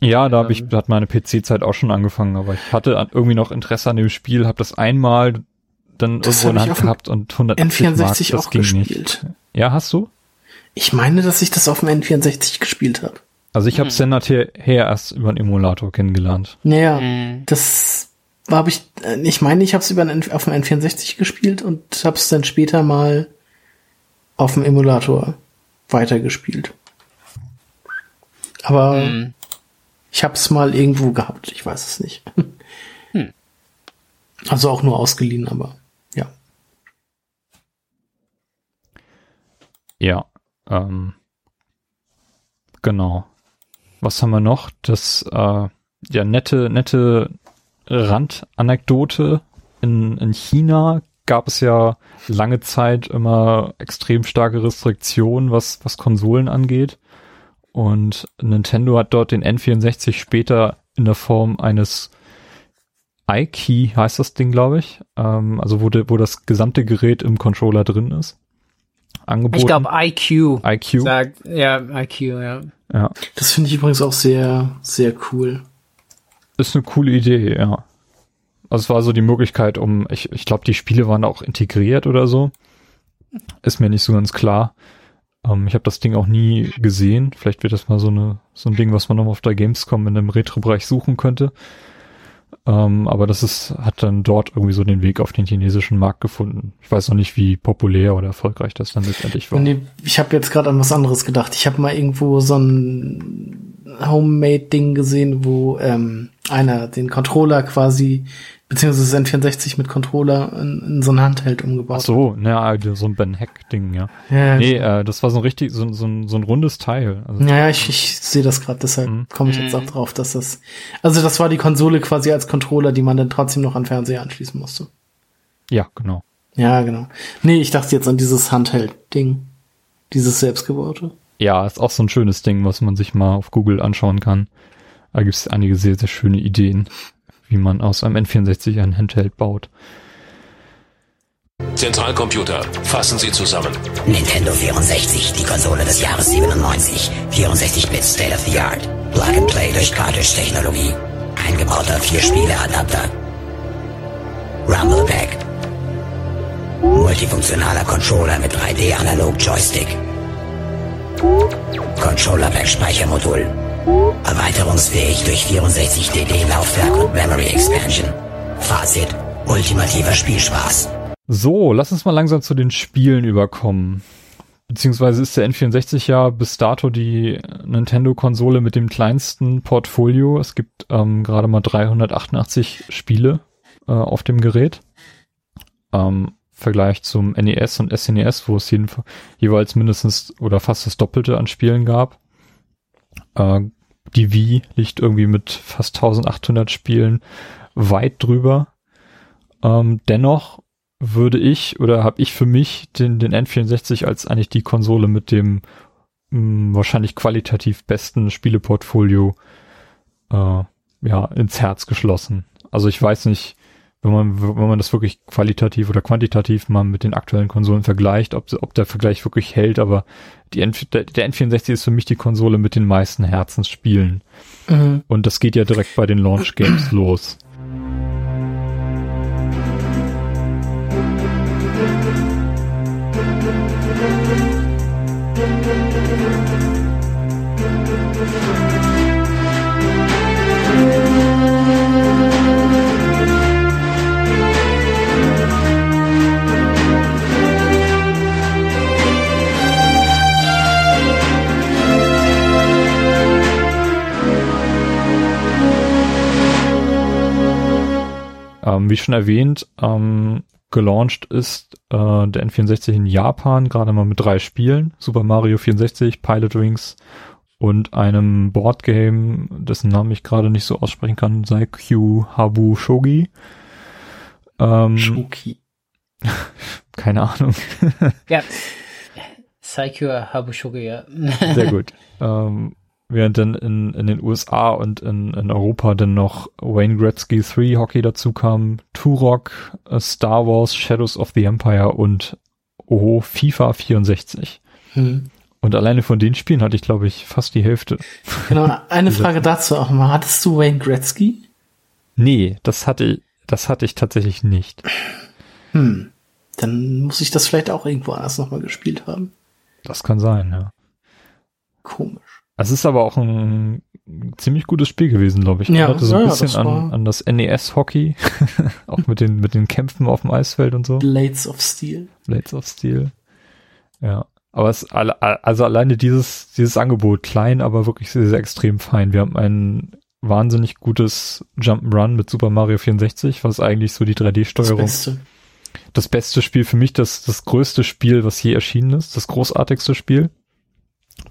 Ja, da, hab ich, Ähm. da hat meine PC-Zeit auch schon angefangen, aber ich hatte irgendwie noch Interesse an dem Spiel, habe das einmal dann Das irgendwo in der ich Hand auf dem gehabt und 180 Mark, N64 das auch ging gespielt. nicht. Ja, hast du? Ich meine, dass ich das auf dem N64 gespielt habe. Also ich habe Mhm. Senat her, her erst über einen Emulator kennengelernt. Naja, Mhm. das war hab ich, äh, ich meine, ich habe es über den, N- auf dem N64 gespielt und habe es dann später mal auf dem Emulator weitergespielt. Aber Mhm. ich habe es mal irgendwo gehabt, ich weiß es nicht. Hm. Also auch nur ausgeliehen, aber ja. Ähm, genau. Was haben wir noch? Das, äh, ja, nette, nette Randanekdote. In, in China gab es ja lange Zeit immer extrem starke Restriktionen, was, was Konsolen angeht. Und Nintendo hat dort den N64 später in der Form eines iKey, heißt das Ding, glaube ich. Ähm, also wo, de, wo das gesamte Gerät im Controller drin ist. Angeboten. Ich glaube IQ. IQ. Sagt, ja, IQ, ja. Ja. Das finde ich übrigens auch sehr, sehr cool. Ist eine coole Idee, ja. Also es war so die Möglichkeit, um, ich, ich glaube, die Spiele waren auch integriert oder so. Ist mir nicht so ganz klar. Ähm, ich habe das Ding auch nie gesehen. Vielleicht wird das mal so eine so ein Ding, was man noch auf der Gamescom in dem Retro-Bereich suchen könnte. Ähm, aber das ist, hat dann dort irgendwie so den Weg auf den chinesischen Markt gefunden. Ich weiß noch nicht, wie populär oder erfolgreich das dann letztendlich war. Nee, ich habe jetzt gerade an was anderes gedacht. Ich habe mal irgendwo so ein Homemade-Ding gesehen, wo ähm, einer den Controller quasi, beziehungsweise das N64 mit Controller in, in so ein Handheld umgebaut Ach so, naja, so ein Ben Heck-Ding, ja. Ja, Nee, äh, das war so ein richtig, so, so, ein, so ein rundes Teil. Also, Naja, ich, ich sehe das gerade, deshalb Mhm. komme ich jetzt auch drauf, dass das. Also das war die Konsole quasi als Controller, die man dann trotzdem noch an Fernseher anschließen musste. ja, genau. Ja, genau. Nee, ich dachte jetzt an dieses Handheld-Ding. Dieses selbstgebaute. Ja, ist auch so ein schönes Ding, was man sich mal auf Google anschauen kann. Da gibt es einige sehr, sehr schöne Ideen, wie man aus einem N64 ein Handheld baut. Zentralcomputer, fassen Sie zusammen. Nintendo 64, die Konsole des Jahres 97. 64-Bit State of the Art. Plug and Play durch Cartridge-Technologie. Eingebauter 4-Spiele-Adapter. Rumble Pack. Multifunktionaler Controller mit 3D-Analog-Joystick. Controller Pack Speichermodul. Erweiterungsfähig durch 64 DD Laufwerk und Memory Expansion. Fazit. Ultimativer Spielspaß. So, lass uns mal langsam zu den Spielen überkommen. Beziehungsweise ist der N64 ja bis dato die Nintendo-Konsole mit dem kleinsten Portfolio. Es gibt ähm, gerade mal 388 Spiele äh, auf dem Gerät. Ähm, Vergleich zum NES und SNES, wo es jeden, jeweils mindestens oder fast das Doppelte an Spielen gab. Äh, die Wii liegt irgendwie mit fast 1800 Spielen weit drüber. Ähm, dennoch würde ich oder habe ich für mich den, den N64 als eigentlich die Konsole mit dem mh, wahrscheinlich qualitativ besten Spieleportfolio äh, ja ins Herz geschlossen. Also ich weiß nicht, wenn man wenn man das wirklich qualitativ oder quantitativ mal mit den aktuellen Konsolen vergleicht, ob, ob der Vergleich wirklich hält, aber die N, der, der N64 ist für mich die Konsole mit den meisten Herzensspielen. Mhm. Und das geht ja direkt bei den Launch Games los. Ähm, wie schon erwähnt, ähm, gelauncht ist äh, der N64 in Japan gerade mal mit drei Spielen. Super Mario 64, Pilot Wings und einem Boardgame, dessen Namen ich gerade nicht so aussprechen kann, Saikyu Habu Shogi. Ähm, Schuki. keine Ahnung. Ja. Saikyo Habushoge, ja. Sehr gut. ähm, während dann in, in den USA und in, in Europa dann noch Wayne Gretzky 3 Hockey dazu kam, Turok, äh, Star Wars, Shadows of the Empire und oho, FIFA 64. Hm. Und alleine von den Spielen hatte ich, glaube ich, fast die Hälfte. Genau, eine Frage dazu auch mal. Hattest du Wayne Gretzky? Nee, das hatte ich, das hatte ich tatsächlich nicht. Hm. Dann muss ich das vielleicht auch irgendwo anders nochmal gespielt haben. Das kann sein, ja. Komisch. Es ist aber auch ein ziemlich gutes Spiel gewesen, glaube ich. Ja, Erinnerte so ein ja, bisschen das an, an das NES-Hockey, auch mit den, mit den Kämpfen auf dem Eisfeld und so. Blades of Steel. Blades of Steel. Ja. Aber es, also alleine dieses, dieses Angebot, klein, aber wirklich sehr, sehr extrem fein. Wir haben ein wahnsinnig gutes Jump'n'Run mit Super Mario 64, was eigentlich so die Das 3D-Steuerung Beste. das beste Spiel für mich, das, das größte Spiel, was je erschienen ist, das großartigste Spiel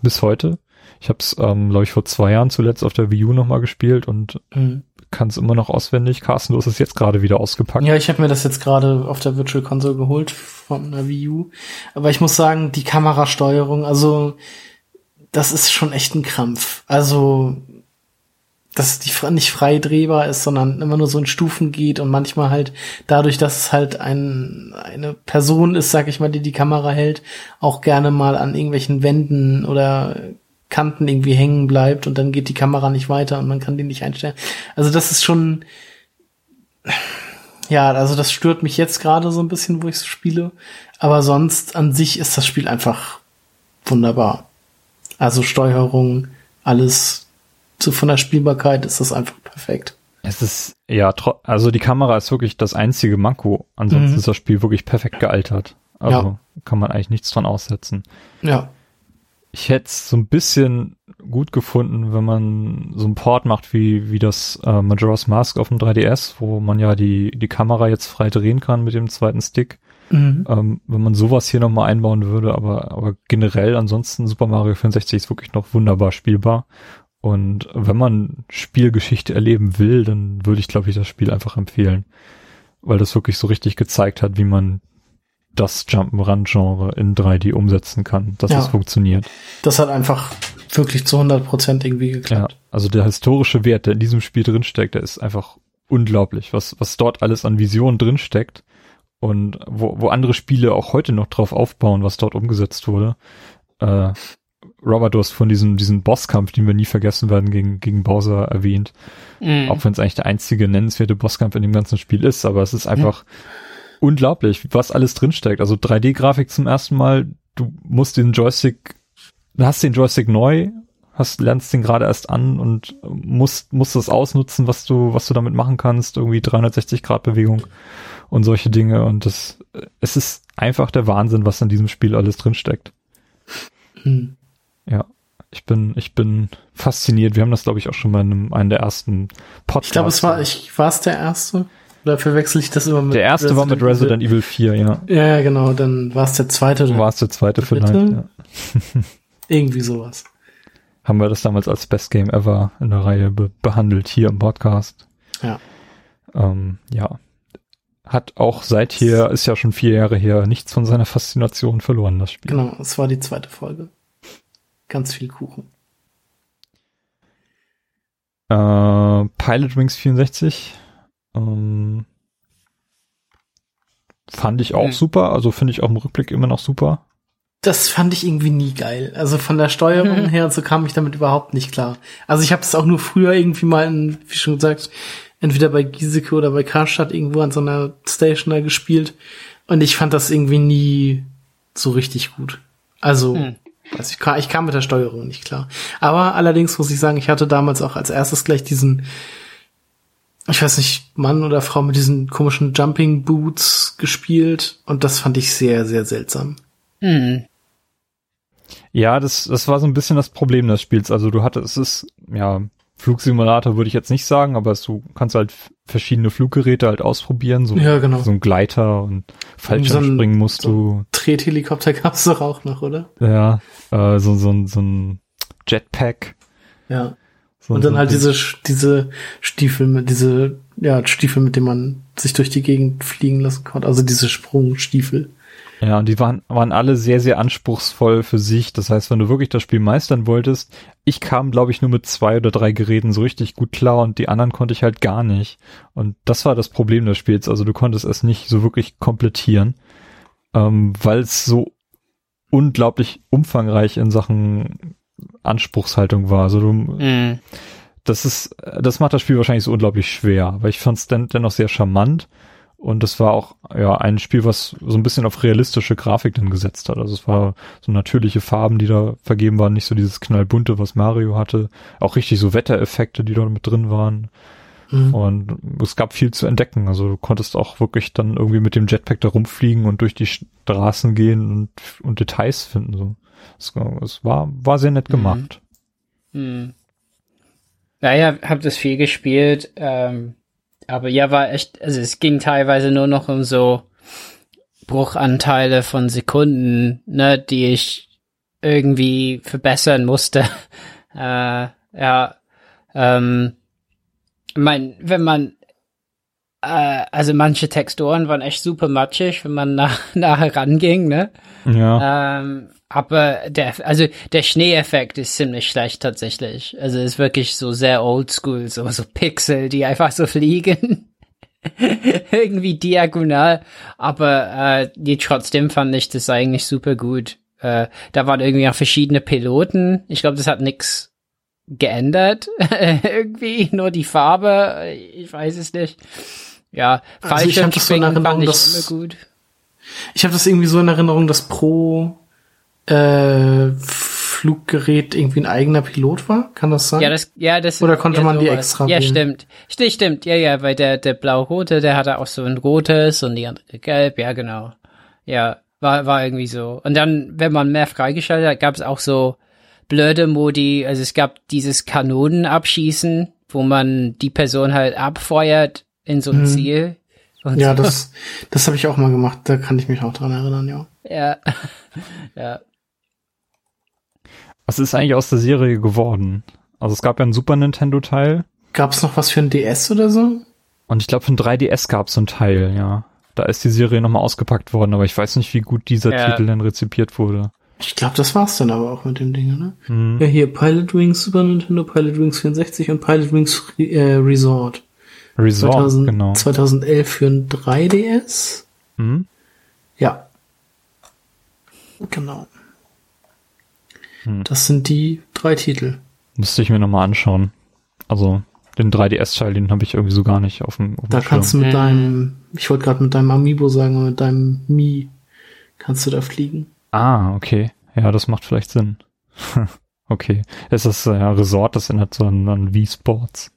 bis heute. Ich habe es, ähm, glaube ich, vor zwei Jahren zuletzt auf der Wii U nochmal gespielt und Mhm. kann es immer noch auswendig. Carsten, du hast es jetzt gerade wieder ausgepackt. Ja, ich habe mir das jetzt gerade auf der Virtual Console geholt von der Wii U. Aber ich muss sagen, die Kamerasteuerung, also das ist schon echt ein Krampf. Also dass die nicht frei drehbar ist, sondern immer nur so in Stufen geht und manchmal halt dadurch, dass es halt ein, eine Person ist, sag ich mal, die die Kamera hält, auch gerne mal an irgendwelchen Wänden oder Kanten irgendwie hängen bleibt und dann geht die Kamera nicht weiter und man kann die nicht einstellen. Also das ist schon, ja, also das stört mich jetzt gerade so ein bisschen, wo ich es spiele. Aber sonst an sich ist das Spiel einfach wunderbar. Also Steuerung, alles so von der Spielbarkeit ist das einfach perfekt. Es ist, ja, also die Kamera ist wirklich das einzige Manko. Ansonsten Mhm. ist das Spiel wirklich perfekt gealtert. Also Ja. kann man eigentlich nichts dran aussetzen. Ja. Ich hätte es so ein bisschen gut gefunden, wenn man so einen Port macht wie, wie das äh, Majora's Mask auf dem 3DS, wo man ja die, die Kamera jetzt frei drehen kann mit dem zweiten Stick. Mhm. Ähm, wenn man sowas hier nochmal einbauen würde, aber, aber generell ansonsten Super Mario 64 ist wirklich noch wunderbar spielbar. Und wenn man Spielgeschichte erleben will, dann würde ich, glaube ich, das Spiel einfach empfehlen. Weil das wirklich so richtig gezeigt hat, wie man das Jump'n'Run-Genre in 3D umsetzen kann, dass Ja. es funktioniert. Das hat einfach wirklich zu 100% irgendwie Ja, geklappt. also der historische Wert, der in diesem Spiel drinsteckt, der ist einfach unglaublich, was, was dort alles an Visionen drinsteckt und wo, wo andere Spiele auch heute noch drauf aufbauen, was dort umgesetzt wurde. Äh, Robert, du hast von diesem, diesem Bosskampf, den wir nie vergessen werden, gegen, gegen Bowser erwähnt. Mhm. Auch wenn es eigentlich der einzige nennenswerte Bosskampf in dem ganzen Spiel ist, aber es ist einfach unglaublich, was alles drinsteckt. Also 3D-Grafik zum ersten Mal, du musst den Joystick, du hast den Joystick neu, hast, lernst den gerade erst an und musst, musst das ausnutzen, was du, was du damit machen kannst, irgendwie 360 Grad Bewegung und solche Dinge und das, es ist einfach der Wahnsinn, was in diesem Spiel alles drinsteckt. Hm. Ja. Ich bin, ich bin fasziniert. Wir haben das, glaube ich, auch schon mal in einem, einem der ersten Podcasts. Ich glaube, es war, ich, war es der erste? Oder verwechsel ich das immer mit Der erste war mit Resident Evil 4, ja. Ja, genau, dann war es der zweite. War es der zweite vielleicht, ja. Irgendwie sowas. Haben wir das damals als Best Game Ever in der Reihe be behandelt, hier im Podcast. Ja. Ähm, ja. Hat auch seit hier, ist ja schon vier Jahre her, nichts von seiner Faszination verloren, das Spiel. Genau, es war die zweite Folge. Ganz viel Kuchen. Äh, Pilot Wings 64. Ähm, fand ich auch Hm. super, also finde ich auch im Rückblick immer noch super. Das fand ich irgendwie nie geil. Also von der Steuerung Mhm. her, so kam ich damit überhaupt nicht klar. Also ich habe es auch nur früher irgendwie mal, in, wie schon gesagt, entweder bei Giesecke oder bei Karstadt irgendwo an so einer Station da gespielt. Und ich fand das irgendwie nie so richtig gut. Also, Hm. weiß ich, ka- ich kam mit der Steuerung nicht klar. Aber allerdings muss ich sagen, ich hatte damals auch als erstes gleich diesen, ich weiß nicht, Mann oder Frau mit diesen komischen Jumping Boots gespielt. Und das fand ich sehr, sehr seltsam. Mhm. Ja, das, das war so ein bisschen das Problem des Spiels. Also du hattest, es ist, ja, Flugsimulator würde ich jetzt nicht sagen, aber es, du kannst halt verschiedene Fluggeräte halt ausprobieren, so, Ja, genau. so ein Gleiter und Fallschirmspringen musst du, Trethelikopter gab's doch auch noch, oder? ja, äh, so, so, ein- so ein Jetpack. Ja. So, Und dann so halt diese, diese Stiefel mit, diese, ja, Stiefel, mit denen man sich durch die Gegend fliegen lassen konnte. Also diese Sprungstiefel. Ja, und die waren, waren alle sehr, sehr anspruchsvoll für sich. Das heißt, wenn du wirklich das Spiel meistern wolltest, ich kam, glaube ich, nur mit zwei oder drei Geräten so richtig gut klar und die anderen konnte ich halt gar nicht. Und das war das Problem des Spiels. Also du konntest es nicht so wirklich komplettieren, ähm, weil es so unglaublich umfangreich in Sachen Anspruchshaltung war. Also du, Mhm. das ist, das macht das Spiel wahrscheinlich so unglaublich schwer. Aber ich fand es den, dennoch sehr charmant. Und das war auch ja ein Spiel, was so ein bisschen auf realistische Grafik dann gesetzt hat. Also es war so natürliche Farben, die da vergeben waren, nicht so dieses knallbunte, was Mario hatte. Auch richtig so Wettereffekte, die dort mit drin waren. Mhm. Und es gab viel zu entdecken. Also du konntest auch wirklich dann irgendwie mit dem Jetpack da rumfliegen und durch die Straßen gehen und, und Details finden. So. Es, war- es war, war sehr nett Mhm. gemacht. Hm. Naja, hab das viel gespielt, ähm, aber ja, war echt, also es ging teilweise nur noch um so Bruchanteile von Sekunden, ne, die ich irgendwie verbessern musste. äh, ja, ähm, mein, wenn man, äh, also manche Texturen waren echt super matschig, wenn man nach, nachher ranging, ne? Ja. Ähm, aber der, also der Schneeeffekt ist ziemlich schlecht tatsächlich. Also ist wirklich so sehr oldschool, so, so Pixel, die einfach so fliegen. Irgendwie diagonal. Aber äh, die trotzdem fand ich das eigentlich super gut. Äh, da waren irgendwie auch verschiedene Piloten. Ich glaube, das hat nix geändert. irgendwie nur die Farbe. Ich weiß es nicht. Ja, Also das so Fallschirmspringen fand ich immer gut. Ich habe das irgendwie so in Erinnerung, dass pro äh, Fluggerät irgendwie ein eigener Pilot war. Kann das sein? Ja, das, ja, das Oder konnte ja, man die extra Ja, wählen? stimmt. Stimmt, stimmt. Ja, ja, weil der, der blau-rote, der hatte auch so ein rotes und die andere gelb. Ja, genau. Ja, war, war irgendwie so. Und dann, wenn man mehr freigeschaltet hat, gab es auch so blöde Modi. Also es gab dieses Kanonenabschießen, wo man die Person halt abfeuert in so ein Mhm. Ziel. Ja, so. das, das habe ich auch mal gemacht. Da kann ich mich auch dran erinnern, ja. Ja. ja. Was ist eigentlich aus der Serie geworden? Also es gab ja einen Super Nintendo Teil Gab es noch was für ein DS oder so? und ich glaube für ein 3DS gab es einen Teil, ja. Da ist die Serie nochmal ausgepackt worden, aber ich weiß nicht, wie gut dieser Ja. Titel denn rezipiert wurde. Ich glaube, das war's dann aber auch mit dem Ding, ne? Mhm. Ja, hier Pilot Wings Super Nintendo, Pilot Wings 64 und Pilot Wings äh, Resort. Resort, 2000, genau. 2011 für ein 3DS. Mhm. Ja. Genau. Hm. Das sind die drei Titel. Müsste ich mir nochmal anschauen. Also den 3DS-Teil, den habe ich irgendwie so gar nicht auf dem, auf dem Da kannst du mit deinem, ich wollte gerade mit deinem Amiibo sagen, aber mit deinem Mi kannst du da fliegen. Ah, okay. Ja, das macht vielleicht Sinn. okay. Es ist ja Resort, das erinnert so an, an Wii Sports.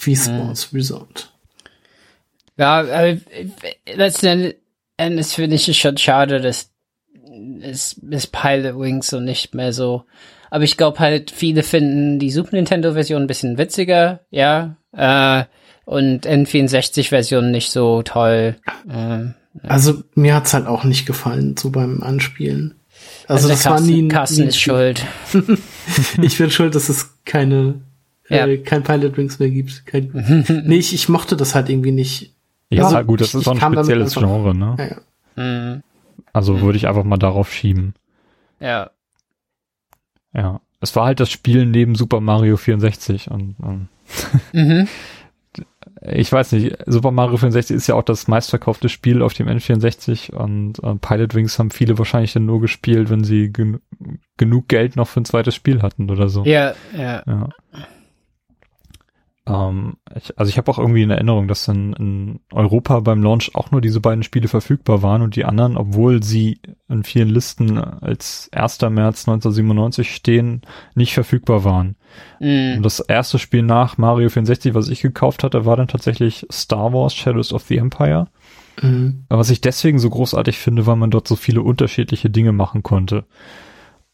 Wie Sports Resort. Ja, letzten Endes finde ich es schon schade, dass es ist Pilot Wings und nicht mehr so. Aber ich glaube halt, viele finden die Super Nintendo-Version ein bisschen witziger, ja. Äh, und N64-Version nicht so toll. Äh, Also mir hat's halt auch nicht gefallen, so beim Anspielen. Also, der das war Carsten, nie, ein- Carsten nie ist schuld. Ich bin schuld, dass es keine, Ja. äh, kein Pilot Wings mehr gibt. Kein, nee, ich, ich mochte das halt irgendwie nicht. Ja, Also, gut, das ich- ist auch ein spezielles Genre, ne? Ja, ja. Mhm. Also würde ich einfach mal darauf schieben. Ja. Ja. Es war halt das Spiel neben Super Mario 64 und, und Mhm. ich weiß nicht, Super Mario 64 ist ja auch das meistverkaufte Spiel auf dem N64 und äh, Pilot Wings haben viele wahrscheinlich dann nur gespielt, wenn sie gen genug Geld noch für ein zweites Spiel hatten oder so. Ja, ja. Ja. Ähm, ich, also ich habe auch irgendwie in Erinnerung, dass in, in Europa beim Launch auch nur diese beiden Spiele verfügbar waren und die anderen, obwohl sie in vielen Listen als 1. März 1997 stehen, nicht verfügbar waren. Mhm. Und das erste Spiel nach Mario 64, was ich gekauft hatte, war dann tatsächlich Star Wars Shadows of the Empire. Mhm. Was ich deswegen so großartig finde, weil man dort so viele unterschiedliche Dinge machen konnte.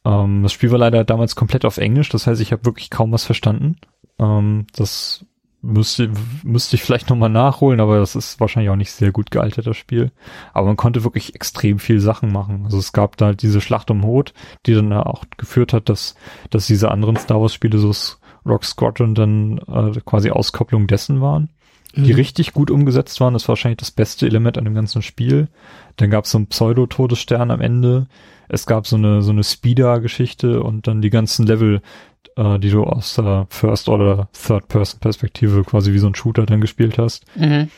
Ähm, das Spiel war leider damals komplett auf Englisch, das heißt, ich habe wirklich kaum was verstanden. Ähm, das müsste, müsste ich vielleicht nochmal nachholen, aber das ist wahrscheinlich auch nicht sehr gut gealtert, das Spiel. Aber man konnte wirklich extrem viel Sachen machen. Also es gab da halt diese Schlacht um Hoth, die dann auch geführt hat, dass, dass diese anderen Star Wars Spiele, so Rock Squadron, dann äh, quasi Auskopplung dessen waren die richtig gut umgesetzt waren. Das war wahrscheinlich das beste Element an dem ganzen Spiel. Dann gab es so einen Pseudo-Todesstern am Ende. Es gab so eine, so eine Speeder-Geschichte und dann die ganzen Level, äh, die du aus der First- oder Third-Person-Perspektive quasi wie so ein Shooter dann gespielt hast. Mhm.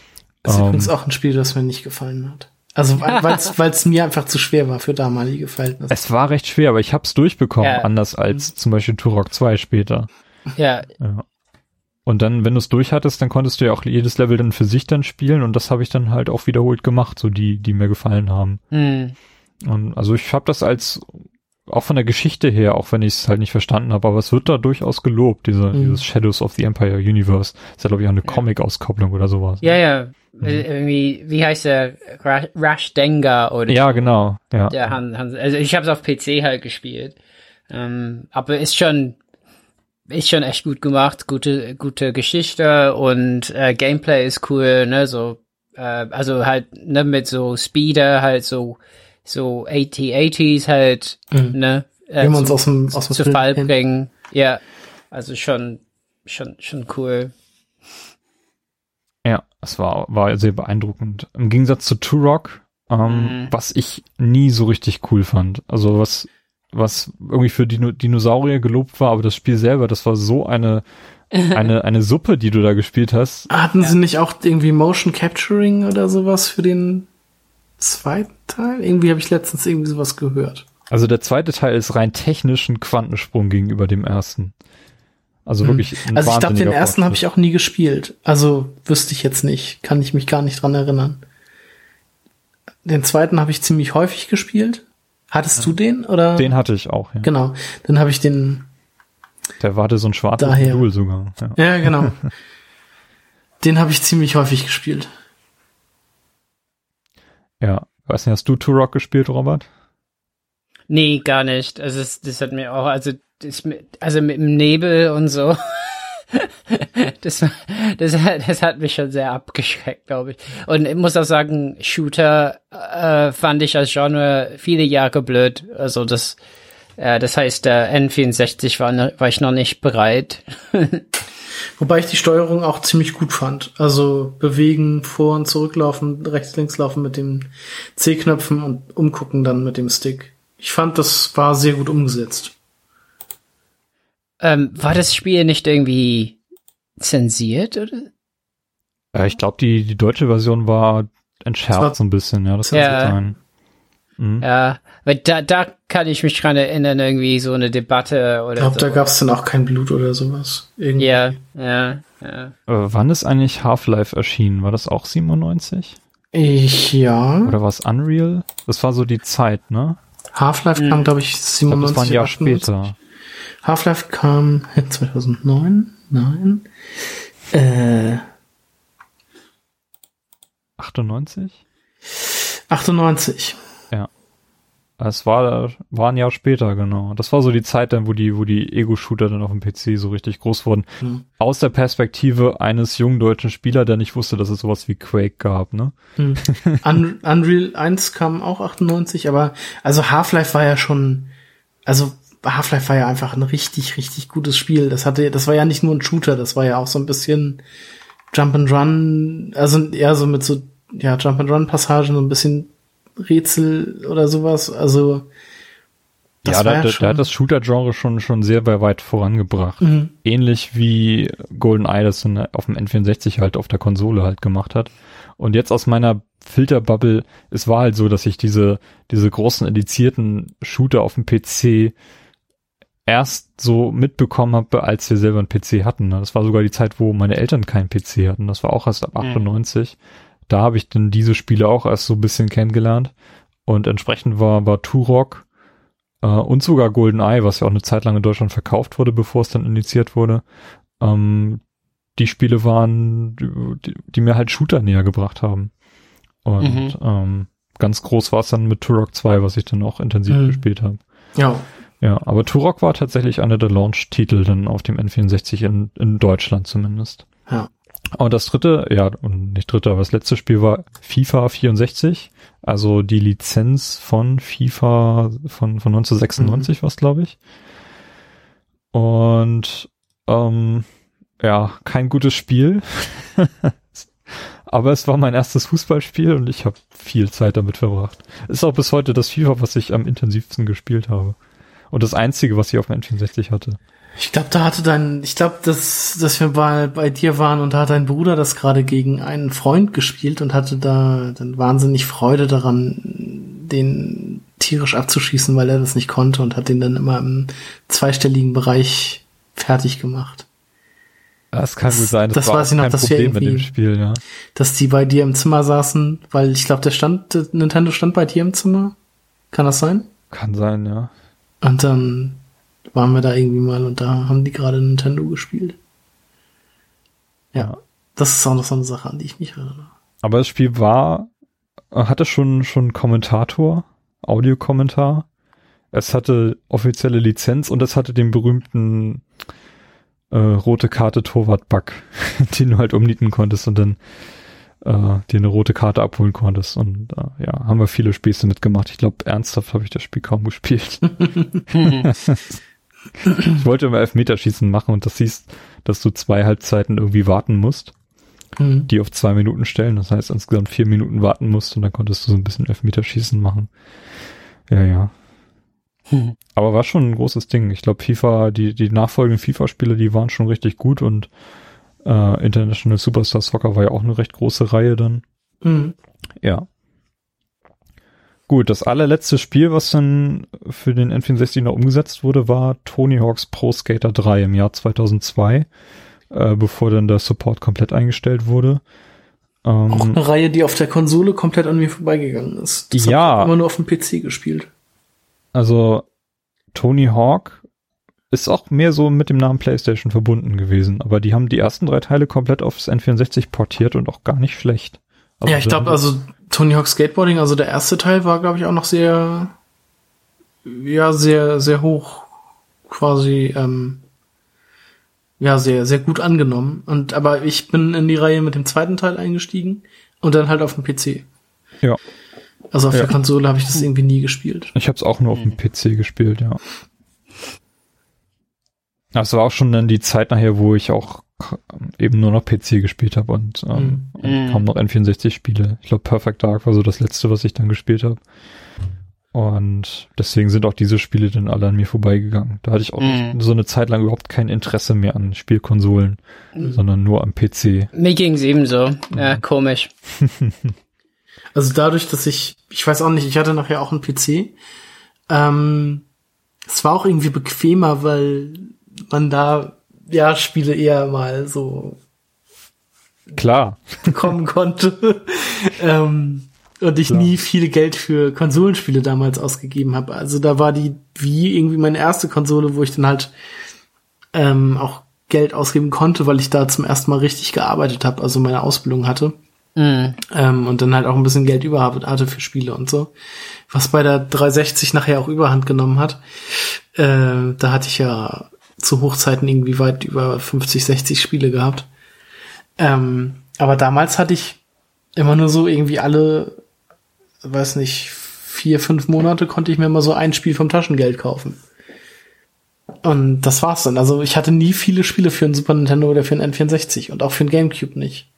Das ist Ähm. übrigens auch ein Spiel, das mir nicht gefallen hat. Also weil es mir einfach zu schwer war für damalige Verhältnisse. Es war recht schwer, aber ich hab's durchbekommen, Ja. anders als zum Beispiel Turok 2 später. Ja, Ja. Und dann, wenn du es durch hattest, dann konntest du ja auch jedes Level dann für sich dann spielen und das habe ich dann halt auch wiederholt gemacht, so die, die mir gefallen haben. mhm. Und also ich habe das als auch von der Geschichte her, auch wenn ich es halt nicht verstanden habe, aber es wird da durchaus gelobt, diese, Mhm. dieses Shadows of the Empire Universe. Ist ja, glaube ich, auch eine Comic-Auskopplung oder sowas. ja, ja. Äh, Irgendwie, wie heißt der? Ra- Rash Denga oder Ja, genau. Ja. Der Han, Han, also ich habe es auf PC halt gespielt. Ähm, aber ist schon ist schon echt gut gemacht, gute gute Geschichte und äh, Gameplay ist cool, ne, so äh, also halt ne mit so Speeder halt so so 8080s halt, Mhm. ne, Wir äh, zu, aus dem, aus dem zu Film Fall kennen. bringen. Ja, also schon schon schon cool. Ja, es war, war sehr beeindruckend. Im Gegensatz zu Turok, ähm, Mhm. was ich nie so richtig cool fand. Also was, was irgendwie für Dino Dinosaurier gelobt war, aber das Spiel selber, das war so eine, eine, eine Suppe, die du da gespielt hast. Hatten sie nicht auch irgendwie Motion Capturing oder sowas für den zweiten Teil? Irgendwie habe ich letztens irgendwie sowas gehört. Also der zweite Teil ist rein technisch ein Quantensprung gegenüber dem ersten. Also wirklich ein Also ich glaube, den ersten habe ich auch nie gespielt. Also wüsste ich jetzt nicht. Kann ich mich gar nicht dran erinnern. Den zweiten habe ich ziemlich häufig gespielt. Hattest du den oder? Den hatte ich auch, ja. Genau. Dann habe ich den. Der war so ein schwarzes Daher. Modul sogar. Ja. Ja, genau. den habe ich ziemlich häufig gespielt. Ja. Weiß nicht, hast du Turok gespielt, Robert? Nee, gar nicht. Also das, das hat mir auch, also das, also mit dem Nebel und so. Das, das, hat- das hat mich schon sehr abgeschreckt, glaube ich. Und ich muss auch sagen, Shooter äh, fand ich als Genre viele Jahre blöd. Also das, äh, das heißt, der N64 war, ne- war ich noch nicht bereit. Wobei ich die Steuerung auch ziemlich gut fand. Also bewegen, vor und zurücklaufen, rechts, links laufen mit den C-Knöpfen und umgucken dann mit dem Stick. Ich fand, das war sehr gut umgesetzt. Ähm, war das Spiel nicht irgendwie zensiert, oder? Ja, ich glaube, die, die deutsche Version war entschärft war- so ein bisschen, ja, das kann Ja. so sein. Mhm. Ja, weil da, da kann ich mich dran erinnern, irgendwie so eine Debatte oder Ich glaube, so. da gab es dann auch kein Blut oder sowas. Irgendwie. ja, ja, ja. Äh, wann ist eigentlich Half-Life erschienen? War das auch 97? Ich, ja. Oder war es Unreal? Das war so die Zeit, ne? Half-Life kam, glaube ich, Ich glaub, 97. das war ein Jahr 98. später. Half-Life kam 2009? Nein. Äh, 98? 98. Es war, war ein Jahr später, genau. Das war so die Zeit dann, wo die, wo die Ego-Shooter dann auf dem PC so richtig groß wurden. Hm. Aus der Perspektive eines jungen deutschen Spielers, der nicht wusste, dass es sowas wie Quake gab, ne? Hm. Un Unreal 1 kam auch 98, aber also Half-Life war ja schon, also Half-Life war ja einfach ein richtig, richtig gutes Spiel. Das hatte, das war ja nicht nur ein Shooter, das war ja auch so ein bisschen Jump and Run, also eher so mit so, ja, Jump and Run Passagen, so ein bisschen Rätsel oder sowas. Also, das ja, war da, ja da, schon. da hat das Shooter-Genre schon, schon sehr weit vorangebracht. Mhm. Ähnlich wie GoldenEye das auf dem N64 halt auf der Konsole halt gemacht hat. Und jetzt aus meiner Filterbubble, es war halt so, dass ich diese, diese großen edizierten Shooter auf dem PC erst so mitbekommen habe, als wir selber einen PC hatten. Das war sogar die Zeit, wo meine Eltern keinen PC hatten. Das war auch erst ab Mhm. 98. Da habe ich dann diese Spiele auch erst so ein bisschen kennengelernt. Und entsprechend war, war Turok äh, und sogar GoldenEye, was ja auch eine Zeit lang in Deutschland verkauft wurde, bevor es dann indiziert wurde. Ähm, die Spiele waren, die, die mir halt Shooter näher gebracht haben. Und Mhm. ähm, ganz groß war es dann mit Turok 2, was ich dann auch intensiv Mhm. gespielt habe. Ja. Ja, aber Turok war tatsächlich einer der Launch-Titel dann auf dem N64 in, in Deutschland zumindest. Ja. Und das dritte, ja, und nicht dritte, aber das letzte Spiel war FIFA 64, also die Lizenz von FIFA von, von 1996 was, glaube ich. Und ähm, ja, kein gutes Spiel. aber es war mein erstes Fußballspiel und ich habe viel Zeit damit verbracht. Ist auch bis heute das FIFA, was ich am intensivsten gespielt habe. Und das einzige, was ich auf dem N64 hatte. Ich glaube, da hatte dein, ich glaube, dass, dass wir mal bei dir waren und da hat dein Bruder das gerade gegen einen Freund gespielt und hatte da dann wahnsinnig Freude daran, den tierisch abzuschießen, weil er das nicht konnte und hat den dann immer im zweistelligen Bereich fertig gemacht. Das kann Das- gut sein. das weiß ich noch, dass wir Problem mit dem irgendwie- Spiel, ja. Dass die bei dir im Zimmer saßen, weil ich glaube, der stand, Nintendo stand bei dir im Zimmer. Kann das sein? Kann sein, ja. Und dann waren wir da irgendwie mal und da haben die gerade Nintendo gespielt. Ja. Ja. Das ist auch noch so eine Sache, an die ich mich erinnere. Aber das Spiel war, hatte schon, schon Kommentator, Audiokommentar. Es hatte offizielle Lizenz und es hatte den berühmten äh, rote Karte Torwart-Bug, den du halt umnieten konntest und dann äh, dir eine rote Karte abholen konntest. Und äh, ja, haben wir viele Späße mitgemacht. Ich glaube, ernsthaft habe ich das Spiel kaum gespielt. ich wollte immer Elfmeterschießen machen und das hieß, dass du zwei Halbzeiten irgendwie warten musst Mhm. die auf zwei Minuten stellen. Das heißt, insgesamt vier Minuten warten musst und dann konntest du so ein bisschen Elfmeterschießen machen. Ja, ja. Hm. Aber war schon ein großes Ding. Ich glaube, FIFA, die, die nachfolgenden FIFA-Spiele, die waren schon richtig gut und äh, International Superstar Soccer war ja auch eine recht große Reihe dann. Mhm. Ja. Gut, das allerletzte Spiel, was dann für den N64 noch umgesetzt wurde, war Tony Hawk's Pro Skater 3 im Jahr 2002, äh, bevor dann der Support komplett eingestellt wurde. Ähm, Auch eine Reihe, die auf der Konsole komplett an mir vorbeigegangen ist. Das Ja. ich immer nur auf dem PC gespielt. Also Tony Hawk ist auch mehr so mit dem Namen PlayStation verbunden gewesen, aber die haben die ersten drei Teile komplett aufs N64 portiert und auch gar nicht schlecht. Also ja, ich glaube, also Tony Hawk Skateboarding, also der erste Teil war, glaube ich, auch noch sehr, ja, sehr, sehr hoch, quasi, ähm, ja, sehr, sehr gut angenommen. Und aber ich bin in die Reihe mit dem zweiten Teil eingestiegen und dann halt auf dem PC. Ja. Also auf Ja. der Konsole habe ich das irgendwie nie gespielt. Ich habe es auch nur auf dem PC gespielt, ja. Das war auch schon dann die Zeit nachher, wo ich auch eben nur noch PC gespielt habe und, ähm, Mhm. und kaum noch N64-Spiele. Ich glaube, Perfect Dark war so das letzte, was ich dann gespielt habe. Und deswegen sind auch diese Spiele dann alle an mir vorbeigegangen. Da hatte ich auch Mhm. so eine Zeit lang überhaupt kein Interesse mehr an Spielkonsolen, sondern nur am PC. Mir ging's ebenso. Ja, komisch. Also dadurch, dass ich, ich weiß auch nicht, ich hatte nachher auch einen PC. Ähm, es war auch irgendwie bequemer, weil man da ja Spiele eher mal so Klar. bekommen konnte. ähm, und ich nie viel Geld für Konsolenspiele damals ausgegeben habe. Also da war die Wii irgendwie meine erste Konsole, wo ich dann halt ähm, auch Geld ausgeben konnte, weil ich da zum ersten Mal richtig gearbeitet habe, also meine Ausbildung hatte. Mhm. Ähm, und dann halt auch ein bisschen Geld über hatte für Spiele und so. Was bei der 360 nachher auch überhand genommen hat. Äh, da hatte ich ja zu Hochzeiten irgendwie weit über 50, 60 Spiele gehabt. Ähm, aber damals hatte ich immer nur so irgendwie alle, weiß nicht, vier, fünf Monate konnte ich mir mal so ein Spiel vom Taschengeld kaufen. Und das war's dann. Also ich hatte nie viele Spiele für ein Super Nintendo oder für ein N64 und auch für ein Gamecube nicht.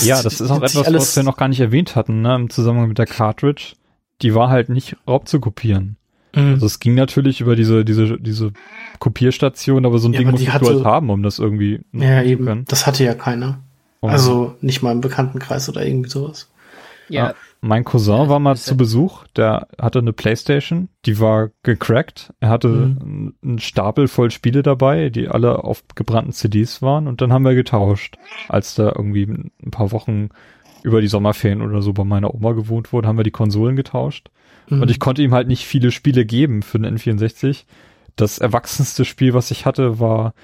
ja, das ist auch etwas, was wir noch gar nicht erwähnt hatten, ne, im Zusammenhang mit der Cartridge. Die war halt nicht raubzukopieren. Mhm. Also es ging natürlich über diese, diese, diese Kopierstation, aber so ein Ja, Ding musstest du hatte- halt haben, um das irgendwie Ja, zu eben. können. Das hatte ja keiner. Und Also nicht mal im Bekanntenkreis oder irgendwie sowas. Ja. Mein Cousin war mal zu ja- Besuch, der hatte eine Playstation, die war gecrackt. Er hatte Mhm. einen Stapel voll Spiele dabei, die alle auf gebrannten CDs waren und dann haben wir getauscht. Als da irgendwie ein paar Wochen über die Sommerferien oder so bei meiner Oma gewohnt wurde, haben wir die Konsolen getauscht. Mhm. Und ich konnte ihm halt nicht viele Spiele geben für den N64. Das erwachsenste Spiel, was ich hatte, war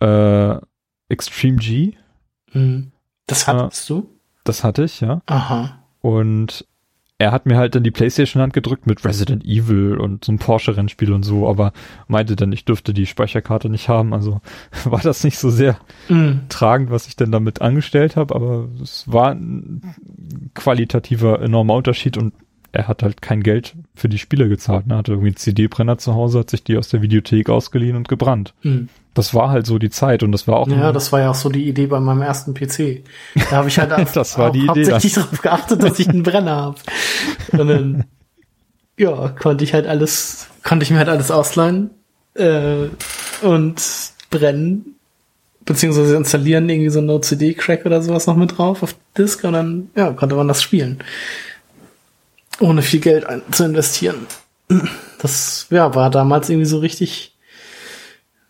äh, Extreme G. Mhm. Das hattest du? Das hatte ich, ja. Aha. Und er hat mir halt dann die Playstation in die Hand gedrückt mit Resident Evil und so ein Porsche-Rennspiel und so, aber meinte dann, ich dürfte die Speicherkarte nicht haben. Also war das nicht so sehr Mhm. tragend, was ich denn damit angestellt habe, aber es war ein qualitativer enormer Unterschied und er hat halt kein Geld für die Spiele gezahlt. Ne? Er hatte irgendwie einen CD-Brenner zu Hause, hat sich die aus der Videothek ausgeliehen und gebrannt. Mhm. Das war halt so die Zeit und das war auch Ja, das war ja auch so die Idee bei meinem ersten PC. Da habe ich halt auf, Das war die Idee, hauptsächlich darauf geachtet, dass ich einen Brenner habe. Und dann, ja, konnte ich halt alles, konnte ich mir halt alles ausleihen äh, und brennen, beziehungsweise installieren irgendwie so ein No-CD-Crack oder sowas noch mit drauf auf Disk und dann, ja, konnte man das spielen. Ohne viel Geld zu investieren. Das, ja, war damals irgendwie so richtig,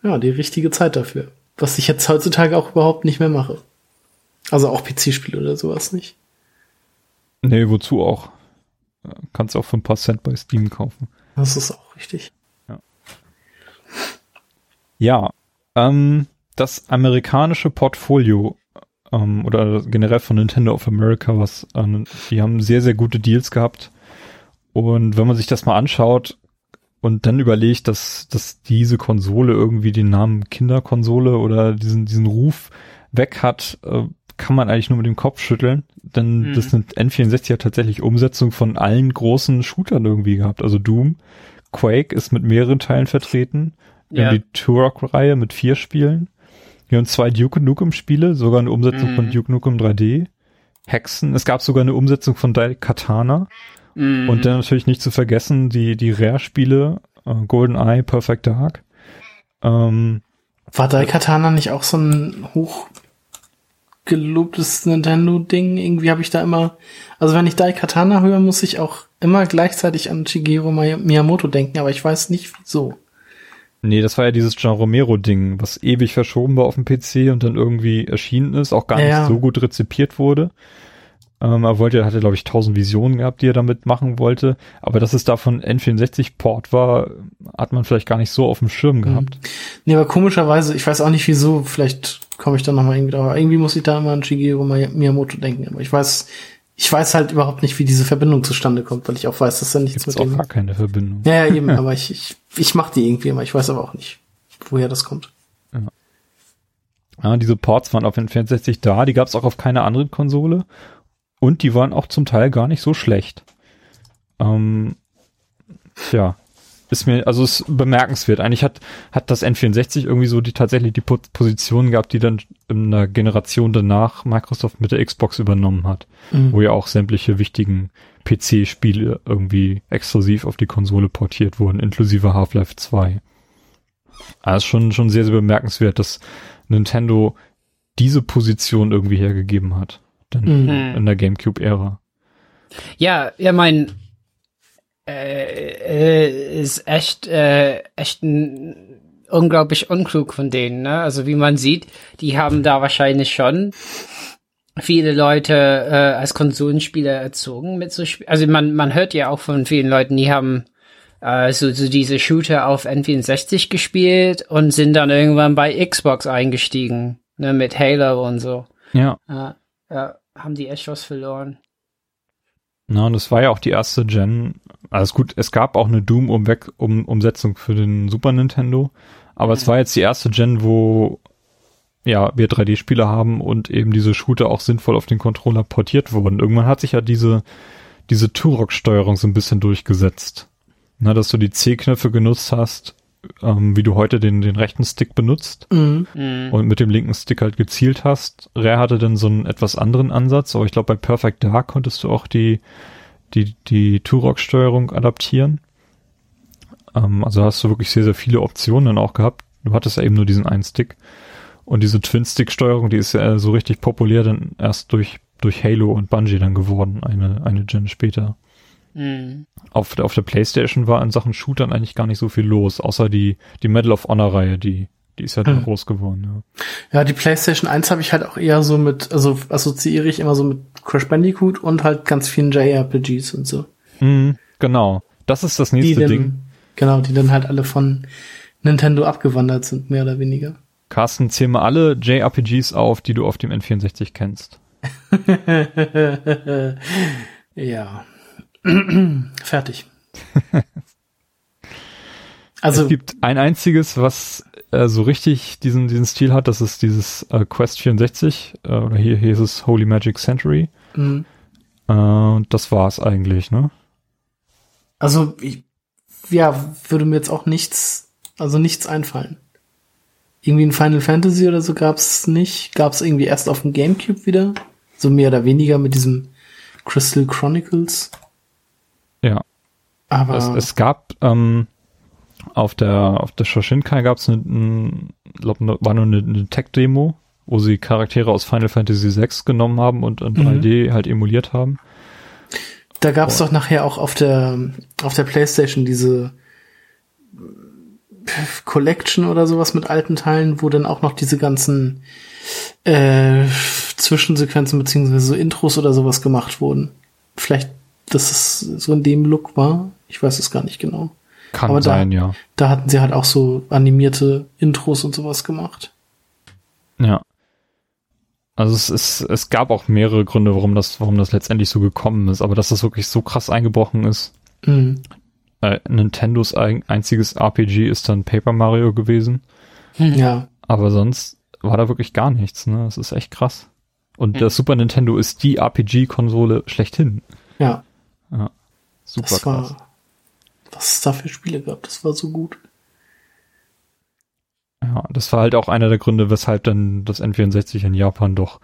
ja, die richtige Zeit dafür. Was ich jetzt heutzutage auch überhaupt nicht mehr mache. Also auch PC-Spiele oder sowas nicht. Nee, wozu auch? Ja, Kannst auch für ein paar Cent bei Steam kaufen. Das ist auch richtig. Ja, ähm, das amerikanische Portfolio ähm, oder generell von Nintendo of America, was ähm, die haben sehr, sehr gute Deals gehabt. Und wenn man sich das mal anschaut und dann überlegt, dass, dass diese Konsole irgendwie den Namen Kinderkonsole oder diesen, diesen Ruf weg hat, äh, kann man eigentlich nur mit dem Kopf schütteln. Denn Mhm. das sind N64 hat tatsächlich Umsetzung von allen großen Shootern irgendwie gehabt. Also Doom, Quake ist mit mehreren Teilen vertreten. Wir Ja. haben die Turok-Reihe mit vier Spielen. Wir haben zwei Duke Nukem Spiele, sogar eine Umsetzung Mhm. von Duke Nukem 3D. Hexen, es gab sogar eine Umsetzung von Daikatana. Mhm. Und dann natürlich nicht zu vergessen die, die Rare-Spiele, äh, GoldenEye, Perfect Dark. Ähm, War Daikatana nicht auch so ein hochgelobtes Nintendo-Ding? Irgendwie habe ich da immer, also wenn ich Daikatana höre, muss ich auch immer gleichzeitig an Shigeru Mi- Miyamoto denken, aber ich weiß nicht wieso. nee, das war ja dieses Gian Romero-Ding, was ewig verschoben war auf dem PC und dann irgendwie erschienen ist, auch gar Ja, nicht ja. so gut rezipiert wurde. Ähm, er wollte, hatte, glaube ich, tausend Visionen gehabt, die er damit machen wollte. Aber dass es davon N64-Port war, hat man vielleicht gar nicht so auf dem Schirm gehabt. Nee, aber komischerweise, ich weiß auch nicht wieso, vielleicht komme ich da nochmal irgendwie drauf. aber Irgendwie muss ich da immer an Shigeru Mi- Miyamoto denken, aber ich weiß, ich weiß halt überhaupt nicht, wie diese Verbindung zustande kommt, weil ich auch weiß, dass da nichts Gibt's mit auch dem. gar keine Verbindung. Ja, ja, eben, aber ich, ich, ich mach die irgendwie immer, ich weiß aber auch nicht, woher das kommt. Ja, diese Ports waren auf N64 da, die gab es auch auf keiner anderen Konsole und die waren auch zum Teil gar nicht so schlecht. Ähm, tja, ist mir, also ist bemerkenswert. Eigentlich hat, hat das N64 irgendwie so die tatsächlich die Po- Position gehabt, die dann in einer Generation danach Microsoft mit der Xbox übernommen hat, Mhm. wo ja auch sämtliche wichtigen PC-Spiele irgendwie exklusiv auf die Konsole portiert wurden, inklusive Half-Life 2. Also ist schon, schon sehr, sehr bemerkenswert, dass Nintendo diese Position irgendwie hergegeben hat. Dann Mhm. in der GameCube-Ära. Ja, ja, mein äh, äh, ist echt, äh, echt ein, unglaublich unklug von denen, ne? Also wie man sieht, die haben da wahrscheinlich schon viele Leute äh, als Konsolenspieler erzogen mit so Sp Also man, man hört ja auch von vielen Leuten, die haben äh, so, so diese Shooter auf N64 gespielt und sind dann irgendwann bei Xbox eingestiegen, ne, mit Halo und so. Ja. Ja, ja, haben die echt was verloren. Na, und das war ja auch die erste Gen. Also gut, es gab auch eine Doom-Umsetzung für den Super Nintendo, aber es war jetzt die erste Gen, wo ja, wir 3D-Spiele haben und eben diese Shooter auch sinnvoll auf den Controller portiert wurden. Irgendwann hat sich ja diese, diese Turok-Steuerung so ein bisschen durchgesetzt. Na, dass du die C-Knöpfe genutzt hast, ähm, wie du heute den, den rechten Stick benutzt Mhm. Mhm. und mit dem linken Stick halt gezielt hast. Rare hatte dann so einen etwas anderen Ansatz, aber ich glaube bei Perfect Dark konntest du auch die die die Turok-Steuerung adaptieren. Ähm, also hast du wirklich sehr sehr viele Optionen dann auch gehabt. Du hattest ja eben nur diesen einen Stick und diese Twin-Stick-Steuerung, die ist ja so richtig populär dann erst durch durch Halo und Bungie dann geworden, eine eine Gen später. Mhm. Auf der, auf der PlayStation war in Sachen Shootern eigentlich gar nicht so viel los, außer die die Medal of Honor Reihe, die die ist ja dann Hm. groß geworden. Ja. Ja, die PlayStation 1 habe ich halt auch eher so mit, also assoziiere ich immer so mit Crash Bandicoot und halt ganz vielen JRPGs und so. Mhm, genau. Das ist das nächste dann, Ding. genau, die dann halt alle von Nintendo abgewandert sind, mehr oder weniger. Carsten, zähl mal alle JRPGs auf, die du auf dem N64 kennst. ja. Fertig. also, es gibt ein einziges, was äh, so richtig diesen, diesen Stil hat, das ist dieses äh, Quest 64, äh, oder hier, hier ist es Holy Magic Century. mh. Äh, und das war's eigentlich, ne? also ich, ja, würde mir jetzt auch nichts, also nichts einfallen. Irgendwie ein Final Fantasy oder so gab's nicht. Gab's irgendwie erst auf dem Gamecube wieder. So mehr oder weniger mit diesem Crystal Chronicles. Aber Es, es gab ähm, auf der auf der Shoshinkai gab es eine, ne, war nur eine, eine Tech-Demo, wo sie Charaktere aus Final Fantasy VI genommen haben und in Mhm. 3D halt emuliert haben. Da gab's doch nachher auch auf der auf der PlayStation diese Collection oder sowas mit alten Teilen, wo dann auch noch diese ganzen äh, Zwischensequenzen beziehungsweise so Intros oder sowas gemacht wurden. Vielleicht, dass es so in dem Look war. Ich weiß es gar nicht genau. Kann Aber da- sein, ja. Da hatten sie halt auch so animierte Intros und sowas gemacht. Ja. Also es, ist, es gab auch mehrere Gründe, warum das, warum das letztendlich so gekommen ist, aber dass das wirklich so krass eingebrochen ist. Mhm. Äh, Nintendos ein, einziges RPG ist dann Paper Mario gewesen, Ja. aber sonst war da wirklich gar nichts, ne? Das ist echt krass. Und das Super Nintendo ist die RPG-Konsole schlechthin. Ja. Super Das krass. war, was es da für Spiele gab, das war so gut. Ja, das war halt auch einer der Gründe, weshalb dann das N64 in Japan doch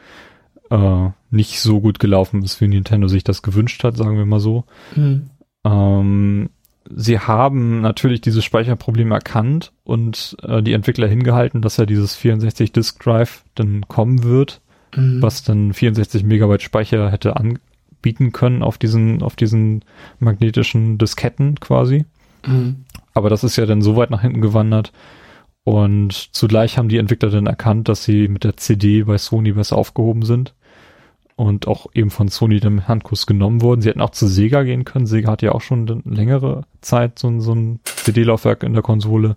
äh, nicht so gut gelaufen ist, wie Nintendo sich das gewünscht hat, sagen wir mal so. Mhm. Ähm, sie haben natürlich dieses Speicherproblem erkannt und äh, die Entwickler hingehalten, dass ja dieses 64 Disk Drive dann kommen wird, Mhm. was dann 64 Megabyte Speicher hätte anbieten können auf diesen, auf diesen magnetischen Disketten quasi. Mhm. Aber das ist ja dann so weit nach hinten gewandert. Und zugleich haben die Entwickler dann erkannt, dass sie mit der CD bei Sony besser aufgehoben sind. Und auch eben von Sony mit Handkuss genommen wurden. Sie hätten auch zu Sega gehen können. Sega hat ja auch schon längere Zeit so, ein- so ein CD-Laufwerk in der Konsole.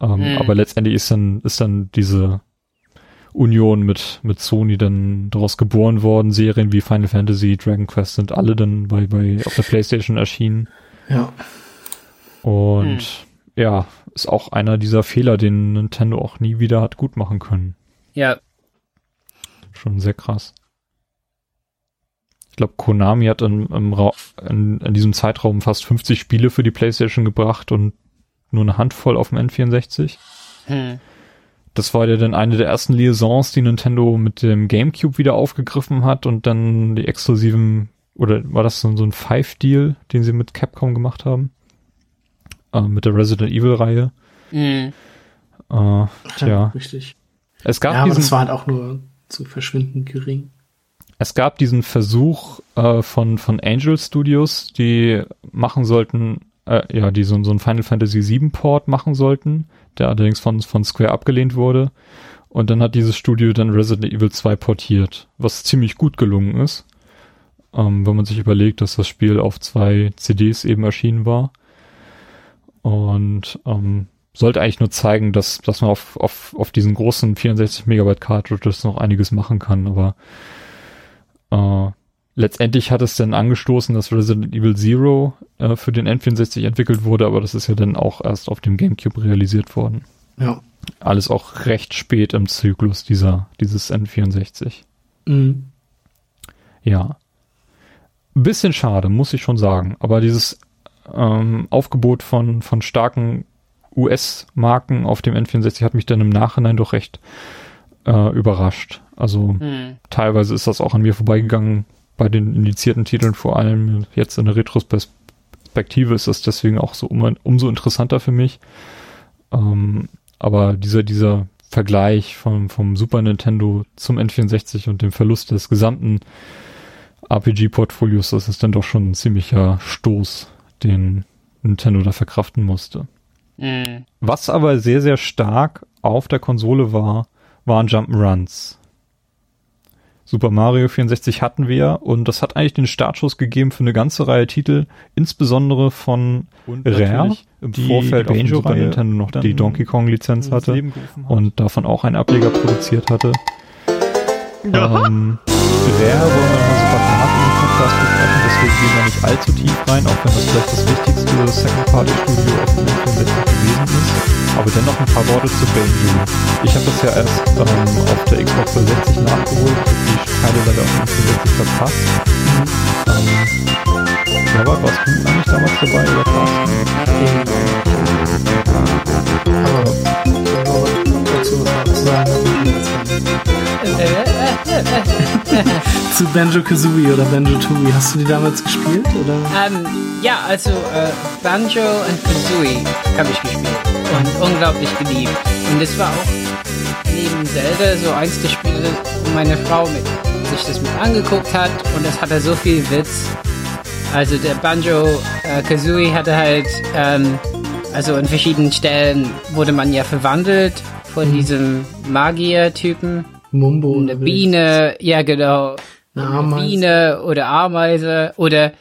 Ähm, Mhm. Aber letztendlich ist dann, ist dann diese Union mit, mit Sony dann daraus geboren worden. Serien wie Final Fantasy, Dragon Quest sind alle dann bei, bei, auf der Playstation erschienen. Ja. Und ja, ist auch einer dieser Fehler, den Nintendo auch nie wieder hat gut machen können. Ja, Schon sehr krass. Ich glaube, Konami hat in, in, in diesem Zeitraum fast 50 Spiele für die PlayStation gebracht und nur eine Handvoll auf dem N64. Hm. Das war ja dann eine der ersten Liaisons, die Nintendo mit dem GameCube wieder aufgegriffen hat und dann die exklusiven, oder war das so, ein Five-Deal, den sie mit Capcom gemacht haben? Äh, mit der Resident Evil-Reihe. Hm. Äh, tja. Richtig. Es gab Ja, aber diesen, das war halt auch nur so verschwindend gering. es gab diesen Versuch äh, von, von Angel Studios, die machen sollten, äh, ja, die so, so ein Final Fantasy VII Port machen sollten, der allerdings von, von Square abgelehnt wurde. Und dann hat dieses Studio dann Resident Evil 2 portiert, was ziemlich gut gelungen ist. Ähm, wenn man sich überlegt, dass das Spiel auf zwei CDs eben erschienen war. Und ähm, sollte eigentlich nur zeigen, dass, dass man auf, auf, auf diesen großen 64 Megabyte Cartridges noch einiges machen kann, aber äh, letztendlich hat es dann angestoßen, dass Resident Evil Zero äh, für den N64 entwickelt wurde, aber das ist ja dann auch erst auf dem GameCube realisiert worden. Ja. Alles auch recht spät im Zyklus dieser, dieses N64. Mhm. Ja. Bisschen schade, muss ich schon sagen. Aber dieses ähm, Aufgebot von, von starken US-Marken auf dem N64 hat mich dann im Nachhinein doch recht äh, überrascht. Also Hm. teilweise ist das auch an mir vorbeigegangen bei den indizierten Titeln, vor allem jetzt in der Retrospektive ist das deswegen auch so um, umso interessanter für mich. Ähm, aber dieser, dieser Vergleich vom, vom Super Nintendo zum N64 und dem Verlust des gesamten RPG-Portfolios, das ist dann doch schon ein ziemlicher Stoß, den Nintendo da verkraften musste. Hm. Was aber sehr, sehr stark auf der Konsole war, waren Jump'n'Runs. Super Mario 64 hatten wir und das hat eigentlich den Startschuss gegeben für eine ganze Reihe Titel, insbesondere von Rare, im die- Vorfeld die auf Super Nintendo noch die Donkey Kong Lizenz hatte und davon auch einen Ableger produziert hatte. Ähm, Rare wollen wir mal separat in den Podcast besprechen, deswegen gehen wir nicht allzu tief rein, auch wenn das vielleicht das wichtigste Second-Party-Studio auf dem N64 gewesen ist. Aber dennoch ein paar Worte zu Banjo. Ich habe das ja erst ähm, auf der Xbox 360 nachgeholt, die Teile leider auf dem N64 verpasst. Ähm, Robert, warst du eigentlich damals dabei oder Carsten? Aber dazu was zu sagen. Äh, äh, äh, äh. Zu Banjo Kazooie oder Banjo Tooie. Hast du die damals gespielt? Oder? Ähm, ja, also äh, Banjo und Kazooie habe ich gespielt und unglaublich geliebt. Und das war auch neben Zelda so eins der Spiele, wo meine Frau mit, sich das mit angeguckt hat und es hatte so viel Witz. Also der Banjo äh, Kazooie hatte halt, ähm, also an verschiedenen Stellen wurde man ja verwandelt von diesem Magier-Typen. Mumbo Eine Biene, ja genau. Eine Eine Ameise. Biene oder Ameise oder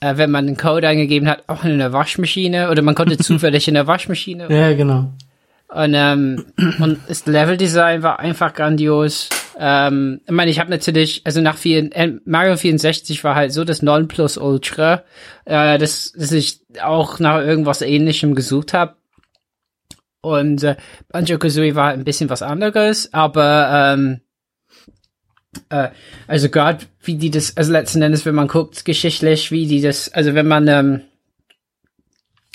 äh, wenn man einen Code eingegeben hat, auch in einer Waschmaschine oder man konnte zufällig in der Waschmaschine. Ja, genau. Und, ähm, und das Leveldesign war einfach grandios. Ähm, ich meine, ich habe natürlich, also nach vier, äh, Mario 64 war halt so das Nonplusultra, äh, dass, dass ich auch nach irgendwas ähnlichem gesucht habe. Und äh, Banjo-Kazooie war ein bisschen was anderes, aber ähm, äh, also gerade wie die das, also letzten Endes, wenn man guckt, geschichtlich, wie die das, also wenn man ähm,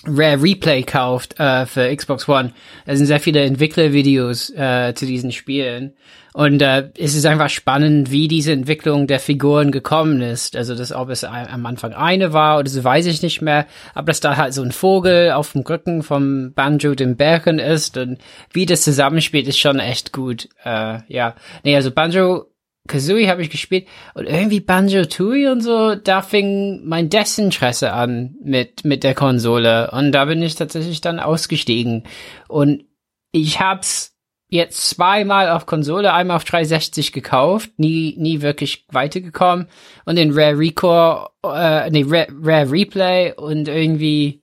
Rare Replay kauft äh, für Xbox One, da sind sehr viele Entwicklervideos äh, zu diesen Spielen. Und äh, es ist einfach spannend, wie diese Entwicklung der Figuren gekommen ist. Also, dass ob es a- am Anfang eine war oder so weiß ich nicht mehr. Aber dass da halt so ein Vogel auf dem Rücken vom Banjo dem Bären ist und wie das zusammenspielt, ist schon echt gut. Äh, ja. Nee, also Banjo Kazooie habe ich gespielt und irgendwie Banjo Tooie und so, da fing mein Desinteresse an mit mit der Konsole und da bin ich tatsächlich dann ausgestiegen. Und ich hab's jetzt zweimal auf Konsole, einmal auf 360 gekauft, nie nie wirklich weitergekommen und den Rare Recore, äh, nee Rare, Rare Replay und irgendwie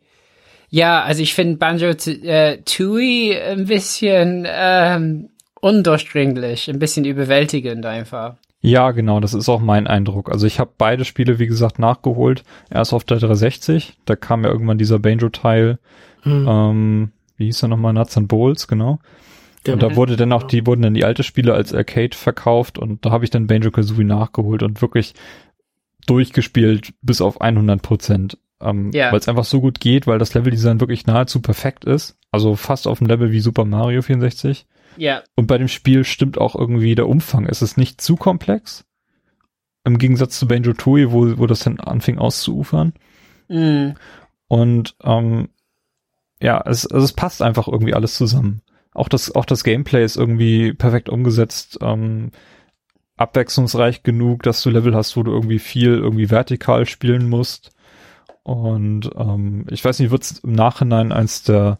ja, also ich finde Banjo äh, Tooie ein bisschen ähm, undurchdringlich, ein bisschen überwältigend einfach. Ja, genau, das ist auch mein Eindruck. Also ich habe beide Spiele, wie gesagt, nachgeholt. Erst auf der 360, da kam ja irgendwann dieser Banjo-Teil, Hm. ähm, wie hieß er nochmal, Nuts and Bolts, genau. Der Und da wurde dann auch, die wurden dann die alte Spiele als Arcade verkauft und da habe ich dann Banjo-Kazooie nachgeholt und wirklich durchgespielt bis auf 100 Prozent. Ähm, Ja. Weil es einfach so gut geht, weil das Leveldesign wirklich nahezu perfekt ist. Also fast auf dem Level wie Super Mario 64. Ja. Und bei dem Spiel stimmt auch irgendwie der Umfang. Es ist nicht zu komplex. Im Gegensatz zu Banjo Tooie, wo, wo das dann anfing auszuufern. Mhm. Und ähm, ja, es, also es passt einfach irgendwie alles zusammen. Auch das, auch das Gameplay ist irgendwie perfekt umgesetzt, ähm, abwechslungsreich genug, dass du Level hast, wo du irgendwie viel irgendwie vertikal spielen musst. Und ähm, ich weiß nicht, wird es im Nachhinein eins der,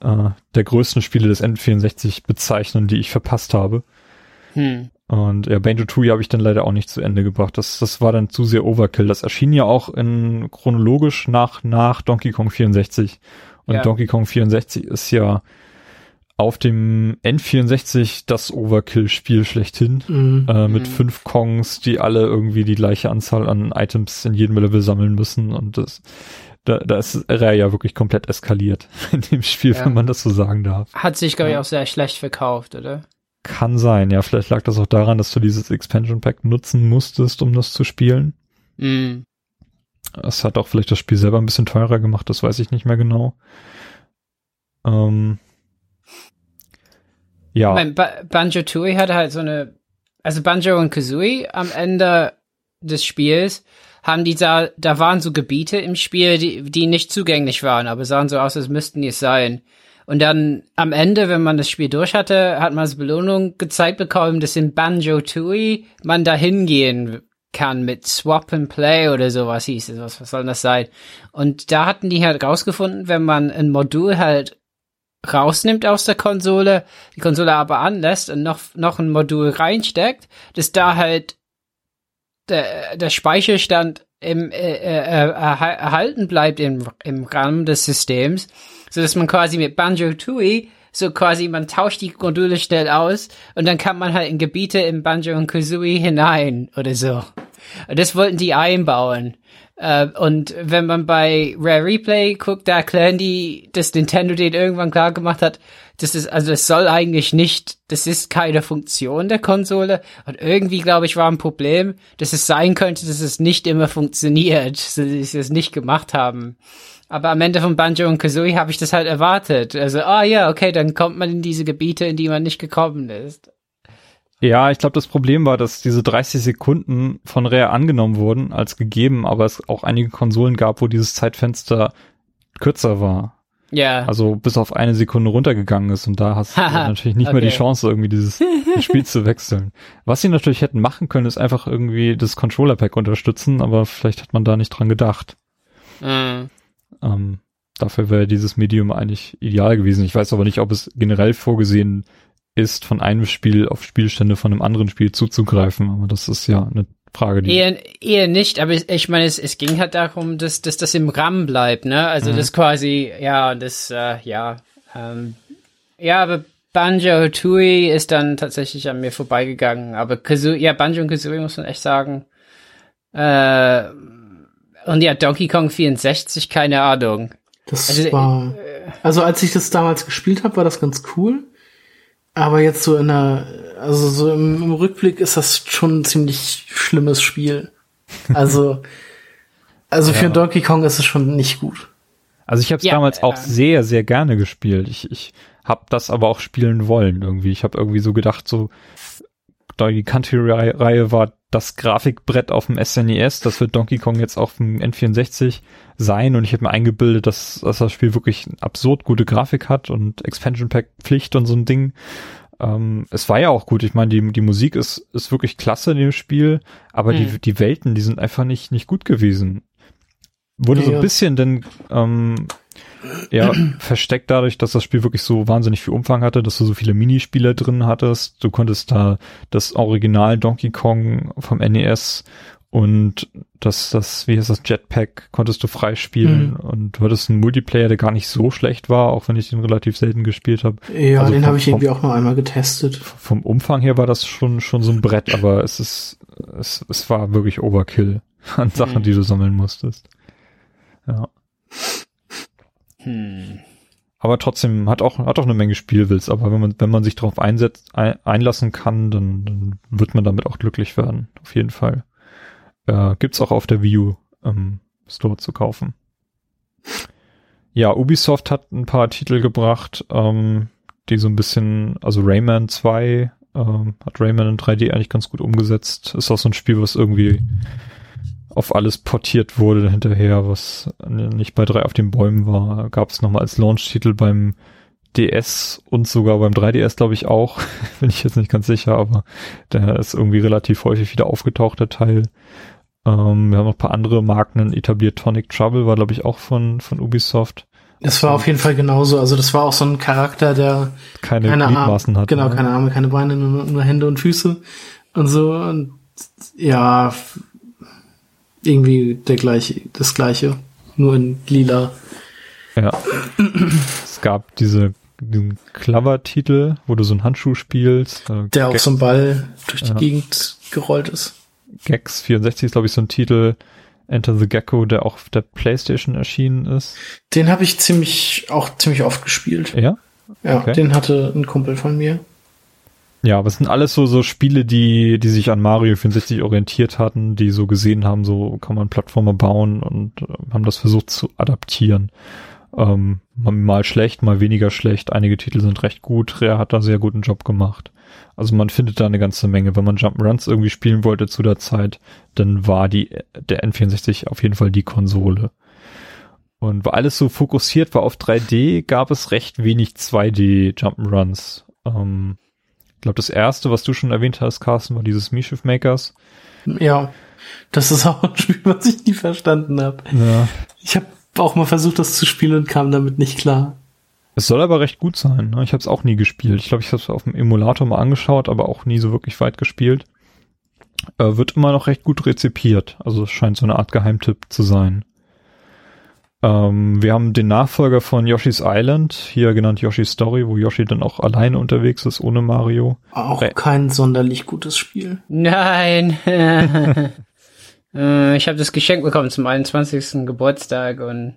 äh, der größten Spiele des N64 bezeichnen, die ich verpasst habe. Hm. Und ja, Banjo Tooie habe ich dann leider auch nicht zu Ende gebracht. Das, das war dann zu sehr Overkill. Das erschien ja auch in chronologisch nach, nach Donkey Kong 64. Und Ja. Donkey Kong 64 ist ja auf dem N64 das Overkill-Spiel schlechthin. Mhm. Äh, mit Mhm. fünf Kongs, die alle irgendwie die gleiche Anzahl an Items in jedem Level sammeln müssen. Und das, da, da ist Rare ja wirklich komplett eskaliert in dem Spiel, Ja. wenn man das so sagen darf. Hat sich, glaube ich, auch sehr schlecht verkauft, oder? Kann sein, ja. Vielleicht lag das auch daran, dass du dieses Expansion Pack nutzen musstest, um das zu spielen. Mhm. Es hat auch vielleicht das Spiel selber ein bisschen teurer gemacht, das weiß ich nicht mehr genau. Ähm, ja, Mein ba Banjo Tooie hatte halt so eine, also Banjo und Kazooie am Ende des Spiels haben die da, da waren so Gebiete im Spiel, die, die nicht zugänglich waren, aber sahen so aus, als müssten die es sein. Und dann am Ende, wenn man das Spiel durch hatte, hat man als Belohnung gezeigt bekommen, dass in Banjo Tooie man da hingehen kann mit Swap and Play oder sowas hieß es. Was, was soll das sein? Und da hatten die halt rausgefunden, wenn man ein Modul halt rausnimmt aus der Konsole, die Konsole aber anlässt und noch, noch ein Modul reinsteckt, dass da halt der, der Speicherstand im, äh, äh, erha- erhalten bleibt im, im Rahmen des Systems, so dass man quasi mit Banjo Tooie so quasi man tauscht die Module schnell aus und dann kann man halt in Gebiete im Banjo und Kazooie hinein oder so. Und das wollten die einbauen. Äh, und wenn man bei Rare Replay guckt, da erklären die, dass Nintendo den irgendwann klar gemacht hat, das ist, also es soll eigentlich nicht, das ist keine Funktion der Konsole. Und irgendwie, glaube ich, war ein Problem, dass es sein könnte, dass es nicht immer funktioniert, dass sie es nicht gemacht haben. Aber am Ende von Banjo und Kazooie habe ich das halt erwartet. Also, ah ja, okay, dann kommt man in diese Gebiete, in die man nicht gekommen ist. ja, ich glaube, das Problem war, dass diese 30 Sekunden von Rare angenommen wurden als gegeben, aber es auch einige Konsolen gab, wo dieses Zeitfenster kürzer war. Ja. Also bis auf eine Sekunde runtergegangen ist und da hast du natürlich nicht mehr die okay. Chance, irgendwie dieses Spiel zu wechseln. Was sie natürlich hätten machen können, ist einfach irgendwie das Controller-Pack unterstützen, aber vielleicht hat man da nicht dran gedacht. Mhm. Ähm, dafür wäre dieses Medium eigentlich ideal gewesen. Ich weiß aber nicht, ob es generell vorgesehen ist, von einem Spiel auf Spielstände von einem anderen Spiel zuzugreifen, aber das ist ja eine Frage, die Eher, eher nicht, aber ich ich meine, es, es ging halt darum, dass, dass das im RAM bleibt, ne? Also das quasi, ja, das, äh, ja, ähm, ja, aber Banjo Tooie ist dann tatsächlich an mir vorbeigegangen, aber Kazoo, ja, Banjo und Kazooie muss man echt sagen. Äh, und ja, Donkey Kong 64, keine Ahnung. Das Also, war. Also als ich das damals gespielt habe, war das ganz cool. Aber jetzt so in der, also so im, im Rückblick ist das schon ein ziemlich schlimmes Spiel. Also, also für Ja. Donkey Kong ist es schon nicht gut. Also ich habe es Ja, damals auch äh, sehr, sehr gerne gespielt. Ich, ich habe das aber auch spielen wollen irgendwie. Ich habe irgendwie so gedacht, so die Country-Reihe war das Grafikbrett auf dem SNES, das wird Donkey Kong jetzt auf dem N64 sein und ich habe mir eingebildet, dass, dass das Spiel wirklich absurd gute Grafik hat und Expansion Pack Pflicht und so ein Ding. Ähm, es war ja auch gut. Ich meine, die, die Musik ist, ist wirklich klasse in dem Spiel, aber die, Hm. die Welten, die sind einfach nicht, nicht gut gewesen. Wurde so Ja. ein bisschen denn ähm, ja, versteckt dadurch, dass das Spiel wirklich so wahnsinnig viel Umfang hatte, dass du so viele Minispiele drin hattest. Du konntest da das Original Donkey Kong vom NES und das, das, wie heißt das, Jetpack, konntest du freispielen Mhm. und du hattest einen Multiplayer, der gar nicht so schlecht war, auch wenn ich den relativ selten gespielt habe. Ja, Also den habe ich vom- irgendwie auch nur einmal getestet. Vom Umfang her war das schon, schon so ein Brett, aber es ist, es, es war wirklich Overkill an Sachen, Mhm. die du sammeln musstest. Ja. Hm. Aber trotzdem hat auch, hat auch eine Menge Spielwitz, aber wenn man, wenn man sich darauf einsetzt, ein, einlassen kann, dann, dann wird man damit auch glücklich werden. Auf jeden Fall. Äh, gibt's auch auf der U, ähm, Store zu kaufen. Ja, Ubisoft hat ein paar Titel gebracht, ähm, die so ein bisschen, also Rayman 2 ähm, hat Rayman in 3D eigentlich ganz gut umgesetzt. Ist auch so ein Spiel, was irgendwie auf alles portiert wurde hinterher, was nicht bei drei auf den Bäumen war. Gab es nochmal als Launch-Titel beim DS und sogar beim 3DS, glaube ich, auch. Bin ich jetzt nicht ganz sicher, aber der ist irgendwie relativ häufig wieder aufgetaucht, der Teil. Ähm, wir haben noch ein paar andere Marken etabliert. Tonic Trouble war, glaube ich, auch von, von Ubisoft. Das war auf jeden Fall genauso. Also das war auch so ein Charakter, der Keine, keine Gliedmaßen Arme, hat. genau, ne? keine Arme, keine Beine, nur, nur Hände und Füße und so. Und ja, irgendwie der gleiche, das gleiche, nur in lila. Ja. es gab diese, diesen Clover-Titel, wo du so einen Handschuh spielst. Äh, Der auch Ga- so ein Ball durch die Ja. Gegend gerollt ist. Gex 64 ist, glaube ich, so ein Titel. Enter the Gecko, der auch auf der Playstation erschienen ist. Den habe ich ziemlich, auch ziemlich oft gespielt. Ja? Ja, okay. den hatte ein Kumpel von mir. Ja, aber es sind alles so, so Spiele, die, die sich an Mario 64 orientiert hatten, die so gesehen haben, so kann man Plattformer bauen und äh, haben das versucht zu adaptieren. Ähm, mal- mal schlecht, mal weniger schlecht. Einige Titel sind recht gut. Rare hat da sehr guten Job gemacht. Also man findet da eine ganze Menge. Wenn man Jump'n'Runs irgendwie spielen wollte zu der Zeit, dann war die, der N64 auf jeden Fall die Konsole. Und weil alles so fokussiert war auf 3D, gab es recht wenig 2D Jump'n'Runs. Ähm, ich glaube, das erste, was du schon erwähnt hast, Carsten, war dieses Mischief Makers. Ja, das ist auch ein Spiel, was ich nie verstanden habe. Ja. Ich habe auch mal versucht, das zu spielen und kam damit nicht klar. Es soll aber recht gut sein. Ne? Ich habe es auch nie gespielt. Ich glaube, ich habe es auf dem Emulator mal angeschaut, aber auch nie so wirklich weit gespielt. Äh, wird immer noch recht gut rezipiert. Also es scheint so eine Art Geheimtipp zu sein. Ähm, wir haben den Nachfolger von Yoshi's Island, hier genannt Yoshi's Story, wo Yoshi dann auch alleine unterwegs ist, ohne Mario. Auch Äh. kein sonderlich gutes Spiel. Nein. Äh, ich habe das Geschenk bekommen zum 21. Geburtstag und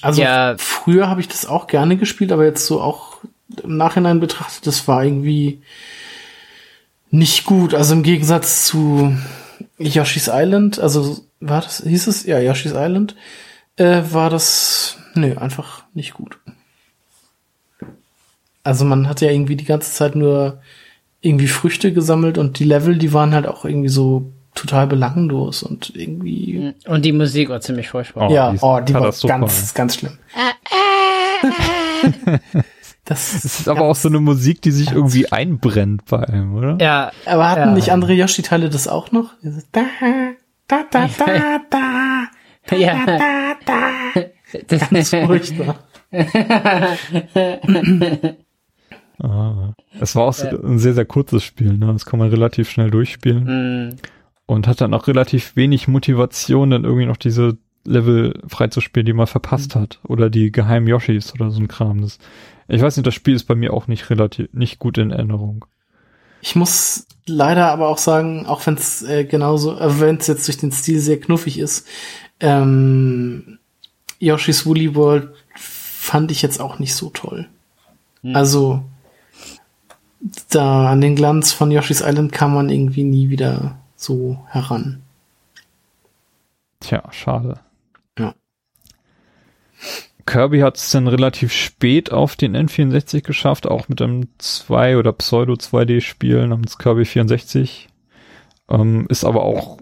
Also Ja. früher habe ich das auch gerne gespielt, aber jetzt so auch im Nachhinein betrachtet, das war irgendwie nicht gut. Also im Gegensatz zu Yoshi's Island, also war das, hieß es? Ja, Yoshi's Island, äh, war das, nö, einfach nicht gut. Also man hat ja irgendwie die ganze Zeit nur irgendwie Früchte gesammelt und die Level, die waren halt auch irgendwie so total belanglos und irgendwie, und die Musik war ziemlich furchtbar. Oh, ja, die oh, die war ganz, ganz schlimm. das Es ist aber auch so eine Musik, die sich irgendwie einbrennt bei einem, oder? Ja, Aber hatten Ja. nicht andere Yoshi-Teile das auch noch? Da, da, da, da, da, ja. da, da. Das, Ganz furchtbar. Ah. Es war auch so ein sehr, sehr kurzes Spiel, ne? Das kann man relativ schnell durchspielen. Mm, Und hat dann auch relativ wenig Motivation, dann irgendwie noch diese Level freizuspielen, die man verpasst hat. Oder die geheimen Yoshis oder so ein Kram. Das, ich weiß nicht, das Spiel ist bei mir auch nicht relativ, nicht gut in Erinnerung. Ich muss leider aber auch sagen, auch wenn es äh, genauso, äh, wenn es jetzt durch den Stil sehr knuffig ist, ähm, Yoshi's Woolly World fand ich jetzt auch nicht so toll. Also da an den Glanz von Yoshi's Island kam man irgendwie nie wieder so heran. Tja, schade. Ja. Kirby hat es dann relativ spät auf den N64 geschafft, auch mit einem 2 oder Pseudo 2D-Spiel namens Kirby 64. Ähm, ist aber auch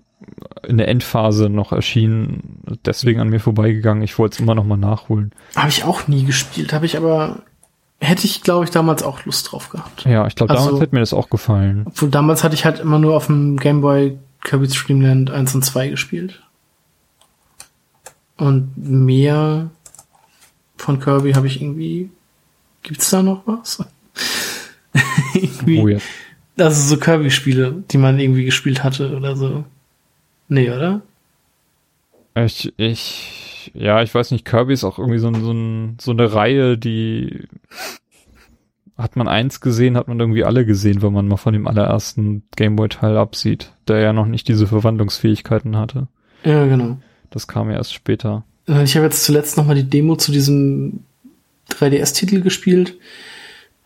in der Endphase noch erschienen, deswegen an mir vorbeigegangen. Ich wollte es immer noch mal nachholen. Habe ich auch nie gespielt, habe ich aber, hätte ich glaube ich damals auch Lust drauf gehabt. Ja, ich glaube, Also- damals hätte mir das auch gefallen. Obwohl damals hatte ich halt immer nur auf dem Game Boy Kirby's Dream Land 1 und 2 gespielt. Und mehr von Kirby habe ich irgendwie. Gibt's da noch was? irgendwie, Oh, jetzt. Also so Kirby-Spiele, die man irgendwie gespielt hatte oder so. Nee, oder? Ich, ich, ja, ich weiß nicht, Kirby ist auch irgendwie so, ein- so, ein, so eine Reihe, die hat man eins gesehen, hat man irgendwie alle gesehen, wenn man mal von dem allerersten Gameboy-Teil absieht, der ja noch nicht diese Verwandlungsfähigkeiten hatte. Ja, genau. Das kam ja erst später. Äh, Ich habe jetzt zuletzt noch mal die Demo zu diesem 3DS-Titel gespielt.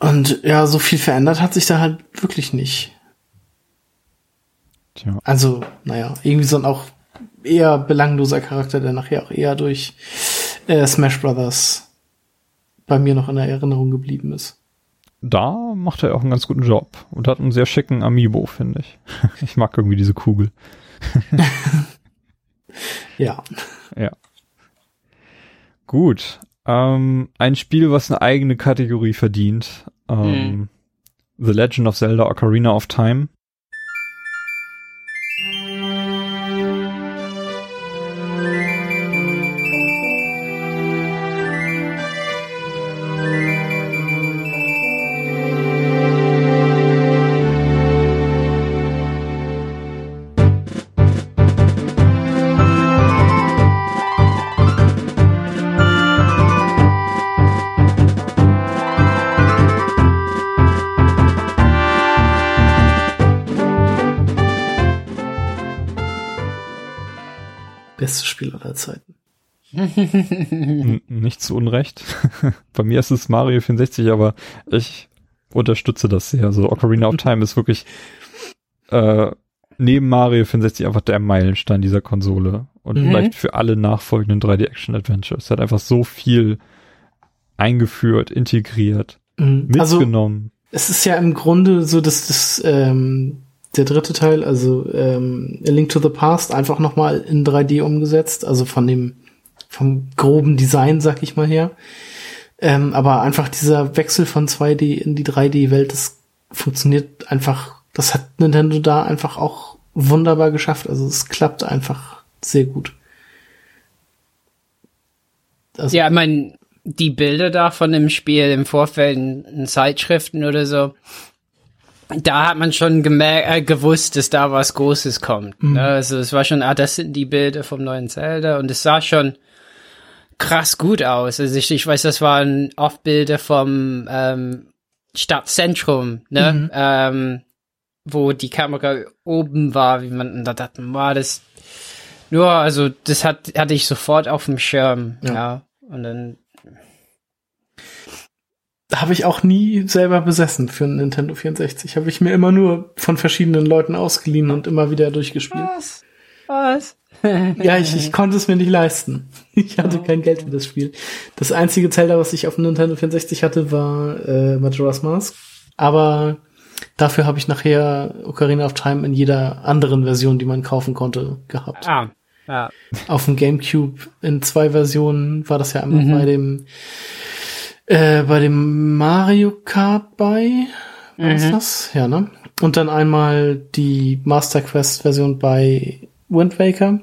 Und ja, so viel verändert hat sich da halt wirklich nicht. Tja. Also, naja, irgendwie sind auch eher belangloser Charakter, der nachher auch eher durch äh, Smash Brothers bei mir noch in der Erinnerung geblieben ist. Da macht er auch einen ganz guten Job und hat einen sehr schicken Amiibo, finde ich. Ich mag irgendwie diese Kugel. Ja. Ja. Gut. Ähm, ein Spiel, was eine eigene Kategorie verdient. Ähm, The Legend of Zelda Ocarina of Time. Nicht zu Unrecht. Bei mir ist es Mario 64, aber ich unterstütze das sehr. Also Ocarina of Time ist wirklich äh, neben Mario 64 einfach der Meilenstein dieser Konsole und Mhm. vielleicht für alle nachfolgenden 3D-Action-Adventures. Es hat einfach so viel eingeführt, integriert, Mhm. Also mitgenommen. es ist ja im Grunde so, dass das ähm, der dritte Teil, also ähm, A Link to the Past, einfach nochmal in 3D umgesetzt, also von dem vom groben Design, sag ich mal her. Ähm, aber einfach dieser Wechsel von 2D in die 3D-Welt, das funktioniert einfach, das hat Nintendo da einfach auch wunderbar geschafft. Also es klappt einfach sehr gut. Also, Ja, ich meine, die Bilder da von dem Spiel im Vorfeld in, Zeitschriften oder so, da hat man schon gemerkt, äh, gewusst, dass da was Großes kommt. Ne? Also es war schon, ah, das sind die Bilder vom neuen Zelda und es sah schon krass gut aus. Also ich, ich weiß, das waren oft Bilder vom ähm, Stadtzentrum, ne? Ähm, wo die Kamera oben war, wie man da dachte, war das ja, also das hat hatte ich sofort auf dem Schirm, Ja. ja. Und dann habe ich auch nie selber besessen für einen Nintendo 64. Habe ich mir immer nur von verschiedenen Leuten ausgeliehen und immer wieder durchgespielt. was? Was? Ja, ich, ich konnte es mir nicht leisten. Ich hatte kein Geld für das Spiel. Das einzige Zelda, was ich auf dem Nintendo 64 hatte, war äh, Majora's Mask. Aber dafür habe ich nachher Ocarina of Time in jeder anderen Version, die man kaufen konnte, gehabt. Ah, ja. Auf dem GameCube in zwei Versionen war das ja einmal bei dem äh, bei dem Mario Kart bei. Was ist das? Ja, ne? Und dann einmal die Master Quest Version bei Wind Waker.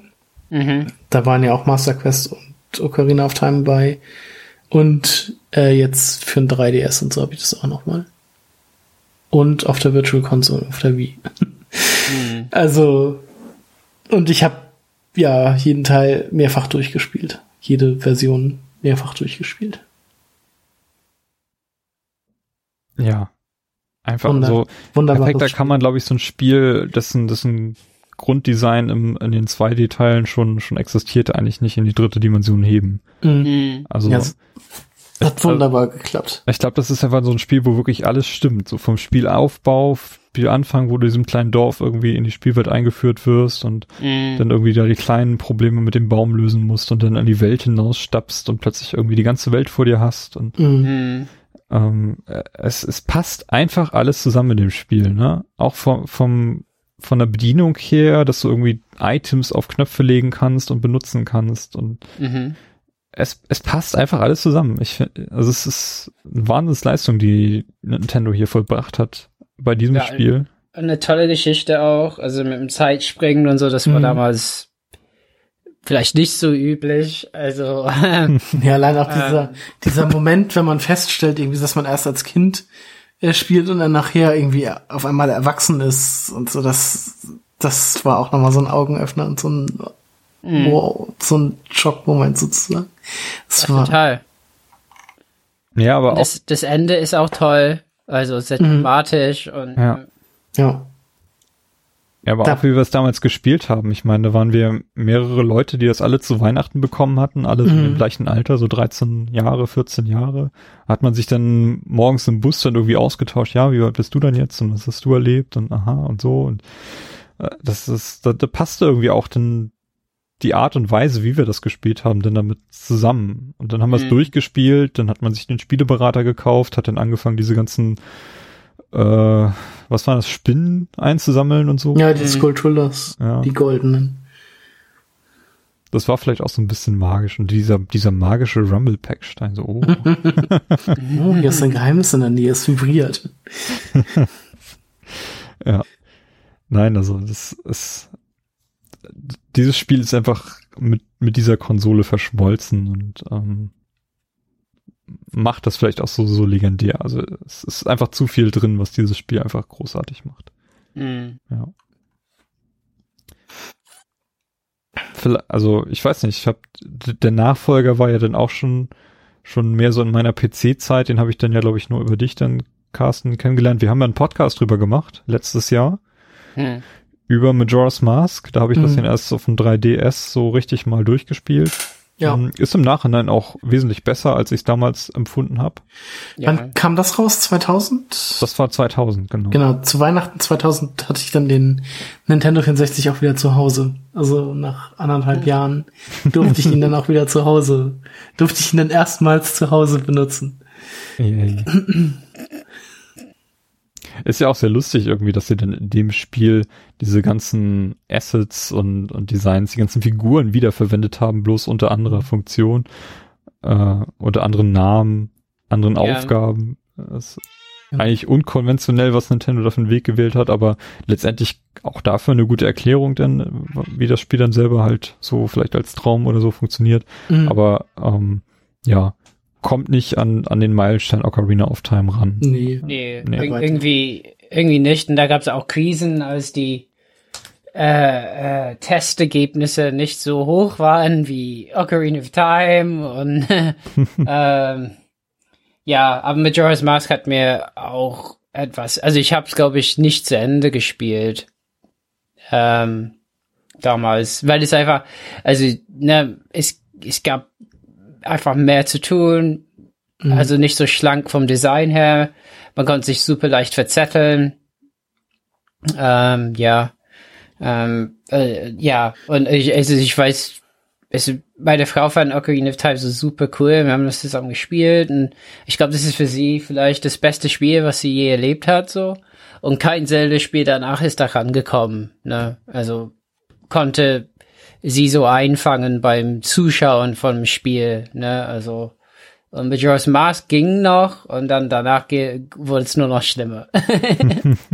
Mhm. Da waren ja auch Master Quest und Ocarina of Time bei. Und äh, jetzt für ein 3DS und so habe ich das auch noch mal. Und auf der Virtual Console, auf der Wii. Also, und ich habe ja jeden Teil mehrfach durchgespielt. Jede Version mehrfach durchgespielt. Ja. Einfach Wunder- so. Wunderbar. Perfekt, da kann man, glaube ich, so ein Spiel, dessen, dessen Grunddesign im, in den 2D-Teilen schon, schon existiert, eigentlich nicht in die dritte Dimension heben. Mhm. Also, Ja, hat wunderbar geklappt. ich glaube, das ist einfach so ein Spiel, wo wirklich alles stimmt. So vom Spielaufbau, Spielanfang, wo du in diesem kleinen Dorf irgendwie in die Spielwelt eingeführt wirst und Mhm. dann irgendwie da die kleinen Probleme mit dem Baum lösen musst und dann an die Welt hinausstappst und plötzlich irgendwie die ganze Welt vor dir hast und Mhm. Mhm. ähm, äh, es, es passt einfach alles zusammen in dem Spiel, ne? Auch vom, vom, von der Bedienung her, dass du irgendwie Items auf Knöpfe legen kannst und benutzen kannst und Mhm. es, es passt einfach alles zusammen. Ich finde, also es ist eine Wahnsinnsleistung, die Nintendo hier vollbracht hat bei diesem Ja, Spiel. Eine tolle Geschichte auch, also mit dem Zeitspringen und so, das war Mhm. damals vielleicht nicht so üblich. Also Ja, allein auch dieser, dieser Moment, wenn man feststellt, irgendwie, dass man erst als Kind äh, spielt und dann nachher irgendwie auf einmal erwachsen ist und so, das, das war auch nochmal so ein Augenöffner und so ein, wow, so ein Schockmoment sozusagen. Das war, total. Ja, aber auch, Das, das Ende ist auch toll, also sehr thematisch und Ja. ja. Ja, aber da- auch wie wir es damals gespielt haben. Ich meine, da waren wir mehrere Leute, die das alle zu Weihnachten bekommen hatten, alle so Mhm. im gleichen Alter, so 13 Jahre, 14 Jahre. Hat man sich dann morgens im Bus dann irgendwie ausgetauscht, ja, wie weit bist du dann jetzt und was hast du erlebt und aha und so und äh, das ist, da, da passte irgendwie auch dann die Art und Weise, wie wir das gespielt haben, denn damit zusammen. Und dann haben wir es Mhm. durchgespielt, dann hat man sich den Spieleberater gekauft, hat dann angefangen, diese ganzen, äh, was war das, Spinnen einzusammeln und so. Ja, die Skulltrullers, Ja. die goldenen. Das war vielleicht auch so ein bisschen magisch. Und dieser, dieser magische Rumble-Pack-Stein, so, oh. Oh, hier ist ein Geheimnis in der Nähe, es vibriert. Ja. Nein, also das ist dieses Spiel ist einfach mit, mit dieser Konsole verschmolzen und ähm, macht das vielleicht auch so, so legendär. Also es ist einfach zu viel drin, was dieses Spiel einfach großartig macht. Mhm. Ja. Also ich weiß nicht, ich habe der Nachfolger war ja dann auch schon schon mehr so in meiner PC-Zeit, den habe ich dann ja glaube ich nur über dich dann Carsten kennengelernt. Wir haben ja einen Podcast drüber gemacht letztes Jahr Hm. über Majora's Mask. Da habe ich das Mhm. dann erst auf dem 3DS so richtig mal durchgespielt. Ja. Ähm, Ist im Nachhinein auch wesentlich besser, als ich es damals empfunden habe. Ja. Wann kam das raus? 2000? Das war 2000, genau. Genau, zu Weihnachten 2000 hatte ich dann den Nintendo 64 auch wieder zu Hause. Also nach anderthalb Jahren durfte ich ihn dann auch wieder zu Hause, durfte ich ihn dann erstmals zu Hause benutzen. Yay. Ist ja auch sehr lustig irgendwie, dass sie dann in dem Spiel diese ganzen Assets und, und Designs, die ganzen Figuren wiederverwendet haben, bloß unter anderer Funktion, äh, unter anderen Namen, anderen Ja. Aufgaben. Das ist Ja. eigentlich unkonventionell, was Nintendo da für einen Weg gewählt hat, aber letztendlich auch dafür eine gute Erklärung, denn wie das Spiel dann selber halt so vielleicht als Traum oder so funktioniert. Mhm. Aber ähm, ja, kommt nicht an, an den Meilenstein Ocarina of Time ran. nee. Nee, Nee. ir- irgendwie, irgendwie nicht. Und da gab es auch Krisen, als die äh, äh, Testergebnisse nicht so hoch waren wie Ocarina of Time und ähm, ja, aber Majora's Mask hat mir auch etwas, also ich habe es glaube ich nicht zu Ende gespielt ähm, damals, weil es einfach, also ne, es es gab einfach mehr zu tun, Mhm. also nicht so schlank vom Design her. Man konnte sich super leicht verzetteln. Ähm, ja. Ähm, äh, ja, und ich, also ich weiß, also meine Frau fand Ocarina of Time so super cool. Wir haben das zusammen gespielt und ich glaube, das ist für sie vielleicht das beste Spiel, was sie je erlebt hat, so. Und kein Zelda-Spiel danach ist daran gekommen, ne? Also konnte sie so einfangen beim Zuschauen vom Spiel, ne? Also und Majora's Mask ging noch und dann danach wurde es nur noch schlimmer.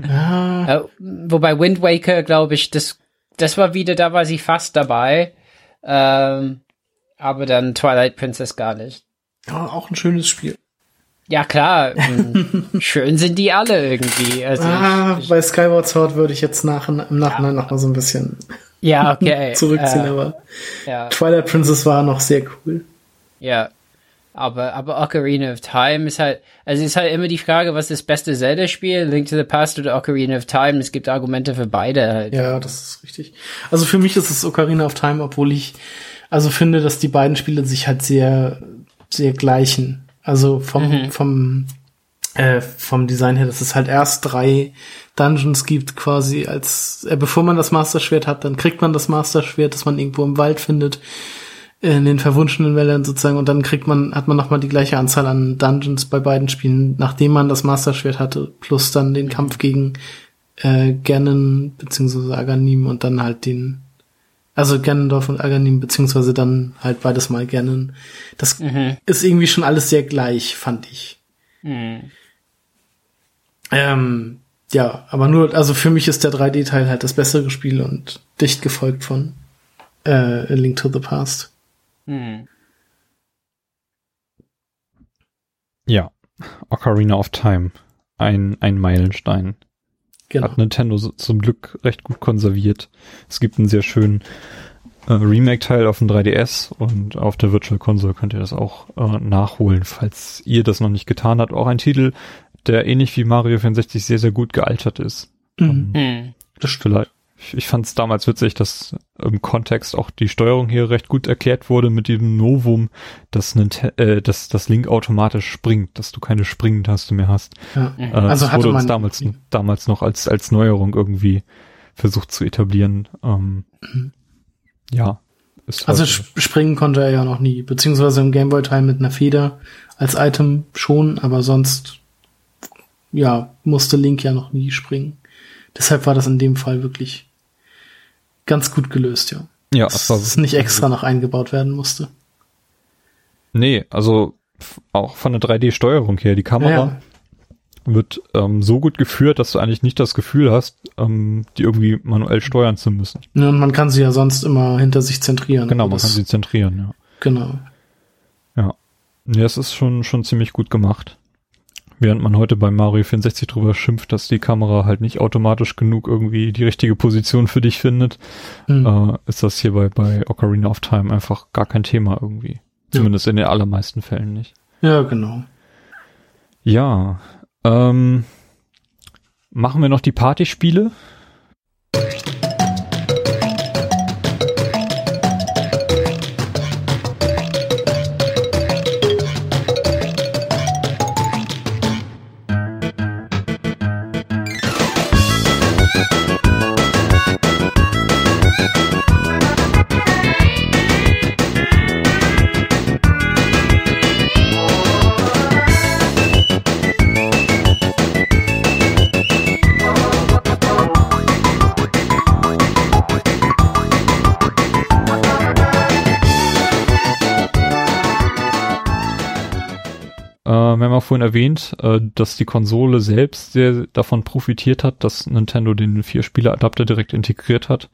Ja, Äh, wobei Wind Waker, glaube ich, das, das war wieder, da war sie fast dabei. Ähm, aber dann Twilight Princess gar nicht. ja, auch ein schönes Spiel. Ja, klar. ähm, schön sind die alle irgendwie. Also, Ah, bei Skyward Sword würde ich jetzt nach, im Nachhinein noch mal so ein bisschen ja, okay. zurückziehen, äh, aber ja, Twilight Princess war noch sehr cool. ja. Aber, aber Ocarina of Time ist halt, also ist halt immer die Frage, was ist das beste Zelda-Spiel? Link to the Past oder Ocarina of Time? Es gibt Argumente für beide halt. Ja, das ist richtig. Also für mich ist es Ocarina of Time, obwohl ich also finde, dass die beiden Spiele sich halt sehr, sehr gleichen. Also vom, vom, äh, vom Design her, dass es halt erst drei Dungeons gibt quasi als, äh, bevor man das Master Schwert hat, dann kriegt man das Master Schwert, das man irgendwo im Wald findet, in den verwunschenen Wäldern sozusagen, und dann kriegt man, hat man nochmal die gleiche Anzahl an Dungeons bei beiden Spielen, nachdem man das Master Schwert hatte, plus dann den Kampf gegen äh, Ganon beziehungsweise Aganim und dann halt den, also Ganondorf und Aganim beziehungsweise dann halt beides mal Ganon. Das Mhm. ist irgendwie schon alles sehr gleich, fand ich. Mhm. Ähm, ja, aber nur, also für mich ist der 3D-Teil halt das bessere Spiel und dicht gefolgt von äh, A Link to the Past. Mhm. Ja, Ocarina of Time. Ein, ein Meilenstein. Genau. Hat Nintendo so, zum Glück recht gut konserviert. Es gibt einen sehr schönen äh, Remake-Teil auf dem 3DS und auf der Virtual Console könnt ihr das auch äh, nachholen, falls ihr das noch nicht getan habt. Auch ein Titel, der ähnlich wie Mario 64 sehr, sehr gut gealtert ist. Mhm. Mhm. Das stimmt. Vielleicht. Ich, ich fand es damals witzig, dass im Kontext auch die Steuerung hier recht gut erklärt wurde mit dem Novum, dass, Ninte äh, dass das Link automatisch springt, dass du keine Springentaste mehr hast. Ja. Äh, Also das wurde uns damals, damals noch als, als Neuerung irgendwie versucht zu etablieren. Ähm, Mhm. Ja, ist Also springen konnte er ja noch nie, beziehungsweise im Gameboy-Teil mit einer Feder als Item schon, aber sonst, ja, musste Link ja noch nie springen. Deshalb war das in dem Fall wirklich ganz gut gelöst, ja. ja, Dass das es nicht extra noch eingebaut werden musste. Nee, also auch von der 3D-Steuerung her, die Kamera Ja. wird ähm, so gut geführt, dass du eigentlich nicht das Gefühl hast, ähm, die irgendwie manuell steuern zu müssen. Ne, Und man kann sie ja sonst immer hinter sich zentrieren. Genau, aber man kann sie zentrieren, ja. Genau. Ja. Nee, es ist schon, schon ziemlich gut gemacht. Während man heute bei Mario 64 drüber schimpft, dass die Kamera halt nicht automatisch genug irgendwie die richtige Position für dich findet, Hm. äh, ist das hier bei, bei Ocarina of Time einfach gar kein Thema irgendwie. Zumindest in den allermeisten Fällen nicht. Ja, genau. Ja, ähm, machen wir noch die Partyspiele? Vorhin erwähnt, äh, dass die Konsole selbst sehr davon profitiert hat, dass Nintendo den Vier-Spieler-Adapter direkt integriert hat.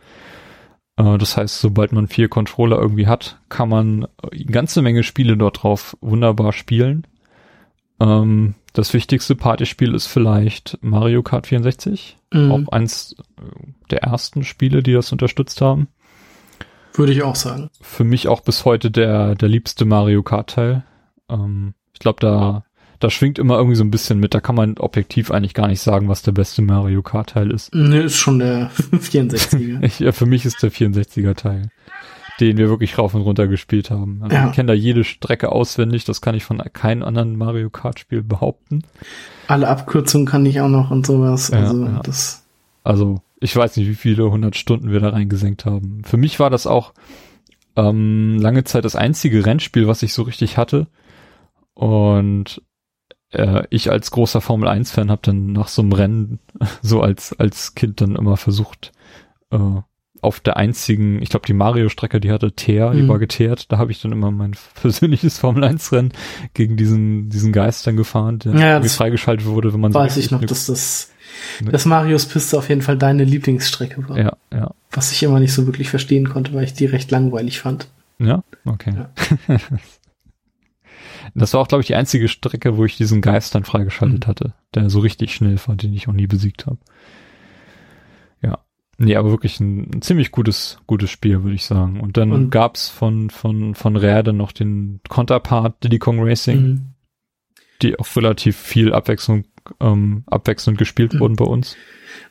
Äh, das heißt, sobald man vier Controller irgendwie hat, kann man äh, eine ganze Menge Spiele dort drauf wunderbar spielen. Ähm, das wichtigste Partyspiel ist vielleicht Mario Kart 64. Mhm. Auch eins der ersten Spiele, die das unterstützt haben. Würde ich auch sagen. Für mich auch bis heute der, der liebste Mario Kart Teil. Ähm, ich glaube, da, da schwingt immer irgendwie so ein bisschen mit. Da kann man objektiv eigentlich gar nicht sagen, was der beste Mario Kart Teil ist. Ne, ist schon der 64er. Ich, ja, für mich ist der 64er Teil, den wir wirklich rauf und runter gespielt haben. Also Ja. Ich kenne da jede Strecke auswendig. Das kann ich von keinem anderen Mario Kart Spiel behaupten. Alle Abkürzungen kann ich auch noch und sowas. Ja, Also ja. das. Also ich weiß nicht, wie viele hundert Stunden wir da reingesenkt haben. Für mich war das auch ähm, lange Zeit das einzige Rennspiel, was ich so richtig hatte. Und äh, ich als großer Formel 1-Fan habe dann nach so einem Rennen so als als Kind dann immer versucht, äh, auf der einzigen, ich glaube die Mario-Strecke, die hatte Teer, die Mhm. war geteert, da habe ich dann immer mein persönliches Formel 1-Rennen gegen diesen diesen Geist dann gefahren, der Ja, irgendwie freigeschaltet wurde, wenn man so Weiß ich richtig noch, dass das, Ne. dass Marios Piste auf jeden Fall deine Lieblingsstrecke war. ja, ja. Was ich immer nicht so wirklich verstehen konnte, weil ich die recht langweilig fand. Ja, okay. Ja. Das war auch, glaube ich, die einzige Strecke, wo ich diesen Geist dann freigeschaltet Mhm. hatte, der so richtig schnell war, den ich auch nie besiegt habe. Ja. Nee, aber wirklich ein, ein ziemlich gutes, gutes Spiel, würde ich sagen. Und dann Und- gab's von, von, von Rare dann noch den Konterpart Diddy Kong Racing, Mhm. die auch relativ viel Abwechslung, ähm, abwechselnd gespielt Mhm. wurden bei uns.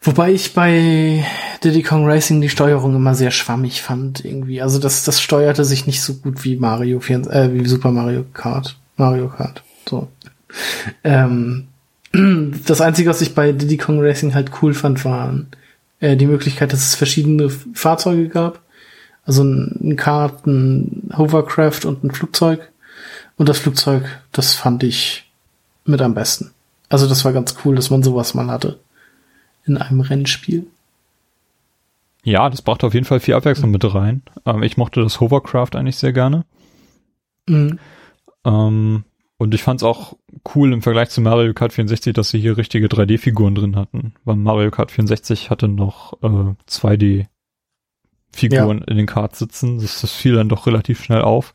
Wobei ich bei Diddy Kong Racing die Steuerung immer sehr schwammig fand, irgendwie. Also das, das steuerte sich nicht so gut wie Mario, 4, äh, wie Super Mario Kart. Mario Kart. So. Ähm, das Einzige, was ich bei Diddy Kong Racing halt cool fand, waren äh, die Möglichkeit, dass es verschiedene Fahrzeuge gab. Also ein, ein Kart, ein Hovercraft und ein Flugzeug. Und das Flugzeug, das fand ich mit am besten. Also das war ganz cool, dass man sowas mal hatte in einem Rennspiel. Ja, das brachte auf jeden Fall viel Abwechslung mit rein. Ähm, ich mochte das Hovercraft eigentlich sehr gerne. Mhm. Ähm, und ich fand es auch cool im Vergleich zu Mario Kart 64, dass sie hier richtige 3D-Figuren drin hatten. Weil Mario Kart 64 hatte noch äh, 2D-Figuren in den Karts sitzen. Das, das fiel dann doch relativ schnell auf.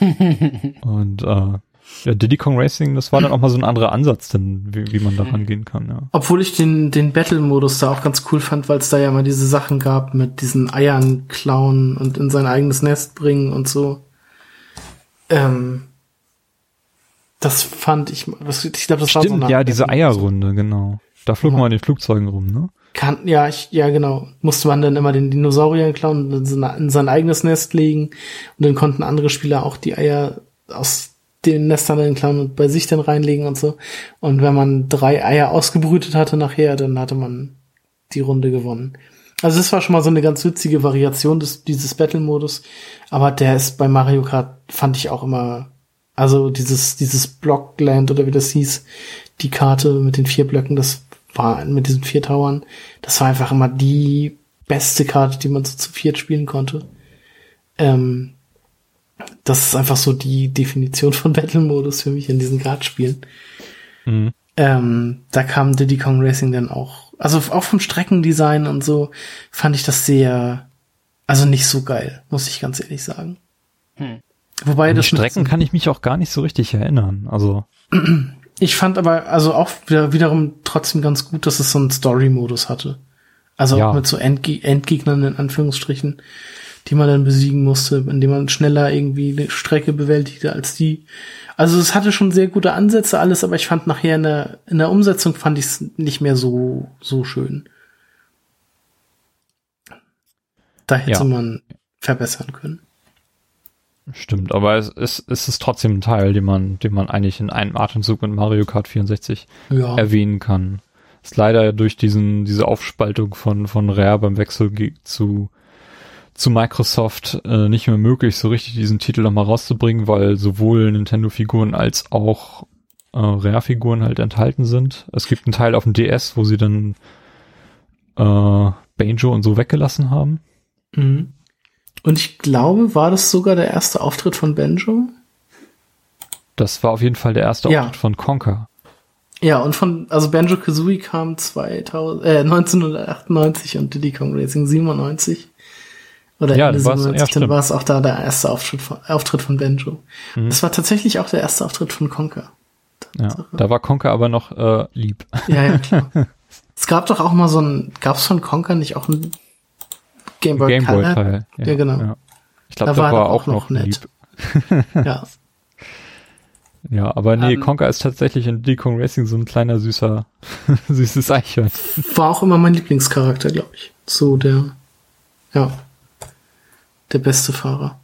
und äh, ja, Diddy Kong Racing, das war dann auch mal so ein anderer Ansatz, denn wie, wie man da rangehen kann, ja. Obwohl ich den, den Battle-Modus da auch ganz cool fand, weil es da ja mal diese Sachen gab mit diesen Eiern klauen und in sein eigenes Nest bringen und so. Ähm, das fand ich, das, ich glaube, das war so Stimmt, eine ja, diese. Eierrunde, genau. Da flog Ja. man in den Flugzeugen rum, ne? Kann, ja, ich, ja, genau. Musste man dann immer den Dinosaurier klauen und in sein, in sein eigenes Nest legen. Und dann konnten andere Spieler auch die Eier aus den Nestern dann klauen und bei sich dann reinlegen und so. Und wenn man drei Eier ausgebrütet hatte nachher, dann hatte man die Runde gewonnen. Also das war schon mal so eine ganz witzige Variation des, dieses Battle-Modus. Aber der ist bei Mario Kart, fand ich auch immer, also dieses, dieses Blockland oder wie das hieß, die Karte mit den vier Blöcken, das war mit diesen vier Towern, das war einfach immer die beste Karte, die man so zu viert spielen konnte. Ähm, das ist einfach so die Definition von Battle-Modus für mich in diesen Kartspielen. Mhm. Ähm, da kam Diddy Kong Racing dann auch, also auch vom Streckendesign und so fand ich das sehr, also nicht so geil, muss ich ganz ehrlich sagen. Hm. Wobei An die das Strecken kann ich mich auch gar nicht so richtig erinnern. Also, Ich fand aber also auch wieder, wiederum trotzdem ganz gut, dass es so einen Story-Modus hatte. Also Ja. auch mit so Endge Endgegnern in Anführungsstrichen, die man dann besiegen musste, indem man schneller irgendwie eine Strecke bewältigte als die. Also es hatte schon sehr gute Ansätze alles, aber ich fand nachher in der, in der Umsetzung fand ich es nicht mehr so, so schön. Da hätte Ja. man verbessern können. Stimmt. Aber es, es, es ist trotzdem ein Teil, den man, den man eigentlich in einem Atemzug mit Mario Kart 64 Ja. erwähnen kann. Ist leider durch diesen, diese Aufspaltung von, von Rare beim Wechsel zu, zu Microsoft äh, nicht mehr möglich, so richtig diesen Titel nochmal rauszubringen, weil sowohl Nintendo-Figuren als auch äh, Rare-Figuren halt enthalten sind. Es gibt einen Teil auf dem DS, wo sie dann äh, Banjo und so weggelassen haben. Mhm. Und ich glaube, war das sogar der erste Auftritt von Benjo? Das war auf jeden Fall der erste Ja. Auftritt von Conker. Ja, und von, also Banjo Kazooie kam 2000, äh, 1998 und Diddy Kong Racing 97. Oder Ja, Ende du warst- ja, 97, dann war es auch da der erste Auftritt von, Auftritt von Banjo. Mhm. Das war tatsächlich auch der erste Auftritt von Conker. Ja, da war Conker aber noch äh, lieb. Ja, ja, klar. es gab doch auch mal so ein, gab es von Conker nicht auch ein Game Boy Color? Gameboy-Teil. Ja, genau. Ich glaube, Da war war, er auch auch noch nett. Ja. Ja, aber nee, Ähm, Conker ist tatsächlich in Diddy Kong Racing so ein kleiner süßer, süßes Eichhörnchen. War auch immer mein Lieblingscharakter, glaube ich. So der, ja, der beste Fahrer.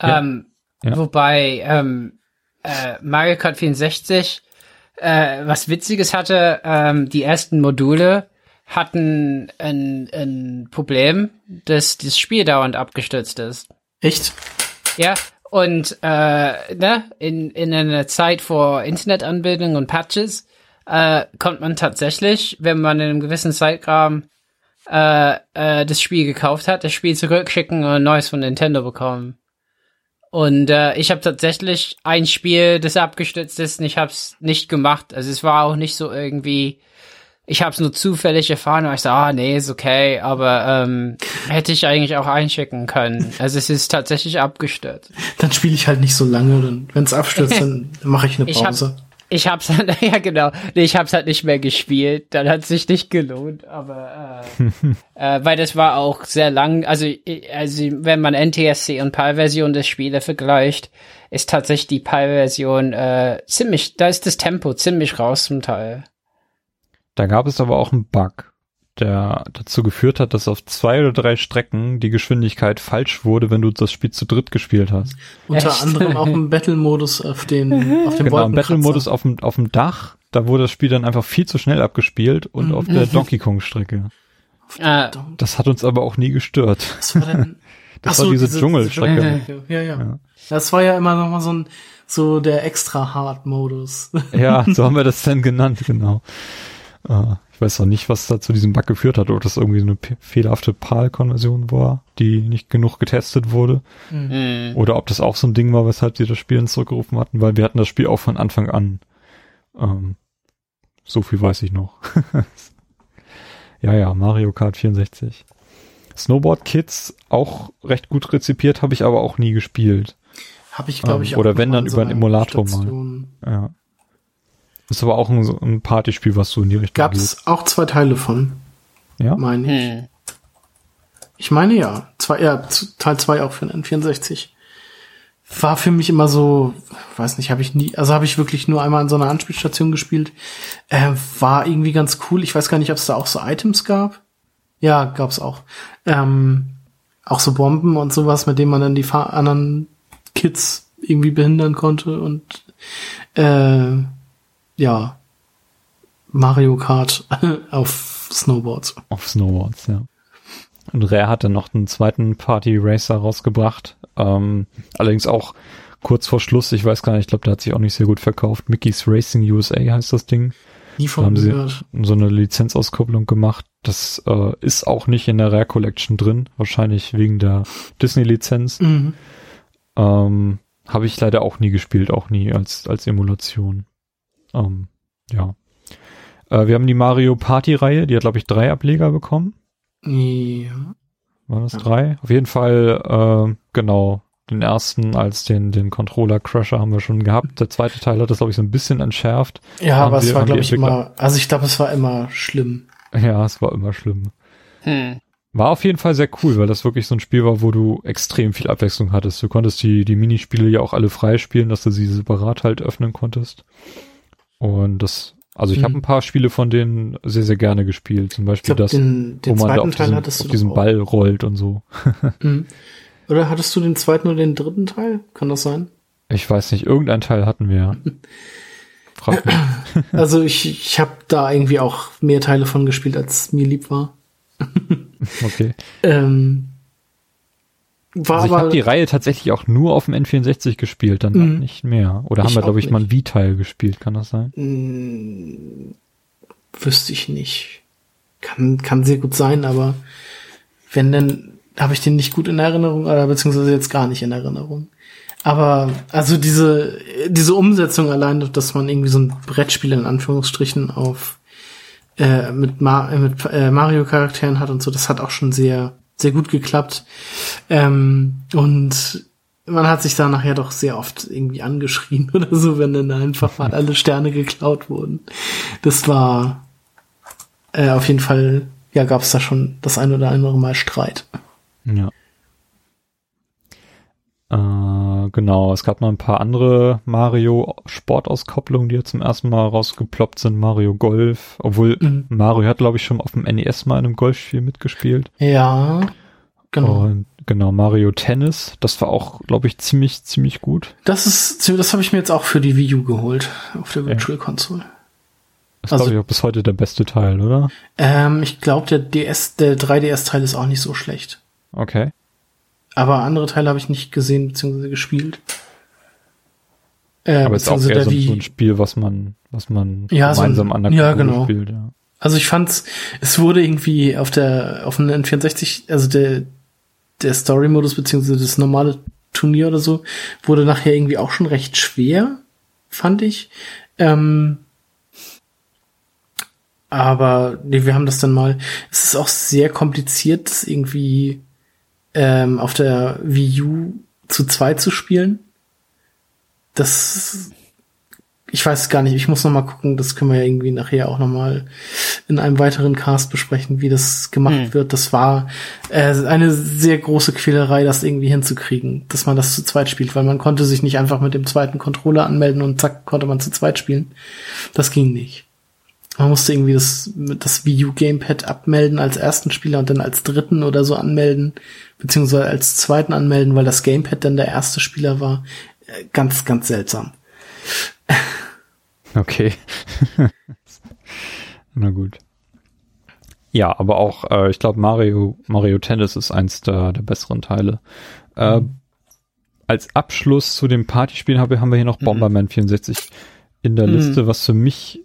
Ja. Ähm, Ja. Wobei ähm, äh, Mario Kart 64 äh, was Witziges hatte, ähm, die ersten Module hatten ein, ein Problem, dass das Spiel dauernd abgestürzt ist. Echt? Ja, und äh, ne, in, in einer Zeit vor Internetanbindung und Patches äh, konnte man tatsächlich, wenn man in einem gewissen Zeitrahmen äh, äh, das Spiel gekauft hat, das Spiel zurückschicken und ein neues von Nintendo bekommen. Und äh, ich habe tatsächlich ein Spiel, das abgestürzt ist, und ich habe es nicht gemacht. Also es war auch nicht so irgendwie, ich habe es nur zufällig erfahren und ich so, ah nee, ist okay, aber ähm, hätte ich eigentlich auch einschicken können. Also es ist tatsächlich abgestürzt. Dann spiele ich halt nicht so lange, dann, wenn es abstürzt, dann mache ich eine Ich hab- Pause. Ich hab's halt, ja genau, nee, ich hab's halt nicht mehr gespielt, dann hat's sich nicht gelohnt, aber äh, äh, weil das war auch sehr lang, also, i- also wenn man NTSC und PAL-Version des Spiele vergleicht, ist tatsächlich die PAL-Version äh, ziemlich, da ist das Tempo ziemlich raus zum Teil. Da gab es aber auch einen Bug, der dazu geführt hat, dass auf zwei oder drei Strecken die Geschwindigkeit falsch wurde, wenn du das Spiel zu dritt gespielt hast. Unter Echt? anderem auch im Battle-Modus auf den, auf dem Genau, im. Battle-Modus auf dem, auf dem Dach, da wurde das Spiel dann einfach viel zu schnell abgespielt und auf der Donkey Kong-Strecke. Äh, Das hat uns aber auch nie gestört. Was war denn? Das Ach war diese diese- Dschungelstrecke. diese- Ja, ja. Das war ja immer noch mal so ein, so der extra Hard-Modus. Ja, so haben wir das dann genannt, genau. Äh, ich weiß noch nicht, was da zu diesem Bug geführt hat, ob das irgendwie so eine fehlerhafte PAL-Konversion war, die nicht genug getestet wurde, mh, oder ob das auch so ein Ding war, weshalb sie das Spiel dann zurückgerufen hatten, weil wir hatten das Spiel auch von Anfang an. Ähm, so viel weiß ich noch. ja, ja, Mario Kart 64. Snowboard Kids auch recht gut rezipiert, habe ich aber auch nie gespielt. Habe ich, glaube ich, Ähm, oder wenn, mal dann an über einen Emulator mal. Station. Ja. Ist aber auch ein, ein Partyspiel, was so in die Richtung Gab geht. es auch zwei Teile von, Ja? meine ich. mh. Ich meine ja. Zwei, ja, Teil 2 auch für den N64. War für mich immer so, weiß nicht, habe ich nie, also habe ich wirklich nur einmal an so einer Anspielstation gespielt. Äh, war irgendwie ganz cool. Ich weiß gar nicht, ob es da auch so Items gab. Ja, gab's auch. Ähm, auch so Bomben und sowas, mit denen man dann die anderen Kids irgendwie behindern konnte und äh, ja, Mario Kart auf Snowboards. Auf Snowboards, ja. Und Rare hat dann noch einen zweiten Party Racer rausgebracht. Ähm, allerdings auch kurz vor Schluss, ich weiß gar nicht, ich glaube, der hat sich auch nicht sehr gut verkauft. Mickey's Racing USA heißt das Ding. Nie Da von haben sie gehört. so eine Lizenzauskopplung gemacht. Das äh, ist auch nicht in der Rare Collection drin, wahrscheinlich wegen der Disney-Lizenz. Mhm. Ähm, Habe ich leider auch nie gespielt, auch nie als, als Emulation. Ähm, ja. Äh, wir haben die Mario Party-Reihe, die hat, glaube ich, drei Ableger bekommen. Ja. War das Ja. drei? Auf jeden Fall, äh, genau. Den ersten als den, den Controller Crusher haben wir schon gehabt. Der zweite Teil hat das, glaube ich, so ein bisschen entschärft. Ja, Haben aber es war, glaube ich, immer, also ich glaube, es war immer schlimm. Ja, es war immer schlimm. Hm. War auf jeden Fall sehr cool, weil das wirklich so ein Spiel war, wo du extrem viel Abwechslung hattest. Du konntest die, die Minispiele ja auch alle freispielen, dass du sie separat halt öffnen konntest. Und das, also ich Mhm. habe ein paar Spiele von denen sehr, sehr gerne gespielt. Zum Beispiel glaube, das, den, den wo man da auf Teil du auf auch. Ball rollt und so. Mhm. Oder hattest du den zweiten oder den dritten Teil? Kann das sein? Ich weiß nicht, irgendein Teil hatten wir. Frag mich. Also ich, ich habe da irgendwie auch mehr Teile von gespielt, als mir lieb war. Okay. Ähm, war Also ich habe die Reihe tatsächlich auch nur auf dem N64 gespielt, dann Mhm. nicht mehr. Oder haben wir, glaube ich, mal einen Wii-Teil gespielt, kann das sein? mh, wüsste ich nicht. Kann, kann sehr gut sein, aber wenn denn, habe ich den nicht gut in Erinnerung, oder beziehungsweise jetzt gar nicht in Erinnerung. Aber also diese, diese Umsetzung allein, dass man irgendwie so ein Brettspiel in Anführungsstrichen auf äh, mit, Ma äh, mit äh, Mario-Charakteren hat und so, das hat auch schon sehr, sehr gut geklappt. Ähm, und man hat sich da nachher doch sehr oft irgendwie angeschrien oder so, wenn dann einfach mal alle Sterne geklaut wurden. Das war äh, auf jeden Fall, ja, gab es da schon das ein oder andere Mal Streit. Ja. Äh, genau, es gab noch ein paar andere Mario-Sportauskopplungen, die jetzt zum ersten Mal rausgeploppt sind. Mario Golf, obwohl Mhm. Mario hat, glaube ich, schon auf dem NES mal in einem Golfspiel mitgespielt. Ja, genau. Und genau, Mario Tennis, das war auch, glaube ich, ziemlich, ziemlich gut. Das ist, das habe ich mir jetzt auch für die Wii U geholt, auf der Virtual Console. Das ist, Also- glaube ich, auch bis heute der beste Teil, oder? Ähm, ich glaube, der DS, der 3DS-Teil ist auch nicht so schlecht. Okay. Aber andere Teile habe ich nicht gesehen bzw. gespielt. Äh, Aber es ist auch eher so, so ein Spiel, was man, was man Ja, so ein- gemeinsam an der ja, genau. spielt, ja. Also ich fand's, es wurde irgendwie auf der, auf dem N64, also der, der Story-Modus beziehungsweise das normale Turnier oder so, wurde nachher irgendwie auch schon recht schwer, fand ich. Ähm, aber nee, wir haben das dann mal. Es ist auch sehr kompliziert, das irgendwie ähm, auf der Wii U zu zweit zu spielen. Das ich weiß es gar nicht, ich muss noch mal gucken, das können wir ja irgendwie nachher auch noch mal in einem weiteren Cast besprechen, wie das gemacht Hm. wird. Das war äh, eine sehr große Quälerei, das irgendwie hinzukriegen, dass man das zu zweit spielt, weil man konnte sich nicht einfach mit dem zweiten Controller anmelden und zack, konnte man zu zweit spielen. Das ging nicht. Man musste irgendwie das, das Wii U Gamepad abmelden als ersten Spieler und dann als dritten oder so anmelden, beziehungsweise als zweiten anmelden, weil das Gamepad dann der erste Spieler war. Äh, Ganz, ganz seltsam. Okay. Na gut. Ja, aber auch, äh, ich glaube, Mario, Mario Tennis ist eins der, der besseren Teile. Äh, als Abschluss zu dem Partyspielen haben wir, haben wir hier noch Bomberman 64 in der Mhm. Liste, was für mich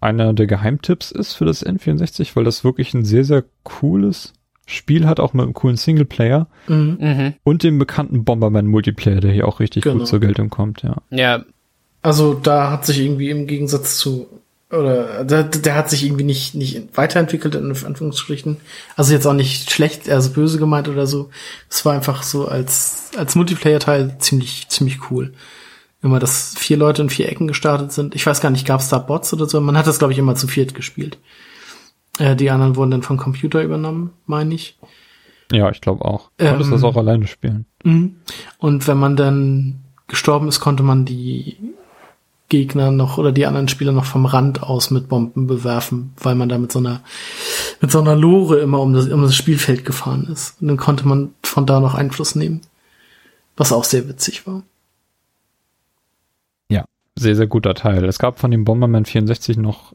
einer der Geheimtipps ist für das N64, weil das wirklich ein sehr, sehr cooles Spiel hat, auch mit einem coolen Singleplayer Mhm. Mhm. und dem bekannten Bomberman Multiplayer, der hier auch richtig Genau. gut zur Geltung kommt, ja. Ja, Also da hat sich irgendwie im Gegensatz zu oder der, der hat sich irgendwie nicht nicht weiterentwickelt in Anführungsstrichen. Also jetzt auch nicht schlecht, also böse gemeint oder so. Es war einfach so als als Multiplayer Teil ziemlich ziemlich cool. Immer, dass vier Leute in vier Ecken gestartet sind. Ich weiß gar nicht, gab es da Bots oder so? Man hat das glaube ich immer zu viert gespielt. Äh, die anderen wurden dann vom Computer übernommen, meine ich. Ja, ich glaube auch. Du konntest Ähm, das auch alleine spielen. Mhm. Und wenn man dann gestorben ist, konnte man die Gegner noch oder die anderen Spieler noch vom Rand aus mit Bomben bewerfen, weil man da mit so einer mit so einer Lore immer um das, um das Spielfeld gefahren ist. Und dann konnte man von da noch Einfluss nehmen. Was auch sehr witzig war. Ja, sehr, sehr guter Teil. Es gab von dem Bomberman 64 noch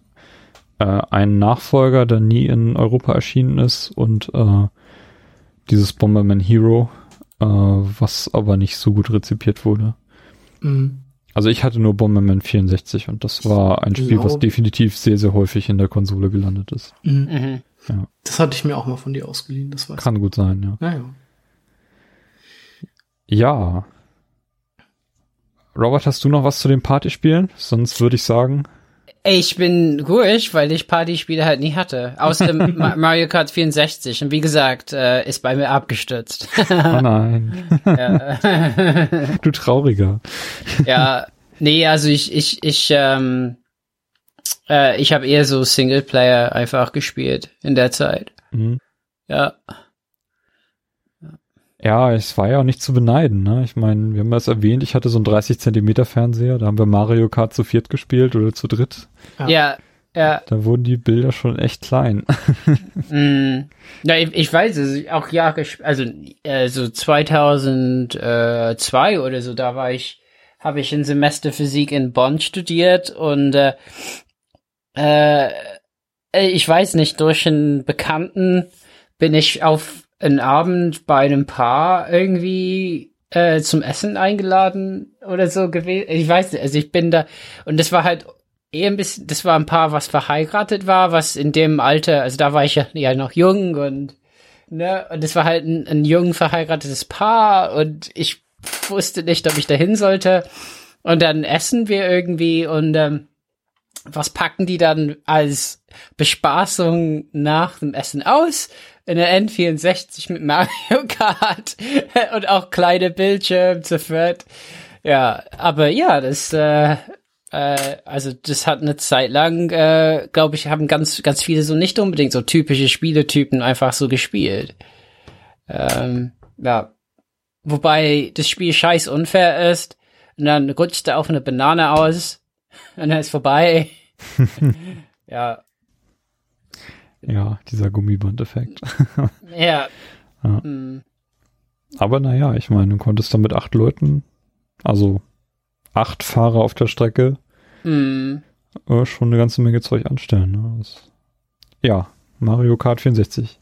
äh, einen Nachfolger, der nie in Europa erschienen ist und äh, dieses Bomberman Hero, äh, was aber nicht so gut rezipiert wurde. Mhm. Also ich hatte nur Bomberman 64 und das war ein Spiel, was definitiv sehr, sehr häufig in der Konsole gelandet ist. Mhm. Mhm. Das hatte ich mir auch mal von dir ausgeliehen, das weiß Kann gut sein, ja. ich. Ja, ja. Ja. Robert, hast du noch was zu den Partyspielen? Sonst würde ich sagen, Ich bin ruhig, weil ich Partyspiele halt nie hatte. Außer Ma- Mario Kart 64. Und wie gesagt, äh, ist bei mir abgestürzt. oh nein, ja, du Trauriger. ja, nee, also ich, ich, ich, ähm, äh, ich habe eher so Singleplayer einfach gespielt in der Zeit. Mhm. Ja. Ja, es war ja auch nicht zu beneiden, ne? Ich meine, wir haben das erwähnt, ich hatte so einen 30 Zentimeter Fernseher, da haben wir Mario Kart zu viert gespielt oder zu dritt. Ja. Ja, ja. Da wurden die Bilder schon echt klein. Mm, ja, ich, ich weiß es, auch ja, also äh, so 2002 oder so, da war ich, habe ich ein Semester Physik in Bonn studiert und äh, äh, ich weiß nicht, durch einen Bekannten bin ich auf einen Abend bei einem Paar irgendwie äh, zum Essen eingeladen oder so gewesen. Ich weiß nicht, also ich bin da und das war halt eher ein bisschen, das war ein Paar, was verheiratet war, was in dem Alter, also da war ich ja, ja noch jung und ne, und es war halt ein, ein jung verheiratetes Paar und ich wusste nicht, ob ich dahin sollte. Und dann essen wir irgendwie und ähm, was packen die dann als Bespaßung nach dem Essen aus? Eine N64 mit Mario Kart und auch kleine Bildschirme zu viert. Ja, aber ja, das, äh, äh, also das hat eine Zeit lang, äh, glaube ich, haben ganz, ganz viele so nicht unbedingt so typische Spieletypen einfach so gespielt. Ähm, ja. Wobei das Spiel scheiß unfair ist und dann rutscht er auf eine Banane aus und dann ist vorbei. ja, Ja, dieser Gummiband-Effekt. ja. Ja. Hm. Aber naja, ich meine, du konntest da mit acht Leuten, also acht Fahrer auf der Strecke, Hm. äh, schon eine ganze Menge Zeug anstellen. Ne? Das, ja, Mario Kart 64.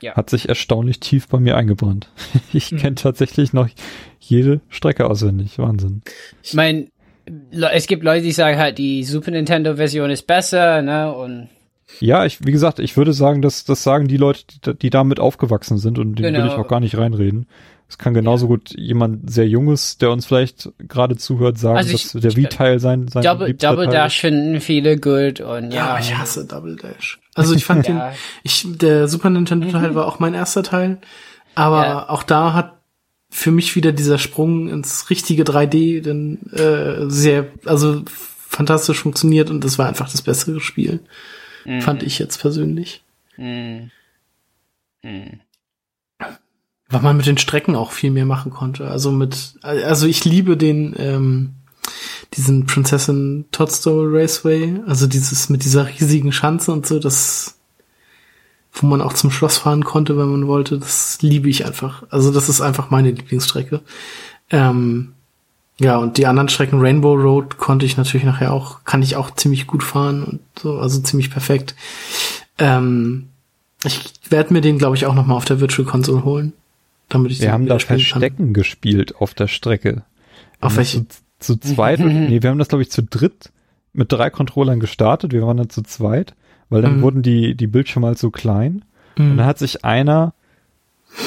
Ja. Hat sich erstaunlich tief bei mir eingebrannt. Ich Mhm. kenne tatsächlich noch jede Strecke auswendig. Wahnsinn. Ich meine, es gibt Leute, die sagen halt, die Super Nintendo-Version ist besser, ne? Und Ja, ich, wie gesagt, ich würde sagen, dass das sagen die Leute, die, die damit aufgewachsen sind und denen Genau. will ich auch gar nicht reinreden. Es kann genauso gut jemand sehr Junges, der uns vielleicht gerade zuhört, sagen, Also ich- dass der Wii-Teil sein, sein Double, Double Dash finden viele gut und Ja, ja. ich hasse Double Dash. Also ich fand Ja. den, ich, der Super Nintendo Teil war auch mein erster Teil, aber Ja. auch da hat für mich wieder dieser Sprung ins richtige 3D dann äh, sehr, also fantastisch funktioniert und das war einfach das bessere Spiel, fand ich jetzt persönlich. Hm. Hm. Weil man mit den Strecken auch viel mehr machen konnte. Also mit, also ich liebe den, ähm, diesen Prinzessin Toadstool Raceway, also dieses mit dieser riesigen Schanze und so, das, wo man auch zum Schloss fahren konnte, wenn man wollte, das liebe ich einfach. Also das ist einfach meine Lieblingsstrecke. Ähm, ja, und die anderen Strecken, Rainbow Road, konnte ich natürlich nachher auch, kann ich auch ziemlich gut fahren und so, also ziemlich perfekt. Ähm, ich werde mir den, glaube ich, auch noch mal auf der Virtual Console holen, damit ich Wir den haben da wieder spielen kann. Verstecken gespielt auf der Strecke. Auf welche? Zu, zu zweit, nee, wir haben das glaube ich zu dritt mit drei Controllern gestartet. Wir waren dann zu zweit, weil dann Mhm. wurden die, die Bildschirme halt so klein. Und dann hat sich einer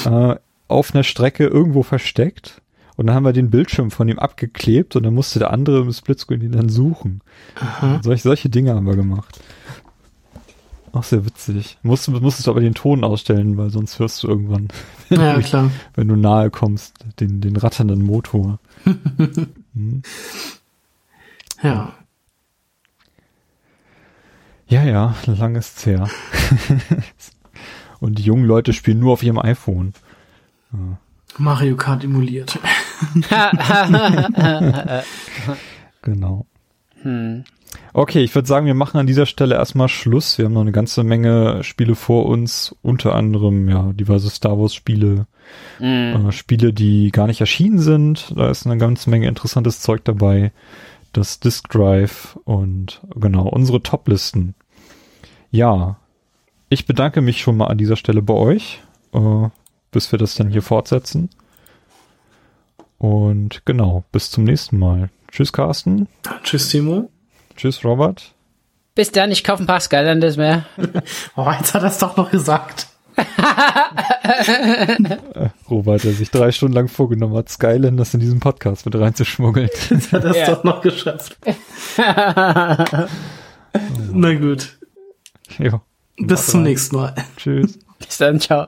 äh, auf einer Strecke irgendwo versteckt. Und dann haben wir den Bildschirm von ihm abgeklebt und dann musste der andere im Splitscreen ihn dann suchen. Solche, solche Dinge haben wir gemacht. Auch sehr witzig. Musst, musstest du aber den Ton ausstellen, weil sonst hörst du irgendwann, Ja, klar. wenn du nahe kommst, den, den ratternden Motor. Hm. Ja. Ja, ja, lang ist's her. Und die jungen Leute spielen nur auf ihrem iPhone. Mario Kart emuliert. Genau. Hm. Okay, ich würde sagen, wir machen an dieser Stelle erstmal Schluss. Wir haben noch eine ganze Menge Spiele vor uns, unter anderem ja diverse Star Wars Spiele, Hm. äh, Spiele, die gar nicht erschienen sind. Da ist eine ganze Menge interessantes Zeug dabei. Das Disk Drive und genau unsere Top-Listen. ja, ich bedanke mich schon mal an dieser Stelle bei euch, äh, bis wir das dann hier fortsetzen. Und genau, bis zum nächsten Mal. Tschüss, Carsten. Tschüss, Timo. Tschüss, Robert. Bis dann, ich kaufe ein paar Skylanders mehr. Oh, jetzt hat er es doch noch gesagt. Robert, der sich drei Stunden lang vorgenommen hat, Skylanders in diesen Podcast mit reinzuschmuggeln. Jetzt hat er es Ja. doch noch geschafft. Na gut. jo, Bis zum nächsten Mal. tschüss. Bis dann, ciao.